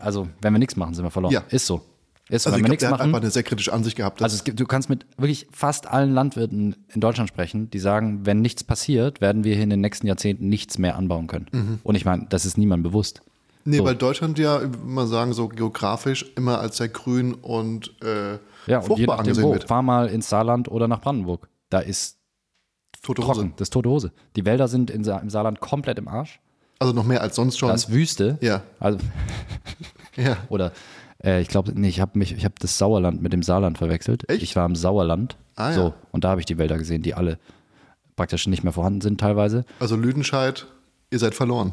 Speaker 3: also wenn wir nichts machen, sind wir verloren.
Speaker 2: Ja.
Speaker 3: Ist so. Ist so.
Speaker 2: Also
Speaker 3: wenn
Speaker 2: ich
Speaker 3: wir
Speaker 2: glaube,
Speaker 3: nichts
Speaker 2: der hat
Speaker 3: machen,
Speaker 2: einfach eine sehr kritische Ansicht gehabt.
Speaker 3: also gibt, du kannst mit wirklich fast allen Landwirten in Deutschland sprechen, die sagen, wenn nichts passiert, werden wir hier in den nächsten Jahrzehnten nichts mehr anbauen können.
Speaker 2: Mhm.
Speaker 3: Und ich meine, das ist niemandem bewusst.
Speaker 2: nee,
Speaker 3: so.
Speaker 2: weil Deutschland ja, immer sagen, so geografisch immer als sehr grün und äh,
Speaker 3: Ja, und je
Speaker 2: fruchtbar angesehen
Speaker 3: wo,
Speaker 2: wird.
Speaker 3: fahr mal ins Saarland oder nach Brandenburg. Da ist
Speaker 2: Tote Hose.
Speaker 3: das ist tote Hose. Die Wälder sind in Sa im Saarland komplett im Arsch.
Speaker 2: Also noch mehr als sonst schon.
Speaker 3: Da ist Wüste.
Speaker 2: Ja.
Speaker 3: Also, *laughs*
Speaker 2: ja.
Speaker 3: oder äh, ich glaube, nee, ich habe mich, ich habe das Sauerland mit dem Saarland verwechselt.
Speaker 2: Echt?
Speaker 3: Ich war im Sauerland.
Speaker 2: Ah, ja.
Speaker 3: So, und da habe ich die Wälder gesehen, die alle praktisch nicht mehr vorhanden sind teilweise.
Speaker 2: Also Lüdenscheid, ihr seid verloren.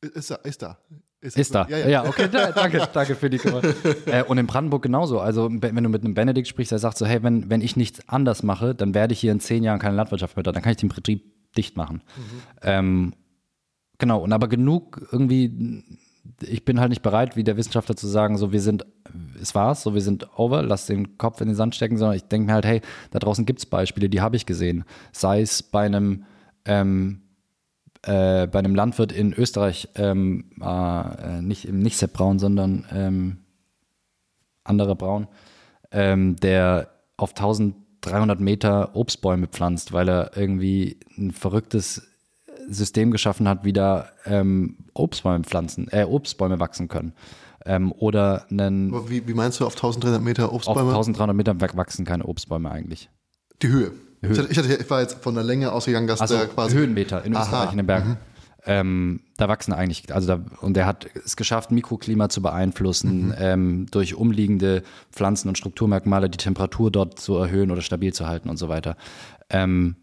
Speaker 2: Ist da, ist da.
Speaker 3: Ist da.
Speaker 2: Ja,
Speaker 3: Ja,
Speaker 2: ja.
Speaker 3: okay, da, danke, danke für die *laughs* äh, Und in Brandenburg genauso. Also, wenn du mit einem Benedikt sprichst, der sagt so: Hey, wenn, wenn ich nichts anders mache, dann werde ich hier in zehn Jahren keine Landwirtschaft mehr, da, dann kann ich den Betrieb dicht machen. Ähm, genau, und aber genug irgendwie, ich bin halt nicht bereit, wie der Wissenschaftler zu sagen, so, wir sind, es war's, so, wir sind over, lass den Kopf in den Sand stecken, sondern ich denke mir halt, hey, da draußen gibt es Beispiele, die habe ich gesehen. Sei es bei einem, ähm, äh, bei einem Landwirt in Österreich, ähm, äh, nicht, nicht Sepp Braun, sondern ähm, anderer Braun, ähm, der auf 1300 Meter Obstbäume pflanzt, weil er irgendwie ein verrücktes System geschaffen hat, wie da ähm, Obstbäume pflanzen, äh, Obstbäume wachsen können. Ähm, oder einen,
Speaker 2: wie, wie meinst du auf 1300 Meter
Speaker 3: auf
Speaker 2: Obstbäume?
Speaker 3: 1300 Metern wachsen keine Obstbäume eigentlich.
Speaker 2: Die Höhe.
Speaker 3: Höhe.
Speaker 2: Ich, hatte, ich, hatte, ich war jetzt von der Länge ausgegangen, dass
Speaker 3: Also
Speaker 2: der quasi.
Speaker 3: Höhenmeter in
Speaker 2: Aha.
Speaker 3: Österreich in den Bergen. Ähm, da wachsen eigentlich, also da, und er hat es geschafft, Mikroklima zu beeinflussen, ähm, durch umliegende Pflanzen- und Strukturmerkmale die Temperatur dort zu erhöhen oder stabil zu halten und so weiter. Ähm,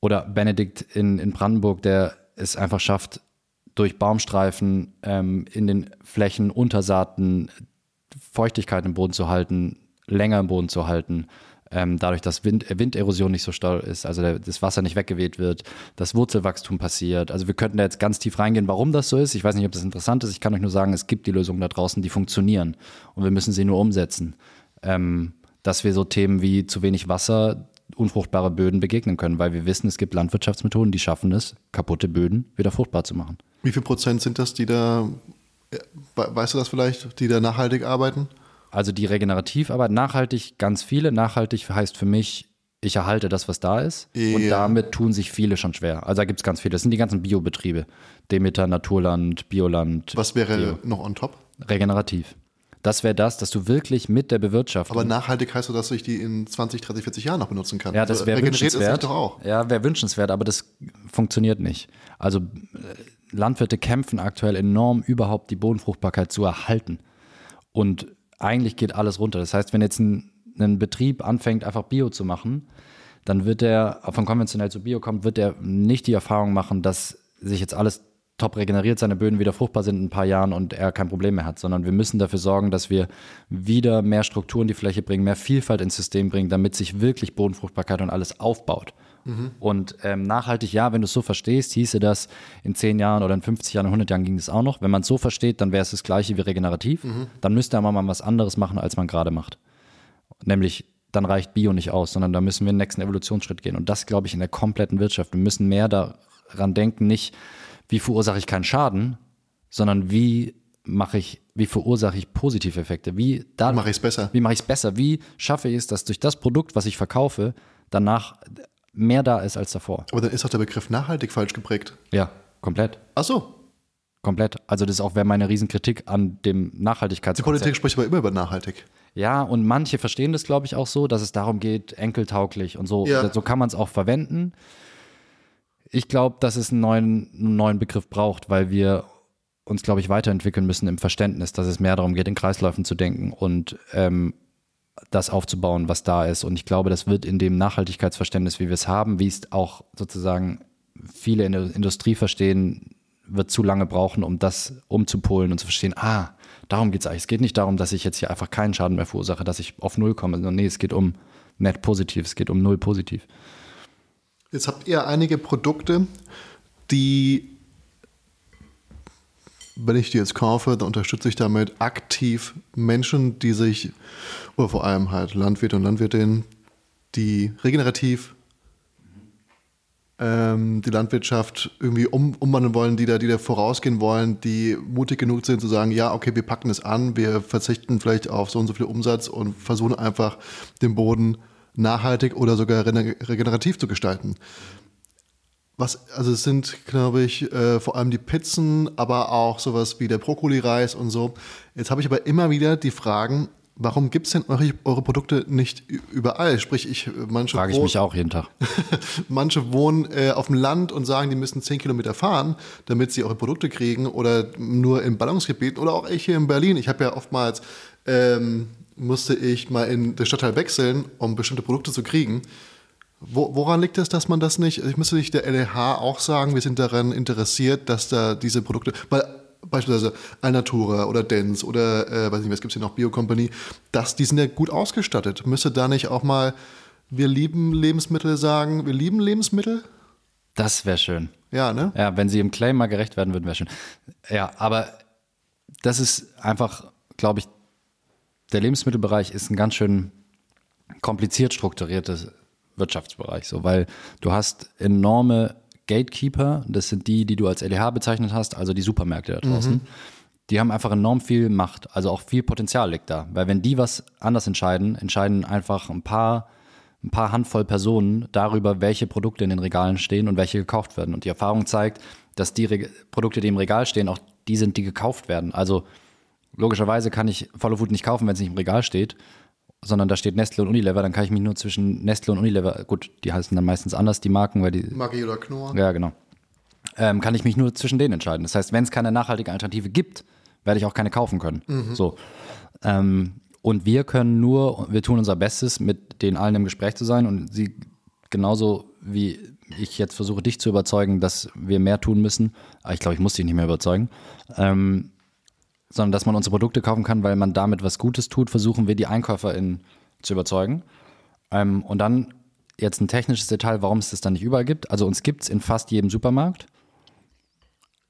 Speaker 3: oder Benedikt in, in Brandenburg, der es einfach schafft, durch Baumstreifen ähm, in den Flächen, Untersaaten Feuchtigkeit im Boden zu halten, länger im Boden zu halten, ähm, dadurch, dass Wind, äh, Winderosion nicht so stark ist, also der, das Wasser nicht weggeweht wird, das Wurzelwachstum passiert. Also wir könnten da jetzt ganz tief reingehen, warum das so ist. Ich weiß nicht, ob das interessant ist. Ich kann euch nur sagen, es gibt die Lösungen da draußen, die funktionieren und wir müssen sie nur umsetzen. Ähm, dass wir so Themen wie zu wenig Wasser, unfruchtbare Böden begegnen können, weil wir wissen, es gibt Landwirtschaftsmethoden, die schaffen es, kaputte Böden wieder fruchtbar zu machen.
Speaker 2: Wie viel Prozent sind das, die da, we- weißt du das vielleicht, die da nachhaltig arbeiten?
Speaker 3: Also die Regenerativarbeit, nachhaltig ganz viele. Nachhaltig heißt für mich, ich erhalte das, was da ist. Und
Speaker 2: Ja.
Speaker 3: damit tun sich viele schon schwer. Also da gibt es ganz viele. Das sind die ganzen Biobetriebe. Demeter, Naturland, Bioland,
Speaker 2: Was wäre noch on top?
Speaker 3: regenerativ. Das wäre das, dass du wirklich mit der Bewirtschaftung.
Speaker 2: Aber nachhaltig heißt so, dass ich die in 20, 30, 40 Jahren noch benutzen kann.
Speaker 3: ja, das
Speaker 2: Also
Speaker 3: wäre
Speaker 2: sich
Speaker 3: wünschenswert.
Speaker 2: doch auch.
Speaker 3: Ja, wäre wünschenswert, aber das funktioniert nicht. Also äh, Landwirte kämpfen aktuell enorm, überhaupt die Bodenfruchtbarkeit zu erhalten. Und eigentlich geht alles runter. Das heißt, wenn jetzt ein, ein Betrieb anfängt, einfach Bio zu machen, dann wird er von konventionell zu Bio kommt, wird er nicht die Erfahrung machen, dass sich jetzt alles top regeneriert, seine Böden wieder fruchtbar sind in ein paar Jahren und er kein Problem mehr hat, sondern wir müssen dafür sorgen, dass wir wieder mehr Struktur in die Fläche bringen, mehr Vielfalt ins System bringen, damit sich wirklich Bodenfruchtbarkeit und alles aufbaut. Und ähm, nachhaltig, ja, wenn du es so verstehst, hieße das in 10 Jahren oder in 50 Jahren, in 100 Jahren ging das auch noch. Wenn man es so versteht, dann wäre es das gleiche wie regenerativ. Dann müsste er mal was anderes machen, als man gerade macht. Nämlich, dann reicht Bio nicht aus, sondern da müssen wir den nächsten Evolutionsschritt gehen. Und das, glaube ich, in der kompletten Wirtschaft. Wir müssen mehr daran denken, nicht, wie verursache ich keinen Schaden, sondern wie mache ich, wie verursache ich Positiveffekte? Wie da,
Speaker 2: Mache ich's besser?
Speaker 3: Wie mache ich es besser? Wie schaffe ich es, dass durch das Produkt, was ich verkaufe, danach mehr da ist als davor?
Speaker 2: Aber dann ist doch der Begriff nachhaltig falsch geprägt.
Speaker 3: Ja, komplett.
Speaker 2: Ach so.
Speaker 3: Komplett. Also das ist auch wäre meine Riesenkritik an dem
Speaker 2: Die
Speaker 3: Nachhaltigkeitskonzept.
Speaker 2: Politik spricht aber immer über nachhaltig.
Speaker 3: Ja, und manche verstehen das, glaube ich, auch so, dass es darum geht, enkeltauglich und so.
Speaker 2: Ja.
Speaker 3: So kann man es auch verwenden. Ich glaube, dass es einen neuen, einen neuen Begriff braucht, weil wir uns, glaube ich, weiterentwickeln müssen im Verständnis, dass es mehr darum geht, in Kreisläufen zu denken und ähm, das aufzubauen, was da ist. Und ich glaube, das wird in dem Nachhaltigkeitsverständnis, wie wir es haben, wie es auch sozusagen viele in der Industrie verstehen, wird zu lange brauchen, um das umzupolen und zu verstehen, ah, darum geht es eigentlich. Es geht nicht darum, dass ich jetzt hier einfach keinen Schaden mehr verursache, dass ich auf Null komme, nee, es geht um net positiv, es geht um Null positiv.
Speaker 2: Jetzt habt ihr einige Produkte, die, wenn ich die jetzt kaufe, dann unterstütze ich damit aktiv Menschen, die sich, oder vor allem halt Landwirte und Landwirtinnen, die regenerativ ähm, die Landwirtschaft irgendwie um, umwandeln wollen, die da, die da vorausgehen wollen, die mutig genug sind zu sagen, ja, okay, wir packen es an, wir verzichten vielleicht auf so und so viel Umsatz und versuchen einfach den Boden nachhaltig oder sogar regenerativ zu gestalten. Was, also es sind, glaube ich, äh, vor allem die Pizzen, aber auch sowas wie der Brokkoli-Reis und so. Jetzt habe ich aber immer wieder die Fragen, warum gibt es denn eure, eure Produkte nicht überall? Sprich, ich, äh, manche,
Speaker 3: Frage ich mich auch jeden Tag. *laughs*
Speaker 2: manche wohnen äh, auf dem Land und sagen, die müssen 10 Kilometer fahren, damit sie eure Produkte kriegen oder nur in Ballungsgebieten oder auch ich hier in Berlin. Ich habe ja oftmals, ähm, musste ich mal in den Stadtteil wechseln, um bestimmte Produkte zu kriegen. Wo, woran liegt es, dass man das nicht, ich müsste nicht der LEH auch sagen, wir sind daran interessiert, dass da diese Produkte, weil beispielsweise Alnatura oder Dens oder, äh, weiß nicht, was gibt es hier noch, Biocompany, dass die sind ja gut ausgestattet. Müsste da nicht auch mal, wir lieben Lebensmittel sagen, wir lieben Lebensmittel?
Speaker 3: Das wäre schön.
Speaker 2: Ja, ne?
Speaker 3: Ja, wenn sie im Claim mal gerecht werden würden, wäre schön. Ja, aber das ist einfach, glaube ich, der Lebensmittelbereich ist ein ganz schön kompliziert strukturiertes Wirtschaftsbereich, so, weil du hast enorme Gatekeeper, das sind die, die du als LEH bezeichnet hast, also die Supermärkte da draußen. Die haben einfach enorm viel Macht, also auch viel Potenzial liegt da, weil wenn die was anders entscheiden, entscheiden einfach ein paar ein paar Handvoll Personen darüber, welche Produkte in den Regalen stehen und welche gekauft werden. Und die Erfahrung zeigt, dass die Reg Produkte, die im Regal stehen, auch die sind, die gekauft werden. Also logischerweise kann ich Follow Food nicht kaufen, wenn es nicht im Regal steht, sondern da steht Nestle und Unilever, dann kann ich mich nur zwischen Nestle und Unilever, gut, die heißen dann meistens anders, die Marken, weil die,
Speaker 2: Maggi oder Knorr.
Speaker 3: ja genau, ähm, kann ich mich nur zwischen denen entscheiden. Das heißt, wenn es keine nachhaltige Alternative gibt, werde ich auch keine kaufen können. So. Ähm, und wir können nur, wir tun unser Bestes, mit denen allen im Gespräch zu sein und sie genauso wie ich jetzt versuche, dich zu überzeugen, dass wir mehr tun müssen. Aber ich glaube, ich muss dich nicht mehr überzeugen. Ähm, sondern dass man unsere Produkte kaufen kann, weil man damit was Gutes tut, versuchen wir die EinkäuferInnen zu überzeugen. Ähm, und dann jetzt ein technisches Detail, warum es das dann nicht überall gibt. Also uns gibt es in fast jedem Supermarkt,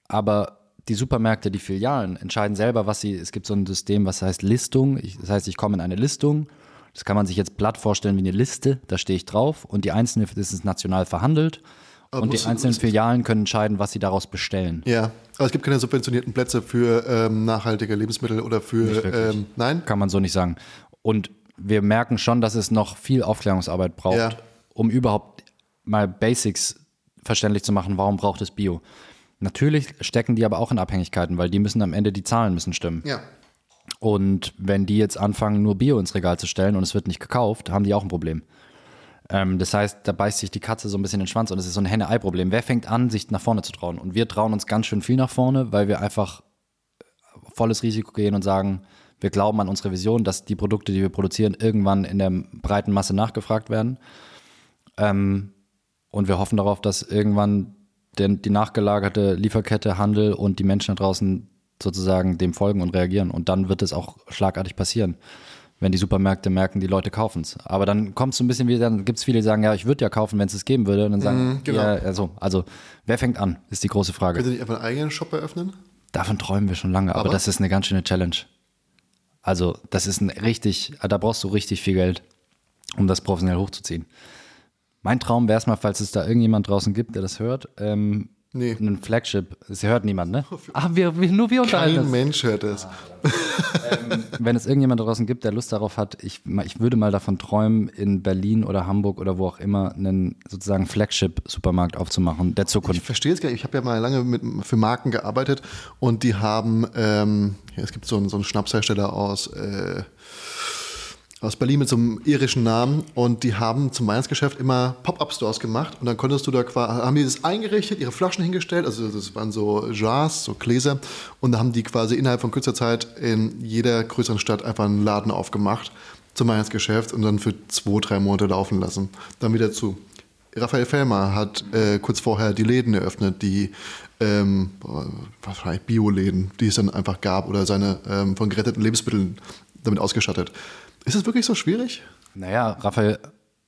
Speaker 3: aber die Supermärkte, die Filialen, entscheiden selber, was sie, es gibt so ein System, was heißt Listung. Ich, das heißt, ich komme in eine Listung. Das kann man sich jetzt platt vorstellen wie eine Liste, da stehe ich drauf und die einzelnen, das ist national verhandelt
Speaker 2: Aber
Speaker 3: und die einzelnen Filialen können entscheiden, was sie daraus bestellen.
Speaker 2: Ja, aber es gibt keine subventionierten Plätze für ähm, nachhaltige Lebensmittel oder für, ähm, nein?
Speaker 3: Kann man so nicht sagen. Und wir merken schon, dass es noch viel Aufklärungsarbeit braucht,
Speaker 2: Ja.
Speaker 3: um überhaupt mal Basics verständlich zu machen, warum braucht es Bio. Natürlich stecken die aber auch in Abhängigkeiten, weil die müssen am Ende die Zahlen müssen stimmen.
Speaker 2: Ja.
Speaker 3: Und wenn die jetzt anfangen, nur Bio ins Regal zu stellen und es wird nicht gekauft, haben die auch ein Problem. Ähm, das heißt, da beißt sich die Katze so ein bisschen in den Schwanz und es ist so ein Henne-Ei-Problem. Wer fängt an, sich nach vorne zu trauen? Und wir trauen uns ganz schön viel nach vorne, weil wir einfach volles Risiko gehen und sagen, wir glauben an unsere Vision, dass die Produkte, die wir produzieren, irgendwann in der breiten Masse nachgefragt werden. Ähm, und wir hoffen darauf, dass irgendwann den, die nachgelagerte Lieferkette, Handel und die Menschen da draußen sozusagen dem folgen und reagieren. Und dann wird es auch schlagartig passieren, wenn die Supermärkte merken, die Leute kaufen es. Aber dann kommt es so ein bisschen wie, dann gibt es viele, die sagen, ja, ich würde ja kaufen, wenn es es geben würde. Und dann sagen,
Speaker 2: Mhm, genau.
Speaker 3: ja, also, also, wer fängt an, ist die große Frage.
Speaker 2: Könnt ihr nicht einfach einen eigenen Shop eröffnen?
Speaker 3: Davon träumen wir schon lange, aber,
Speaker 2: Aber?
Speaker 3: das ist eine ganz schöne Challenge. Also, das ist ein richtig, da brauchst du richtig viel Geld, um das professionell hochzuziehen. Mein Traum wäre es mal, falls es da irgendjemand draußen gibt, der das hört, ähm,
Speaker 2: Nee.
Speaker 3: ein Flagship. Es hört niemand, ne? *laughs* Ah, wir, wir, nur wir unterhalten
Speaker 2: Kein
Speaker 3: uns.
Speaker 2: Mensch hört das.
Speaker 3: Wenn es irgendjemand draußen gibt, der Lust darauf hat, ich, ich würde mal davon träumen, in Berlin oder Hamburg oder wo auch immer einen sozusagen Flagship-Supermarkt aufzumachen, der
Speaker 2: Ich
Speaker 3: Zukunft.
Speaker 2: verstehe es gar nicht. Ich habe ja mal lange mit, für Marken gearbeitet und die haben, ähm, es gibt so einen, so einen Schnapshersteller aus, äh, aus Berlin mit so einem irischen Namen und die haben zum Weihnachtsgeschäft immer Pop-Up-Stores gemacht und dann konntest du da quasi, haben die das eingerichtet, ihre Flaschen hingestellt, also das waren so Jars, so Gläser und da haben die quasi innerhalb von kurzer Zeit in jeder größeren Stadt einfach einen Laden aufgemacht zum Weihnachtsgeschäft und dann für zwei, drei Monate laufen lassen. Dann wieder zu. Raphael Fellmer hat äh, kurz vorher die Läden eröffnet, die ähm, wahrscheinlich Bioläden, die es dann einfach gab oder seine ähm, von geretteten Lebensmitteln damit ausgestattet. Ist es wirklich so schwierig?
Speaker 3: Naja, Raphael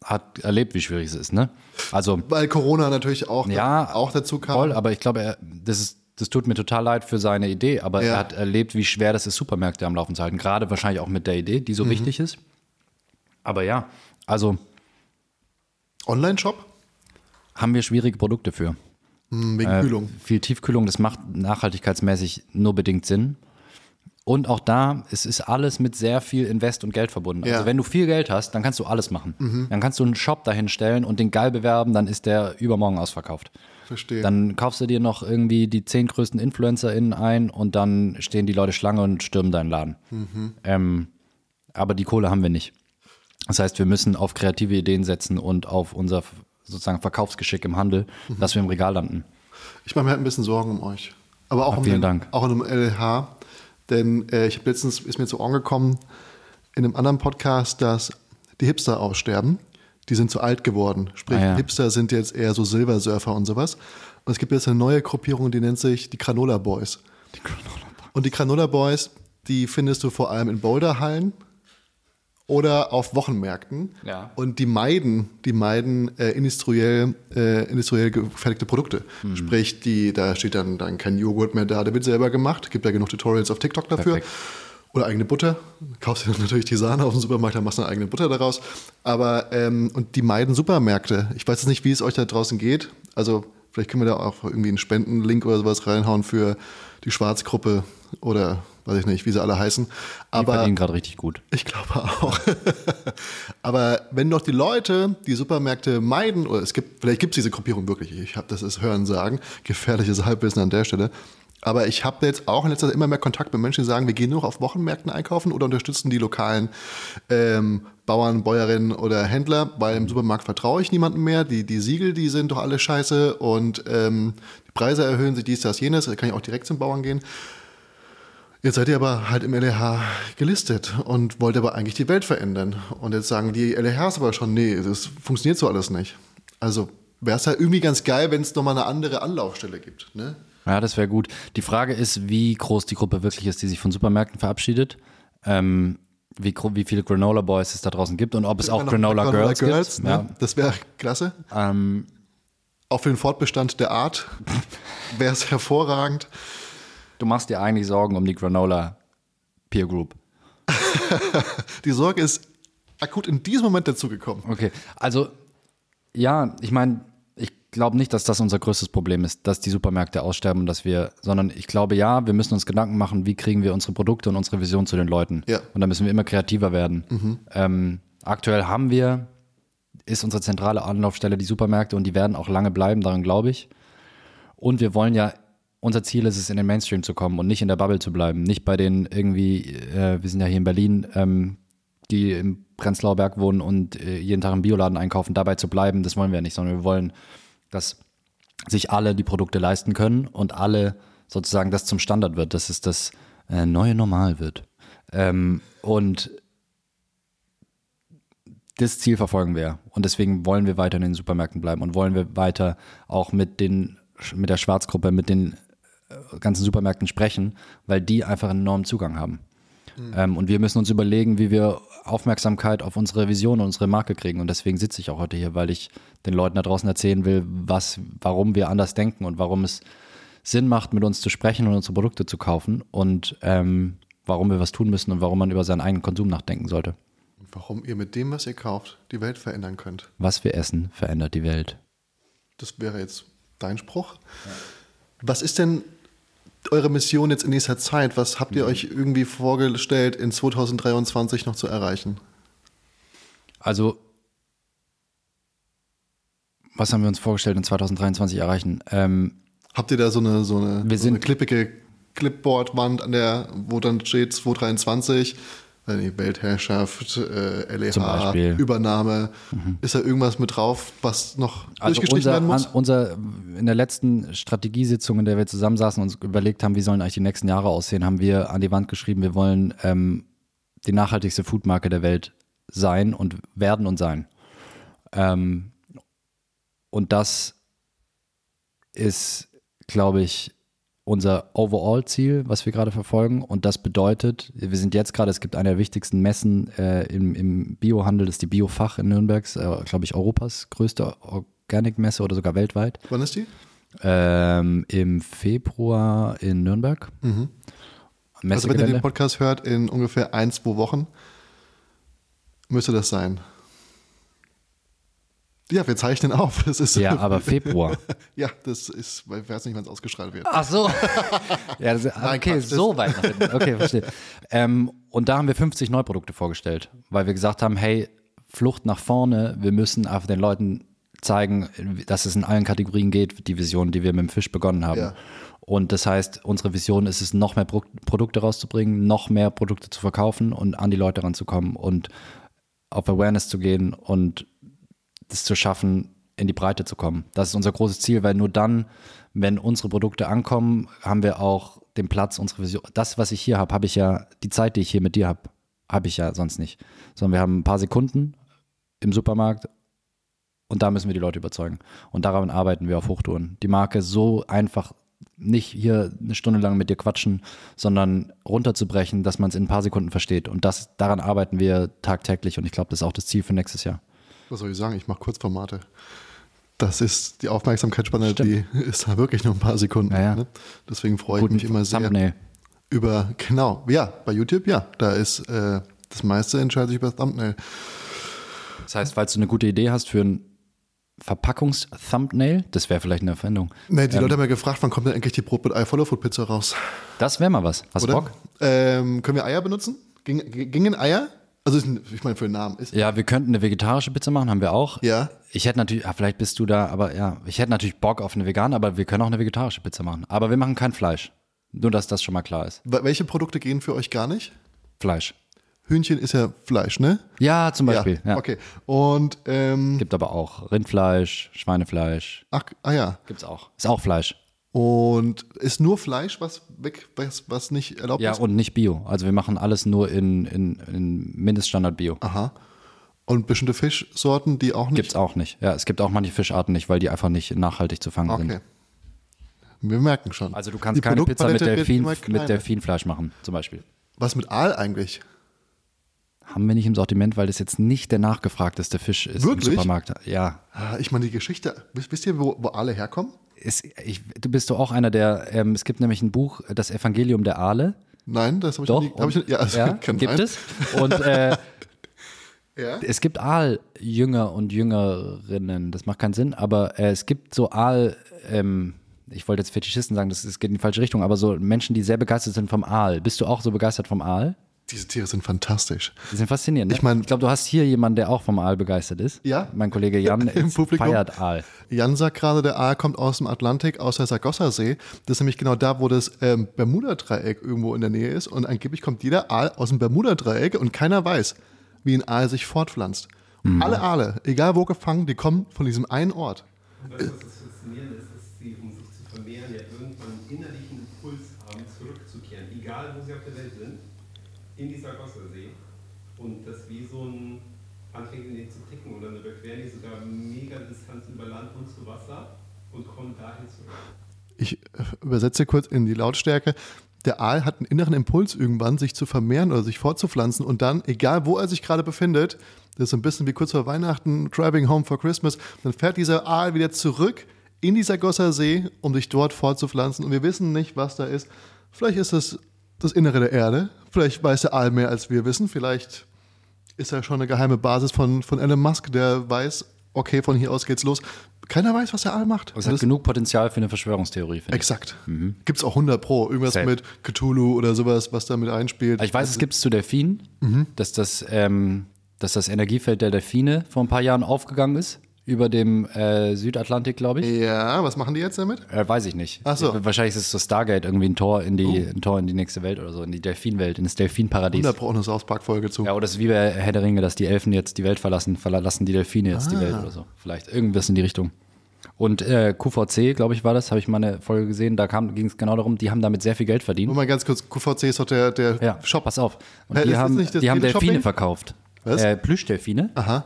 Speaker 3: hat erlebt, wie schwierig es ist, ne? Also,
Speaker 2: Weil Corona natürlich auch,
Speaker 3: ja,
Speaker 2: auch dazu kam.
Speaker 3: Voll, aber ich glaube, er, das, ist, das tut mir total leid für seine Idee, aber
Speaker 2: Ja.
Speaker 3: er hat erlebt, wie schwer das ist, Supermärkte am Laufen zu halten. Gerade wahrscheinlich auch mit der Idee, die so
Speaker 2: Mhm.
Speaker 3: wichtig ist. Aber ja, also
Speaker 2: Online-Shop?
Speaker 3: haben wir schwierige Produkte für.
Speaker 2: Hm, wegen
Speaker 3: Äh,
Speaker 2: Kühlung.
Speaker 3: Viel Tiefkühlung, das macht nachhaltigkeitsmäßig nur bedingt Sinn. Und auch da, es ist alles mit sehr viel Invest und Geld verbunden.
Speaker 2: Ja. Mhm.
Speaker 3: Also wenn du viel Geld hast, dann kannst du alles machen. Dann kannst du einen Shop dahin stellen und den geil bewerben, dann ist der übermorgen ausverkauft.
Speaker 2: Verstehe.
Speaker 3: Dann kaufst du dir noch irgendwie die zehn größten InfluencerInnen ein und dann stehen die Leute Schlange und stürmen deinen Laden. Ähm, aber die Kohle haben wir nicht. Das heißt, wir müssen auf kreative Ideen setzen und auf unser sozusagen Verkaufsgeschick im Handel, dass wir im Regal landen.
Speaker 2: Ich mache mir halt ein bisschen Sorgen um euch. Aber auch,
Speaker 3: Ah,
Speaker 2: um,
Speaker 3: vielen
Speaker 2: den,
Speaker 3: Dank.
Speaker 2: auch um LH. Denn äh, ich habe letztens, ist mir zu Ohren gekommen, in einem anderen Podcast, dass die Hipster aussterben. Die sind zu alt geworden. Sprich,
Speaker 3: Ah, ja.
Speaker 2: Hipster sind jetzt eher so Silversurfer und sowas. Und es gibt jetzt eine neue Gruppierung, die nennt sich die Granola Boys. Und die Granola Boys, die findest du vor allem in Boulderhallen oder auf Wochenmärkten.
Speaker 3: Ja.
Speaker 2: Und die meiden, die meiden äh, industriell, äh, industriell gefertigte Produkte.
Speaker 3: Mhm.
Speaker 2: Sprich, die, da steht dann, dann kein Joghurt mehr da, der wird selber gemacht. Gibt ja genug Tutorials auf TikTok dafür.
Speaker 3: Perfekt.
Speaker 2: Oder eigene Butter. Kaufst dir dann *laughs* natürlich die Sahne auf dem Supermarkt, dann machst du eine eigene Butter daraus. Aber, ähm, und die meiden Supermärkte. Ich weiß jetzt nicht, wie es euch da draußen geht. Also, vielleicht können wir da auch irgendwie einen Spendenlink oder sowas reinhauen für die Schwarzgruppe oder weiß ich nicht, wie sie alle heißen.
Speaker 3: Die
Speaker 2: Aber
Speaker 3: verdienen gerade richtig gut.
Speaker 2: ich glaube auch. *laughs* Aber wenn doch die Leute die Supermärkte meiden, oder es gibt, vielleicht gibt es diese Gruppierung wirklich, ich habe das ist Hören sagen, gefährliches Halbwissen an der Stelle. Aber ich habe jetzt auch in letzter Zeit immer mehr Kontakt mit Menschen, die sagen, wir gehen nur auf Wochenmärkten einkaufen oder unterstützen die lokalen ähm, Bauern, Bäuerinnen oder Händler, weil im Supermarkt vertraue ich niemandem mehr. Die, die Siegel, die sind doch alle scheiße und ähm, die Preise erhöhen sich, dies, das, jenes. Da kann ich auch direkt zum Bauern gehen. Jetzt seid ihr aber halt im LEH gelistet und wollt aber eigentlich die Welt verändern. Und jetzt sagen die LEHs aber schon, nee, das funktioniert so alles nicht. Also wäre es ja irgendwie ganz geil, wenn es nochmal eine andere Anlaufstelle gibt. Ne?
Speaker 3: Ja, das wäre gut. Die Frage ist, wie groß die Gruppe wirklich ist, die sich von Supermärkten verabschiedet. Ähm, wie, wie viele Granola Boys es da draußen gibt und ob es auch
Speaker 2: Noch
Speaker 3: Granola, Girls, gibt.
Speaker 2: ne?
Speaker 3: Ja.
Speaker 2: Das wäre klasse.
Speaker 3: Ähm,
Speaker 2: Auch für den Fortbestand der Art *laughs* wäre es hervorragend.
Speaker 3: Du machst dir eigentlich Sorgen um die Granola Peer Group. *laughs*
Speaker 2: Die Sorge ist akut in diesem Moment dazugekommen.
Speaker 3: Okay, also ja, ich meine, ich glaube nicht, dass das unser größtes Problem ist, dass die Supermärkte aussterben, dass wir, sondern ich glaube ja, wir müssen uns Gedanken machen, wie kriegen wir unsere Produkte und unsere Vision zu den Leuten.
Speaker 2: Ja.
Speaker 3: Und da müssen wir immer kreativer werden. Ähm, aktuell haben wir, ist unsere zentrale Anlaufstelle die Supermärkte und die werden auch lange bleiben, daran glaube ich. Und wir wollen ja, unser Ziel ist es, in den Mainstream zu kommen und nicht in der Bubble zu bleiben. Nicht bei den irgendwie, äh, wir sind ja hier in Berlin, ähm, die im Prenzlauer Berg wohnen und äh, jeden Tag im Bioladen einkaufen, dabei zu bleiben, das wollen wir nicht, sondern wir wollen, dass sich alle die Produkte leisten können und alle sozusagen das zum Standard wird, dass es das äh, neue Normal wird. Ähm, und das Ziel verfolgen wir. Und deswegen wollen wir weiter in den Supermärkten bleiben und wollen wir weiter auch mit den mit der Schwarzgruppe, mit den ganzen Supermärkten sprechen, weil die einfach einen enormen Zugang haben. Ähm, und wir müssen uns überlegen, wie wir Aufmerksamkeit auf unsere Vision und unsere Marke kriegen. Und deswegen sitze ich auch heute hier, weil ich den Leuten da draußen erzählen will, was, warum wir anders denken und warum es Sinn macht, mit uns zu sprechen und unsere Produkte zu kaufen und ähm, warum wir was tun müssen und warum man über seinen eigenen Konsum nachdenken sollte.
Speaker 2: Und warum ihr mit dem, was ihr kauft, die Welt verändern könnt.
Speaker 3: Was wir essen, verändert die Welt.
Speaker 2: Das wäre jetzt dein Spruch. Was ist denn eure Mission jetzt in nächster Zeit? Was habt ihr euch irgendwie vorgestellt, in 2023 noch zu erreichen?
Speaker 3: Also, was haben wir uns vorgestellt in 2023 erreichen? Ähm,
Speaker 2: Habt ihr da so eine, so eine,
Speaker 3: Wir
Speaker 2: so eine
Speaker 3: sind-
Speaker 2: klippige Clipboard-Wand, an der, wo dann steht 2023, weiß nicht, Weltherrschaft, äh, LEH,
Speaker 3: Zum Beispiel. Mhm.
Speaker 2: Ist da irgendwas mit drauf, was noch
Speaker 3: Also
Speaker 2: durchgestrichen
Speaker 3: unser,
Speaker 2: werden muss?
Speaker 3: an, unser, in der letzten Strategiesitzung, in der wir zusammensaßen und uns überlegt haben, wie sollen eigentlich die nächsten Jahre aussehen, haben wir an die Wand geschrieben, wir wollen ähm, die nachhaltigste Foodmarke der Welt sein und werden und sein. Ähm, und das ist, glaube ich, unser Overall-Ziel, was wir gerade verfolgen. Und das bedeutet, wir sind jetzt gerade, es gibt eine der wichtigsten Messen äh, im, im Biohandel, das ist die Biofach in Nürnberg, äh, glaube ich, Europas größte Organic-Messe oder sogar weltweit.
Speaker 2: Wann ist die?
Speaker 3: Ähm, Im Februar in Nürnberg.
Speaker 2: Also wenn ihr den Podcast hört, in ungefähr ein, zwei Wochen, müsste das sein. Ja, wir zeichnen auf. *laughs* Das ist,
Speaker 3: ja, aber Februar. *laughs*
Speaker 2: ja, das ist, ich weiß nicht, wann es ausgestrahlt wird.
Speaker 3: Ach so. *laughs* ja, das, okay,
Speaker 2: das-
Speaker 3: so weit nach hinten. Okay, verstehe. Ähm, und da haben wir 50 Neuprodukte vorgestellt, weil wir gesagt haben, hey, Flucht nach vorne, wir müssen einfach den Leuten zeigen, dass es in allen Kategorien geht, die Vision, die wir mit dem Fisch begonnen haben.
Speaker 2: Ja.
Speaker 3: Und das heißt, unsere Vision ist es, noch mehr Pro Produkte rauszubringen, noch mehr Produkte zu verkaufen und an die Leute ranzukommen und auf Awareness zu gehen und das zu schaffen, in die Breite zu kommen. Das ist unser großes Ziel, weil nur dann, wenn unsere Produkte ankommen, haben wir auch den Platz, unsere Vision. Das, was ich hier habe, habe ich ja, die Zeit, die ich hier mit dir habe, habe ich ja sonst nicht. Sondern wir haben ein paar Sekunden im Supermarkt und da müssen wir die Leute überzeugen. Und daran arbeiten wir auf Hochtouren. Die Marke so einfach nicht hier eine Stunde lang mit dir quatschen, sondern runterzubrechen, dass man es in ein paar Sekunden versteht. Und das, daran arbeiten wir tagtäglich und ich glaube, das ist auch das Ziel für nächstes Jahr.
Speaker 2: Was soll ich sagen? Ich mache Kurzformate. Das ist die Aufmerksamkeitsspanne, die *laughs* ist da wirklich nur ein paar Sekunden.
Speaker 3: Ja, ja.
Speaker 2: Ne? Deswegen freue ich
Speaker 3: Guten
Speaker 2: mich immer sehr
Speaker 3: Thumbnail.
Speaker 2: über, genau, ja, bei YouTube, ja, da ist äh, das meiste entscheidet sich über das Thumbnail.
Speaker 3: Das heißt, falls du eine gute Idee hast für ein Verpackungs-Thumbnail, das wäre vielleicht eine Erfindung.
Speaker 2: Nee, die Leute haben ja gefragt, wann kommt denn endlich die Brot mit Ei Follow Food Pizza raus?
Speaker 3: Das wäre mal was. Hast du? Bock?
Speaker 2: Ähm, können wir Eier benutzen? Ging, gingen Eier? Also ein- ich meine für den Namen ist.
Speaker 3: Ja, wir könnten eine vegetarische Pizza machen, haben wir auch.
Speaker 2: Ja.
Speaker 3: Ich hätte natürlich, ah, vielleicht bist du da, aber ja, ich hätte natürlich Bock auf eine vegane, aber wir können auch eine vegetarische Pizza machen. Aber wir machen kein Fleisch. Nur, dass das schon mal klar ist.
Speaker 2: Wel- Welche Produkte gehen für euch gar nicht?
Speaker 3: Fleisch.
Speaker 2: Hühnchen ist ja Fleisch, ne?
Speaker 3: Ja, zum Beispiel. Ja.
Speaker 2: Okay. Und ähm,
Speaker 3: Gibt aber auch Rindfleisch, Schweinefleisch.
Speaker 2: ach, ah ja.
Speaker 3: Gibt's auch. Ist auch Fleisch.
Speaker 2: Und ist nur Fleisch, was weg, was, was nicht erlaubt
Speaker 3: Ja,
Speaker 2: ist?
Speaker 3: und nicht Bio. Also wir machen alles nur in, in, in Mindeststandard Bio.
Speaker 2: Aha. Und bestimmte Fischsorten, die auch nicht.
Speaker 3: Gibt's auch nicht. Ja, es gibt auch manche Fischarten nicht, weil die einfach nicht nachhaltig zu fangen
Speaker 2: Okay.
Speaker 3: sind.
Speaker 2: Wir merken schon.
Speaker 3: Also du kannst
Speaker 2: Die
Speaker 3: keine Pizza mit Delfin, mit. Delfinfleisch machen, zum Beispiel.
Speaker 2: Was mit Aal eigentlich?
Speaker 3: Haben wir nicht im Sortiment, weil das jetzt nicht der nachgefragteste Fisch ist
Speaker 2: Wirklich?
Speaker 3: im Supermarkt. Ja.
Speaker 2: Ah, Ich meine, die Geschichte, wisst, wisst ihr, wo, wo Aale herkommen?
Speaker 3: Ist, ich, du bist doch auch einer der, ähm, es gibt nämlich ein Buch, das Evangelium der Aale.
Speaker 2: Nein, das habe ich
Speaker 3: Doch.
Speaker 2: nie. Hab ich,
Speaker 3: und-
Speaker 2: ja, also, *laughs* kann
Speaker 3: gibt
Speaker 2: sein.
Speaker 3: es. Und äh, *laughs*
Speaker 2: Ja?
Speaker 3: es gibt Aaljünger und Jüngerinnen. Das macht keinen Sinn, aber äh, es gibt so Aal, ähm, ich wollte jetzt Fetischisten sagen, das, das geht in die falsche Richtung, aber so Menschen, die sehr begeistert sind vom Aal. Bist du auch so begeistert vom Aal?
Speaker 2: Diese Tiere sind fantastisch.
Speaker 3: Die sind faszinierend. Ne?
Speaker 2: Ich mein-
Speaker 3: ich glaube, du hast hier jemanden, der auch vom Aal begeistert ist.
Speaker 2: Ja.
Speaker 3: Mein Kollege Jan *laughs*
Speaker 2: Im
Speaker 3: ist-
Speaker 2: Publikum.
Speaker 3: feiert Aal.
Speaker 2: Jan sagt gerade, der Aal kommt aus dem Atlantik, aus der Sargassosee. Das ist nämlich genau da, wo das ähm, Bermuda-Dreieck irgendwo in der Nähe ist. Und angeblich kommt jeder Aal aus dem Bermuda-Dreieck und keiner weiß. wie ein Aal sich fortpflanzt.
Speaker 3: Mhm.
Speaker 2: Alle Aale, egal wo gefangen, die kommen von diesem einen Ort.
Speaker 4: Und weißt du, was das Faszinierende ist, dass sie, um sich zu vermehren, ja irgendwann einen innerlichen Impuls haben, zurückzukehren, egal wo sie auf der Welt sind, in dieser Gossersee. Und das wie so ein anfängt in denen zu ticken und dann überqueren die sogar mega Distanz über Land und zu Wasser und kommen dahin zurück.
Speaker 2: Ich äh, übersetze kurz in die Lautstärke. Der Aal hat einen inneren Impuls irgendwann, sich zu vermehren oder sich fortzupflanzen und dann, egal wo er sich gerade befindet, das ist so ein bisschen wie kurz vor Weihnachten, Driving Home for Christmas, dann fährt dieser Aal wieder zurück in dieser Gosser See, um sich dort fortzupflanzen und wir wissen nicht, was da ist. Vielleicht ist es das Innere der Erde, vielleicht weiß der Aal mehr, als wir wissen, vielleicht ist ja schon eine geheime Basis von, von Elon Musk, der weiß, okay, von hier aus geht's los. Keiner weiß, was der Aal macht.
Speaker 3: Es hat genug Potenzial für eine Verschwörungstheorie, finde ich.
Speaker 2: Exakt. Gibt's auch 100 Pro. Irgendwas
Speaker 3: Safe.
Speaker 2: mit Cthulhu oder sowas, was da mit einspielt.
Speaker 3: Also Ich weiß, es gibt es zu Delfinen, dass, das, ähm, dass das Energiefeld der Delfine vor ein paar Jahren aufgegangen ist, über dem äh, Südatlantik, glaube ich.
Speaker 2: Ja, was machen die jetzt damit?
Speaker 3: Äh, weiß ich nicht.
Speaker 2: Ach so.
Speaker 3: Wahrscheinlich ist es so Stargate irgendwie ein Tor in die, ein Tor in die nächste Welt oder so, in die Delfinwelt, in das Delfinparadies.
Speaker 2: 100 Pro auch eine South Park-Folge zu.
Speaker 3: Ja, oder es ist wie bei Herr der Ringe, dass die Elfen jetzt die Welt verlassen, verlassen die Delfine jetzt die
Speaker 2: Ah.
Speaker 3: Welt oder so. Vielleicht irgendwas in die Richtung. Und äh, QVC, glaube ich, war das, habe ich mal eine Folge gesehen, da ging es genau darum, die haben damit sehr viel Geld verdient.
Speaker 2: Nur mal ganz kurz, QVC ist doch der, der
Speaker 3: Ja,
Speaker 2: Shop.
Speaker 3: pass auf. Und
Speaker 2: ist
Speaker 3: die haben, die haben? Delfine verkauft.
Speaker 2: Was?
Speaker 3: Äh, Plüschdelfine.
Speaker 2: Aha.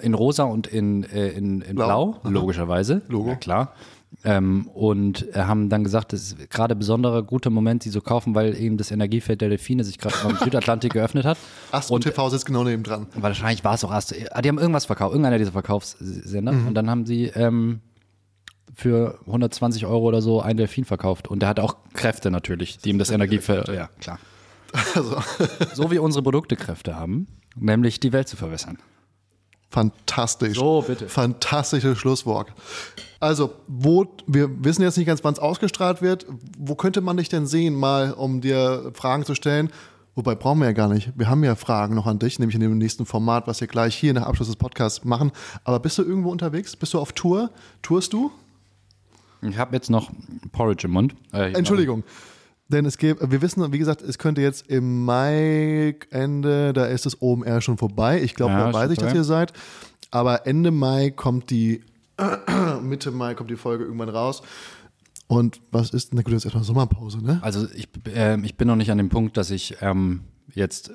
Speaker 3: In rosa und in, äh, in, in
Speaker 2: Blau.
Speaker 3: blau, logischerweise.
Speaker 2: Logo.
Speaker 3: Ja, klar. Ähm, und äh, haben dann gesagt, das ist gerade besonderer guter Moment, die so kaufen, weil eben das Energiefeld der Delfine sich gerade im Südatlantik *laughs* geöffnet hat.
Speaker 2: Astro
Speaker 3: und
Speaker 2: TV sitzt genau neben dran.
Speaker 3: wahrscheinlich war es auch Astro. Ah, die haben irgendwas verkauft, irgendeiner dieser Verkaufssender.
Speaker 2: Mhm.
Speaker 3: Und dann haben sie ähm, für 120 Euro oder so einen Delfin verkauft. Und der hat auch Kräfte natürlich, die ihm das Energiefeld. Ja, klar. *laughs*
Speaker 2: Also,
Speaker 3: So wie unsere Produkte Kräfte haben, nämlich die Welt zu verwässern.
Speaker 2: Fantastisch.
Speaker 3: So, bitte.
Speaker 2: Fantastisches Schlusswort. Also, wo, wir wissen jetzt nicht ganz, wann es ausgestrahlt wird. Wo könnte man dich denn sehen, mal, um dir Fragen zu stellen? Wobei brauchen wir ja gar nicht. Wir haben ja Fragen noch an dich, nämlich in dem nächsten Format, was wir gleich hier nach Abschluss des Podcasts machen. Aber bist du irgendwo unterwegs? Bist du auf Tour? Tourst du?
Speaker 3: Ich habe jetzt noch Porridge im Mund. Äh,
Speaker 2: Entschuldigung. Denn es gibt, wir wissen, wie gesagt, es könnte jetzt im Mai Ende, da ist das OMR schon vorbei. Ich glaube,
Speaker 3: Ja,
Speaker 2: da weiß ich, dass ihr seid. Aber Ende Mai kommt die, *clears throat* Mitte Mai kommt die Folge irgendwann raus. Und was ist, na gut, jetzt erstmal Sommerpause, ne?
Speaker 3: Also ich, äh, ich bin noch nicht an dem Punkt, dass ich ähm, jetzt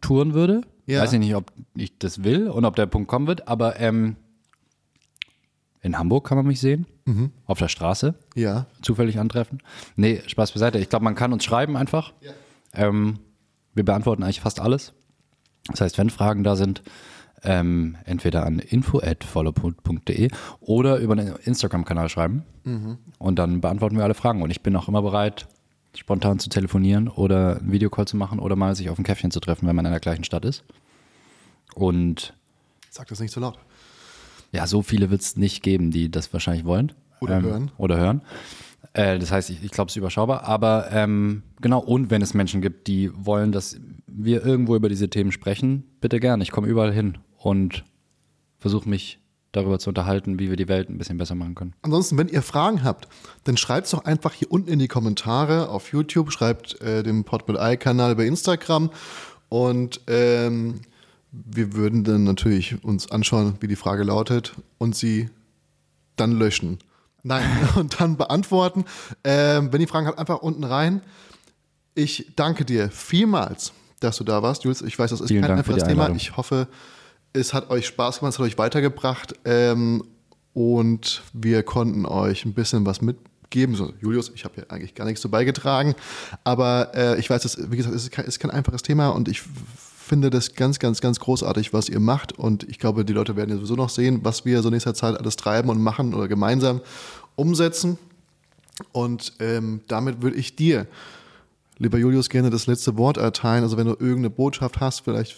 Speaker 3: touren würde.
Speaker 2: Ja.
Speaker 3: Weiß ich nicht, ob ich das will und ob der Punkt kommen wird, aber ähm, in Hamburg kann man mich sehen.
Speaker 2: Mhm.
Speaker 3: Auf der Straße.
Speaker 2: Ja.
Speaker 3: Zufällig antreffen. Nee, Spaß beiseite. Ich glaube, man kann uns schreiben einfach. Ähm, wir beantworten eigentlich fast alles. Das heißt, wenn Fragen da sind, ähm, entweder an info.follow.de oder über den Instagram-Kanal schreiben. Und dann beantworten wir alle Fragen. Und ich bin auch immer bereit, spontan zu telefonieren oder einen Videocall zu machen oder mal sich auf ein Käffchen zu treffen, wenn man in der gleichen Stadt ist. Und
Speaker 2: Sag das nicht so laut.
Speaker 3: Ja, so viele wird es nicht geben, die das wahrscheinlich wollen.
Speaker 2: Oder hören.
Speaker 3: Oder hören. Äh, das heißt, ich, ich glaube, es ist überschaubar. Aber ähm, genau, und wenn es Menschen gibt, die wollen, dass wir irgendwo über diese Themen sprechen, bitte gerne. Ich komme überall hin und versuche mich darüber zu unterhalten, wie wir die Welt ein bisschen besser machen können.
Speaker 2: Ansonsten, wenn ihr Fragen habt, dann schreibt es doch einfach hier unten in die Kommentare auf YouTube, schreibt äh, dem Pod mit Eye-Kanal bei Instagram und ähm, wir würden dann natürlich uns anschauen, wie die Frage lautet und sie dann löschen. Nein, *laughs* und dann beantworten. Ähm, wenn ihr Fragen habt, einfach unten rein. Ich danke dir vielmals, dass du da warst, Jules. Ich weiß, das ist
Speaker 3: Vielen
Speaker 2: kein
Speaker 3: Dank
Speaker 2: einfaches Thema. Ich hoffe, es hat euch Spaß gemacht, es hat euch weitergebracht ähm, und wir konnten euch ein bisschen was mitgeben. So, Julius, ich habe hier eigentlich gar nichts zu beigetragen, aber äh, ich weiß, dass, wie gesagt, es ist kein, ist kein einfaches Thema und ich finde das ganz, ganz, ganz großartig, was ihr macht und ich glaube, die Leute werden ja sowieso noch sehen, was wir so nächster Zeit alles treiben und machen oder gemeinsam umsetzen. Und ähm, damit würde ich dir, lieber Julius, gerne das letzte Wort erteilen. Also wenn du irgendeine Botschaft hast, vielleicht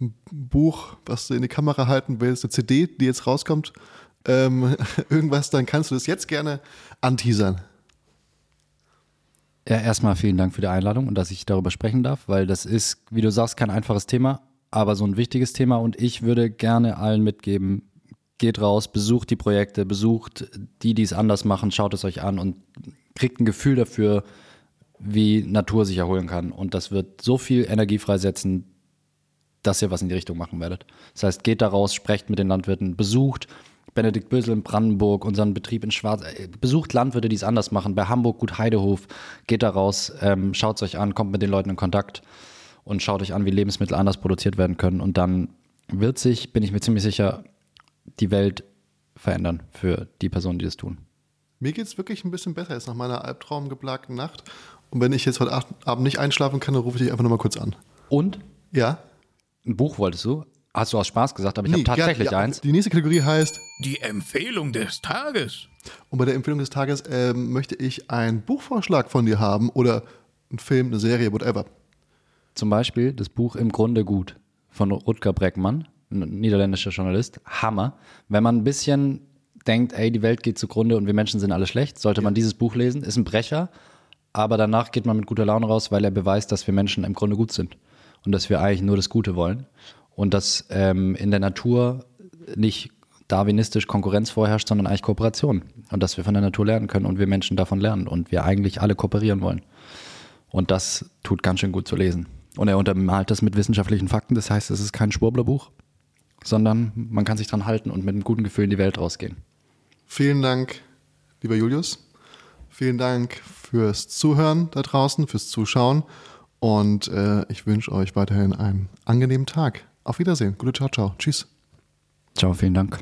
Speaker 2: ein Buch, was du in die Kamera halten willst, eine CD, die jetzt rauskommt, ähm, *laughs* irgendwas, dann kannst du das jetzt gerne anteasern.
Speaker 3: Ja, erstmal vielen Dank für die Einladung und dass ich darüber sprechen darf, weil das ist, wie du sagst, kein einfaches Thema, aber so ein wichtiges Thema und ich würde gerne allen mitgeben, geht raus, besucht die Projekte, besucht die, die es anders machen, schaut es euch an und kriegt ein Gefühl dafür, wie Natur sich erholen kann und das wird so viel Energie freisetzen, dass ihr was in die Richtung machen werdet. Das heißt, geht da raus, sprecht mit den Landwirten, besucht Benedikt Bösel in Brandenburg, unseren Betrieb in Schwarz, äh, besucht Landwirte, die es anders machen. Bei Hamburg Gut Heidehof, geht da raus, ähm, schaut es euch an, kommt mit den Leuten in Kontakt und schaut euch an, wie Lebensmittel anders produziert werden können. Und dann wird sich, bin ich mir ziemlich sicher, die Welt verändern für die Personen, die das tun.
Speaker 2: Mir geht es wirklich ein bisschen besser jetzt nach meiner albtraumgeplagten Nacht. Und wenn ich jetzt heute Abend nicht einschlafen kann, dann rufe ich dich einfach nochmal kurz an.
Speaker 3: Und?
Speaker 2: Ja?
Speaker 3: Ein Buch wolltest du? Hast du aus Spaß gesagt, aber ich
Speaker 2: Nee,
Speaker 3: habe tatsächlich
Speaker 2: ja, ja.
Speaker 3: eins.
Speaker 2: Die nächste Kategorie heißt,
Speaker 1: Die Empfehlung des Tages.
Speaker 2: und bei der Empfehlung des Tages ähm, möchte ich einen Buchvorschlag von dir haben oder einen Film, eine Serie, whatever.
Speaker 3: Zum Beispiel das Buch Im Grunde gut von Rutger Breckmann, ein niederländischer Journalist. Hammer. Wenn man ein bisschen denkt, ey, die Welt geht zugrunde und wir Menschen sind alle schlecht, sollte man dieses Buch lesen. Ist ein Brecher, aber danach geht man mit guter Laune raus, weil er beweist, dass wir Menschen im Grunde gut sind und dass wir eigentlich nur das Gute wollen und dass ähm, in der Natur nicht darwinistisch Konkurrenz vorherrscht, sondern eigentlich Kooperation und dass wir von der Natur lernen können und wir Menschen davon lernen und wir eigentlich alle kooperieren wollen. Und das tut ganz schön gut zu lesen. Und er untermalt das mit wissenschaftlichen Fakten. Das heißt, es ist kein Schwurblerbuch, sondern man kann sich dran halten und mit einem guten Gefühl in die Welt rausgehen.
Speaker 2: Vielen Dank, lieber Julius. Vielen Dank fürs Zuhören da draußen, fürs Zuschauen. Und äh, ich wünsche euch weiterhin einen angenehmen Tag. Auf Wiedersehen. Gute Ciao, ciao. Tschüss.
Speaker 3: Ciao, vielen Dank.